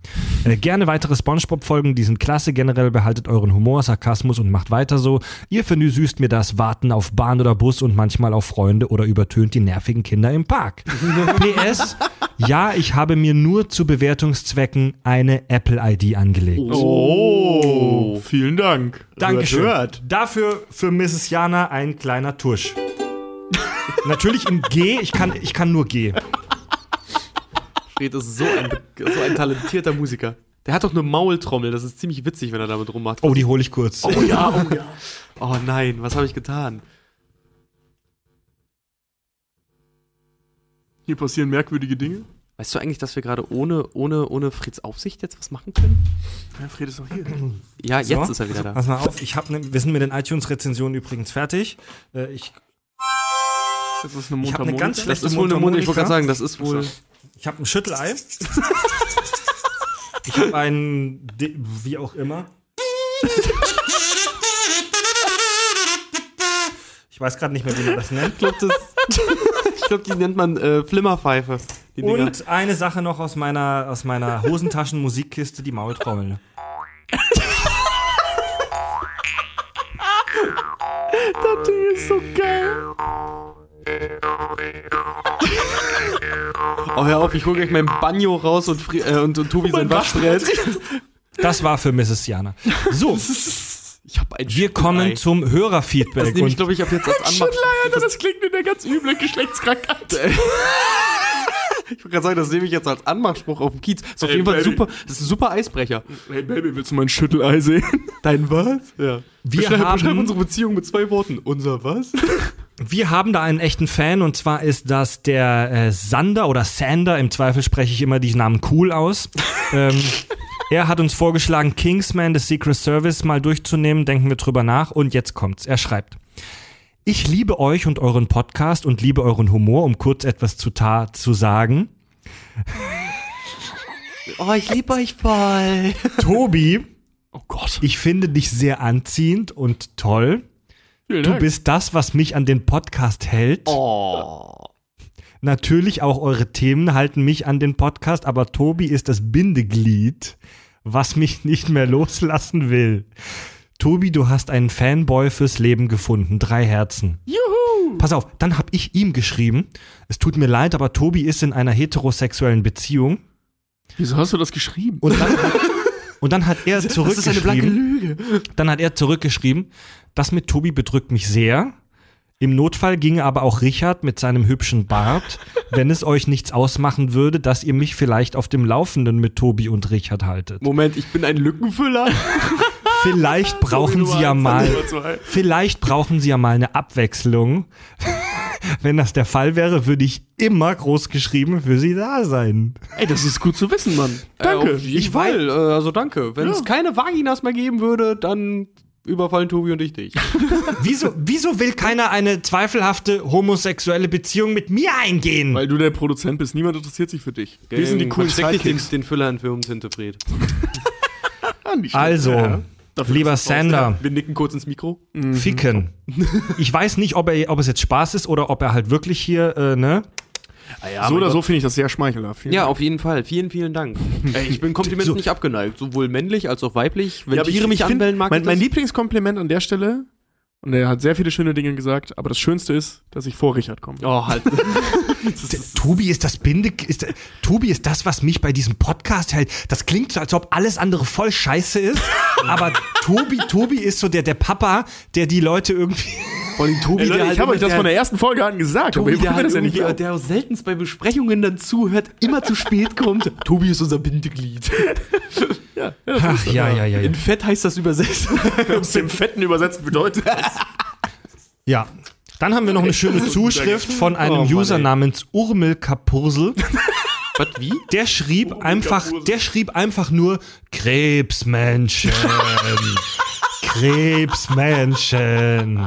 Äh, Gerne weitere Spongebob Folgen, die sind klasse. Generell behaltet euren Humor, Sarkasmus und macht weiter so. Ihr versüßt mir das Warten auf Bahn oder Bus und manchmal auf Freunde oder übertönt die nervigen Kinder im Park. PS, ja, ich habe mir nur zu Bewertungszwecken eine Apple ID angelegt. Oh, vielen Dank. Dankeschön. Hört, Dafür für Mrs. Jana ein kleiner Tusch. Natürlich in G, ich kann, ich kann nur G. Fred ist so ein, so ein talentierter Musiker. Der hat doch eine Maultrommel. Das ist ziemlich witzig, wenn er damit rummacht. Oh, die hole ich kurz. Oh ja, oh ja. Oh nein, was habe ich getan? Hier passieren merkwürdige Dinge. Weißt du eigentlich, dass wir gerade ohne, ohne, ohne Freds Aufsicht jetzt was machen können? Ja, Fred ist noch hier. Ja, So. jetzt ist er wieder da. Pass mal auf, ich hab ne, wir sind mit den iTunes-Rezensionen übrigens fertig. Äh, ich Das ist eine Ich hab eine ganz Das schlechte ist wohl eine Mund, ich wollte gerade sagen, das ist wohl. ich hab ein Schüttelei. ich habe ein, D- wie auch immer. Ich weiß gerade nicht mehr, wie man das nennt. Ich glaube, glaub, die nennt man äh, Flimmerpfeife. Und eine Sache noch aus meiner, aus meiner Hosentaschen-Musikkiste, die Maultrommel. Das Ding ist so geil. Oh, hör auf, ich hole gleich mein Banjo raus und, Fri äh, und, und Tobi sein Waschbrett. Das war für Mrs. Jana. So, Ich hab ein wir kommen zum Das Hörerfeedback. nehme ich, glaube ich, ab jetzt als Anmach. Alter, das klingt wie eine ganz üble Geschlechtskrankheit. Ich wollte gerade sagen, das nehme ich jetzt als Anmachspruch auf dem Kiez. Das ist auf Ey, jeden Fall Baby. super. Das ist ein super Eisbrecher. Hey Baby, willst du mein Schüttelei sehen? Dein was? Ja. Wir beschreib, haben- beschreib unsere Beziehung mit zwei Worten. Unser was? wir haben da einen echten Fan und zwar ist das der äh, Sander oder Sander. Im Zweifel spreche ich immer diesen Namen cool aus. ähm, er hat uns vorgeschlagen, Kingsman des Secret Service mal durchzunehmen. Denken wir drüber nach und jetzt kommt's. Er schreibt. Ich liebe euch und euren Podcast und liebe euren Humor, um kurz etwas zu Tat zu sagen. Oh, ich liebe euch voll. Tobi, Oh Gott. ich finde dich sehr anziehend und toll. Vielen Du Dank. bist das, was mich an den Podcast hält. Oh. Natürlich auch eure Themen halten mich an den Podcast, aber Tobi ist das Bindeglied, was mich nicht mehr loslassen will. Tobi, du hast einen Fanboy fürs Leben gefunden. Drei Herzen. Juhu! Pass auf, dann hab ich ihm geschrieben. Es tut mir leid, aber Tobi ist in einer heterosexuellen Beziehung. Wieso hast du das geschrieben? Und dann, und dann hat er Das ist eine blanke zurückgeschrieben. Lüge. Dann hat er zurückgeschrieben, das mit Tobi bedrückt mich sehr. Im Notfall ginge aber auch Richard mit seinem hübschen Bart, wenn es euch nichts ausmachen würde, dass ihr mich vielleicht auf dem Laufenden mit Tobi und Richard haltet. Moment, ich bin ein Lückenfüller. Vielleicht brauchen sie ja mal, vielleicht brauchen sie ja mal eine Abwechslung. Wenn das der Fall wäre, würde ich immer groß geschrieben für sie da sein. Ey, das ist gut zu wissen, Mann. Danke. Äh, jeden Fall. Äh, also danke. Wenn es keine Vaginas mehr geben würde, dann überfallen Tobi und ich dich. Wieso, wieso will keiner eine zweifelhafte homosexuelle Beziehung mit mir eingehen? Weil du der Produzent bist. Niemand interessiert sich für dich. Wir sind die coolen nicht den, Sidekicks. den Füller in schlecht. Also, Ja. Lieber Sander, Wir nicken kurz ins Mikro. ficken. Ich weiß nicht, ob, er, ob es jetzt Spaß ist oder ob er halt wirklich hier, äh, ne? so oder so finde ich das sehr schmeichelhaft. Vielen Ja, Dank. auf jeden Fall. Vielen, vielen Dank. Ey, ich bin Komplimenten So. nicht abgeneigt. Sowohl männlich als auch weiblich. Wenn Ja, Tiere ich- mich ich find, anbellen, mag mein, ich mein. Lieblingskompliment an der Stelle, und er hat sehr viele schöne Dinge gesagt, aber das Schönste ist, dass ich vor Richard komme. Oh, halt. Tobi ist das Binde, ist, Tobi ist das, was mich bei diesem Podcast hält. Das klingt so, als ob alles andere voll scheiße ist, aber Tobi, Tobi ist so der, der Papa, der die Leute irgendwie. Allem Tobi, Ey, Leute, der ich habe halt euch das von der ersten Folge an gesagt, aber Tobi, ihr der, halt das ja nicht der auch seltenst bei Besprechungen dann zuhört, immer zu spät kommt. Tobi ist unser Bindeglied. Ach, ja, ja, ja, ja. In Fett heißt das übersetzt. Aus dem Fetten übersetzt bedeutet das. Ja. Dann haben wir noch eine schöne Zuschrift von einem Oh Mann, User ey. namens Urmel Kapursel. Was, wie? Der schrieb einfach, der schrieb einfach nur Krebsmenschen. Krebsmenschen.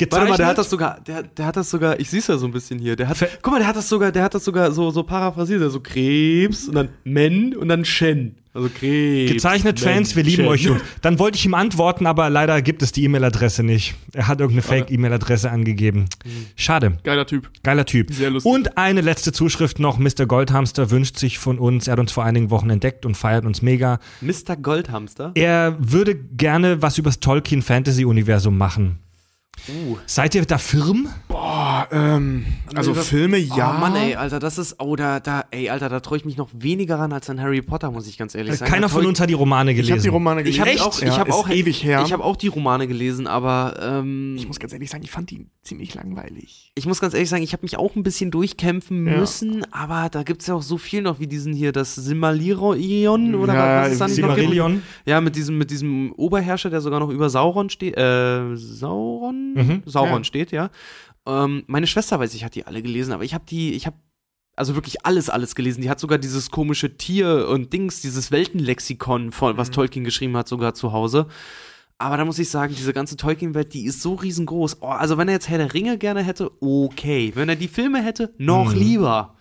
Warte mal, der hat Gezeichnet- das sogar, der, der hat das sogar, ich sehe ja so ein bisschen hier. Der hat, Ver- guck mal, der hat das sogar, der hat das sogar so, so paraphrasiert, also Krebs und dann Men und dann Shen. Also Krebs. Gezeichnet Fans, wir lieben euch. Jungs. Dann wollte ich ihm antworten, aber leider gibt es die E-Mail-Adresse nicht. Er hat irgendeine Fake-E-Mail-Adresse angegeben. Schade. Geiler Typ. Geiler Typ. Sehr lustig. Und eine letzte Zuschrift noch. Mr. Goldhamster wünscht sich von uns, er hat uns vor einigen Wochen entdeckt und feiert uns mega. Mr. Goldhamster. Er würde gerne was übers Tolkien-Fantasy-Universum machen. Uh. Seid ihr da firm? Boah, ähm, also Filme, ja. Oh Mann, ey, Alter, das ist, oh, da, da, ey, Alter, da traue ich mich noch weniger ran als an Harry Potter, muss ich ganz ehrlich sagen. Keiner von ich- uns hat die Romane gelesen. Ich habe die Romane Ich gelesen. habe Echt? auch, Ja, ich habe ist auch, ewig her. Ich habe auch die Romane gelesen, aber ähm, Ich muss ganz ehrlich sagen, ich fand die ziemlich langweilig. ich muss ganz ehrlich sagen, ich habe mich auch ein bisschen durchkämpfen Ja. müssen, aber da gibt's ja auch so viel noch wie diesen hier, das Silmarillion oder Ja, was es dann noch gibt. Silmarillion. Ja, mit diesem, mit diesem Oberherrscher, der sogar noch über Sauron steht. Äh, Sauron? Mhm. Sauron Ja. steht, ja. Ähm, meine Schwester weiß ich, hat die alle gelesen, aber ich habe die, ich habe also wirklich alles, alles gelesen. Die hat sogar dieses komische Tier und Dings, dieses Weltenlexikon, von, was Tolkien geschrieben hat, sogar zu Hause. Aber da muss ich sagen, diese ganze Tolkien-Welt, die ist so riesengroß. Oh, also wenn er jetzt Herr der Ringe gerne hätte, okay. Wenn er die Filme hätte, noch Mhm. lieber.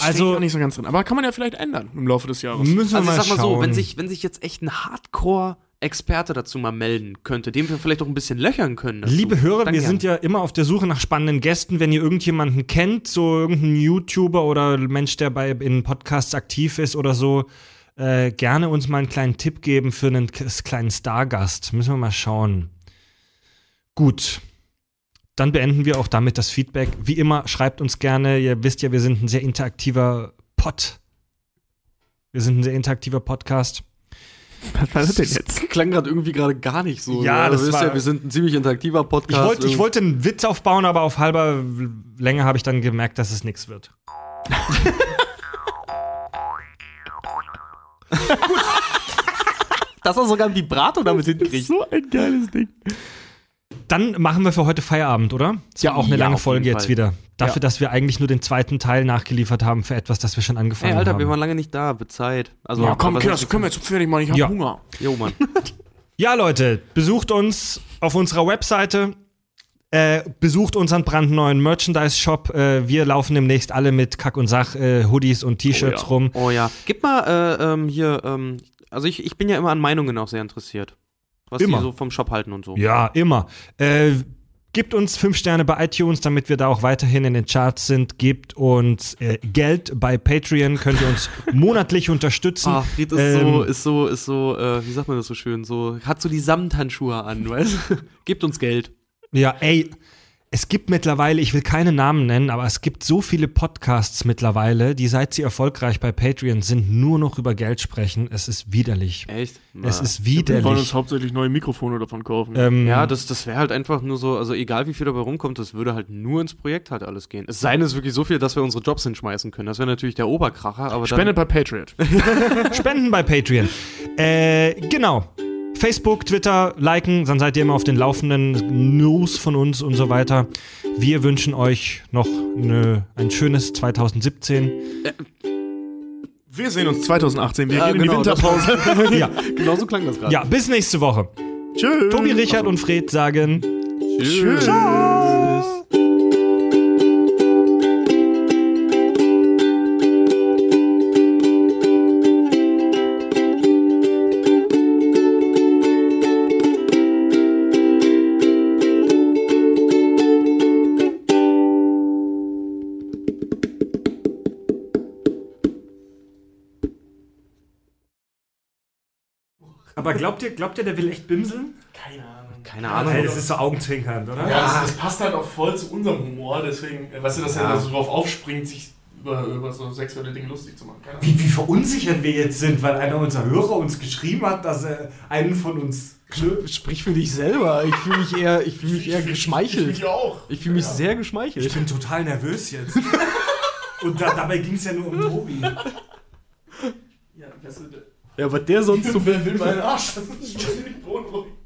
Also Also- nicht so ganz drin. Aber kann man ja vielleicht ändern im Laufe des Jahres. Müssen wir Also mal ich sag mal schauen. so, wenn sich, wenn sich jetzt echt ein Hardcore-Experte dazu mal melden könnte, dem wir vielleicht auch ein bisschen löchern können. dazu, Liebe Hörer, dann wir gern. sind ja immer auf der Suche nach spannenden Gästen. Wenn ihr irgendjemanden kennt, so irgendeinen YouTuber oder Mensch, der bei in Podcasts aktiv ist oder so, äh, gerne uns mal einen kleinen Tipp geben für einen kleinen Stargast. Müssen wir mal schauen. Gut. Dann beenden wir auch damit das Feedback. Wie immer, schreibt uns gerne. Ihr wisst ja, wir sind ein sehr interaktiver Pod. Wir sind ein sehr interaktiver Podcast. Was war das denn jetzt? Das klang gerade irgendwie gerade gar nicht so. Ja, das Ihr wisst war- ja, wir sind ein ziemlich interaktiver Ich Podcast. wollte ich wollte einen Witz aufbauen, aber auf halber Länge habe ich dann gemerkt, dass es nichts wird. dass er sogar ein Vibrato damit hinkriegt. So ein geiles Ding. Dann machen wir für heute Feierabend, oder? Ist ja auch eine Ja, lange Folge jetzt Fall. wieder. Dafür, dass wir eigentlich nur den zweiten Teil nachgeliefert haben für etwas, das wir schon Ey, angefangen Alter, haben. wir waren lange nicht da, bezahlt. Also, Ja, komm, Kinder, heißt das können wir jetzt fertig machen. Ich hab Ja. Hunger. Jo, Mann. ja, Leute, besucht uns auf unserer Webseite. Äh, besucht unseren brandneuen Merchandise-Shop. Äh, wir laufen demnächst alle mit Kack und Sach, äh, Hoodies und T-Shirts Oh ja. rum. Oh ja. Gib mal äh, ähm, hier, ähm, also ich, ich bin ja immer an Meinungen auch sehr interessiert. Was Immer. die so vom Shop halten und so. Ja, immer. Äh, Gebt uns fünf Sterne bei iTunes, damit wir da auch weiterhin in den Charts sind. Gebt uns äh, Geld bei Patreon, könnt ihr uns monatlich unterstützen. Ah, Fried ist Ähm, so, ist so, ist so, äh, wie sagt man das so schön, so, hat so die Samthandschuhe an, weißt du? Gebt uns Geld. Ja, ey, es gibt mittlerweile, ich will keine Namen nennen, aber es gibt so viele Podcasts mittlerweile, die seit sie erfolgreich bei Patreon sind, nur noch über Geld sprechen. Es ist widerlich. Echt? Es Na. ist Wir wollen uns widerlich. hauptsächlich neue Mikrofone davon kaufen. Ähm, Ja, das, das wäre halt einfach nur so, also egal wie viel dabei rumkommt, das würde halt nur ins Projekt halt alles gehen. Es sei denn, es ist wirklich so viel, dass wir unsere Jobs hinschmeißen können. Das wäre natürlich der Oberkracher, aber Spendet bei Patriot. Spenden bei Patreon. Äh, genau. Facebook, Twitter, liken, dann seid ihr immer auf den laufenden News von uns und so weiter. Wir wünschen euch noch eine, ein schönes 2017. Wir sehen uns 2018. Wir Ja, gehen genau, in die Winterpause. Ja, genau so klang das gerade. ja, bis nächste Woche. Tschüss. Tobi, Richard und Fred sagen Tschüss. Aber glaubt ihr, glaubt ihr, der will echt bimseln? Keine Ahnung. Keine Ahnung. Hey, das ist so augenzwinkernd, oder? Ja, das, das passt halt auch voll zu unserem Humor, deswegen, äh, weißt du, dass er da so drauf aufspringt, sich über, über so sexuelle Dinge lustig zu machen. Wie, wie verunsichert wir jetzt sind, weil einer unserer Hörer uns geschrieben hat, dass er einen von uns. Sprich für dich selber. Ich fühle mich eher, ich fühle mich eher Ich geschmeichelt. mich auch. Ich fühle mich sehr Ich geschmeichelt. bin total nervös jetzt. Und da, dabei ging es ja nur um Tobi. Ja, weißt du, Ja, was der sonst so wer will meinen Arsch? Das ist ziemlich beunruhigend.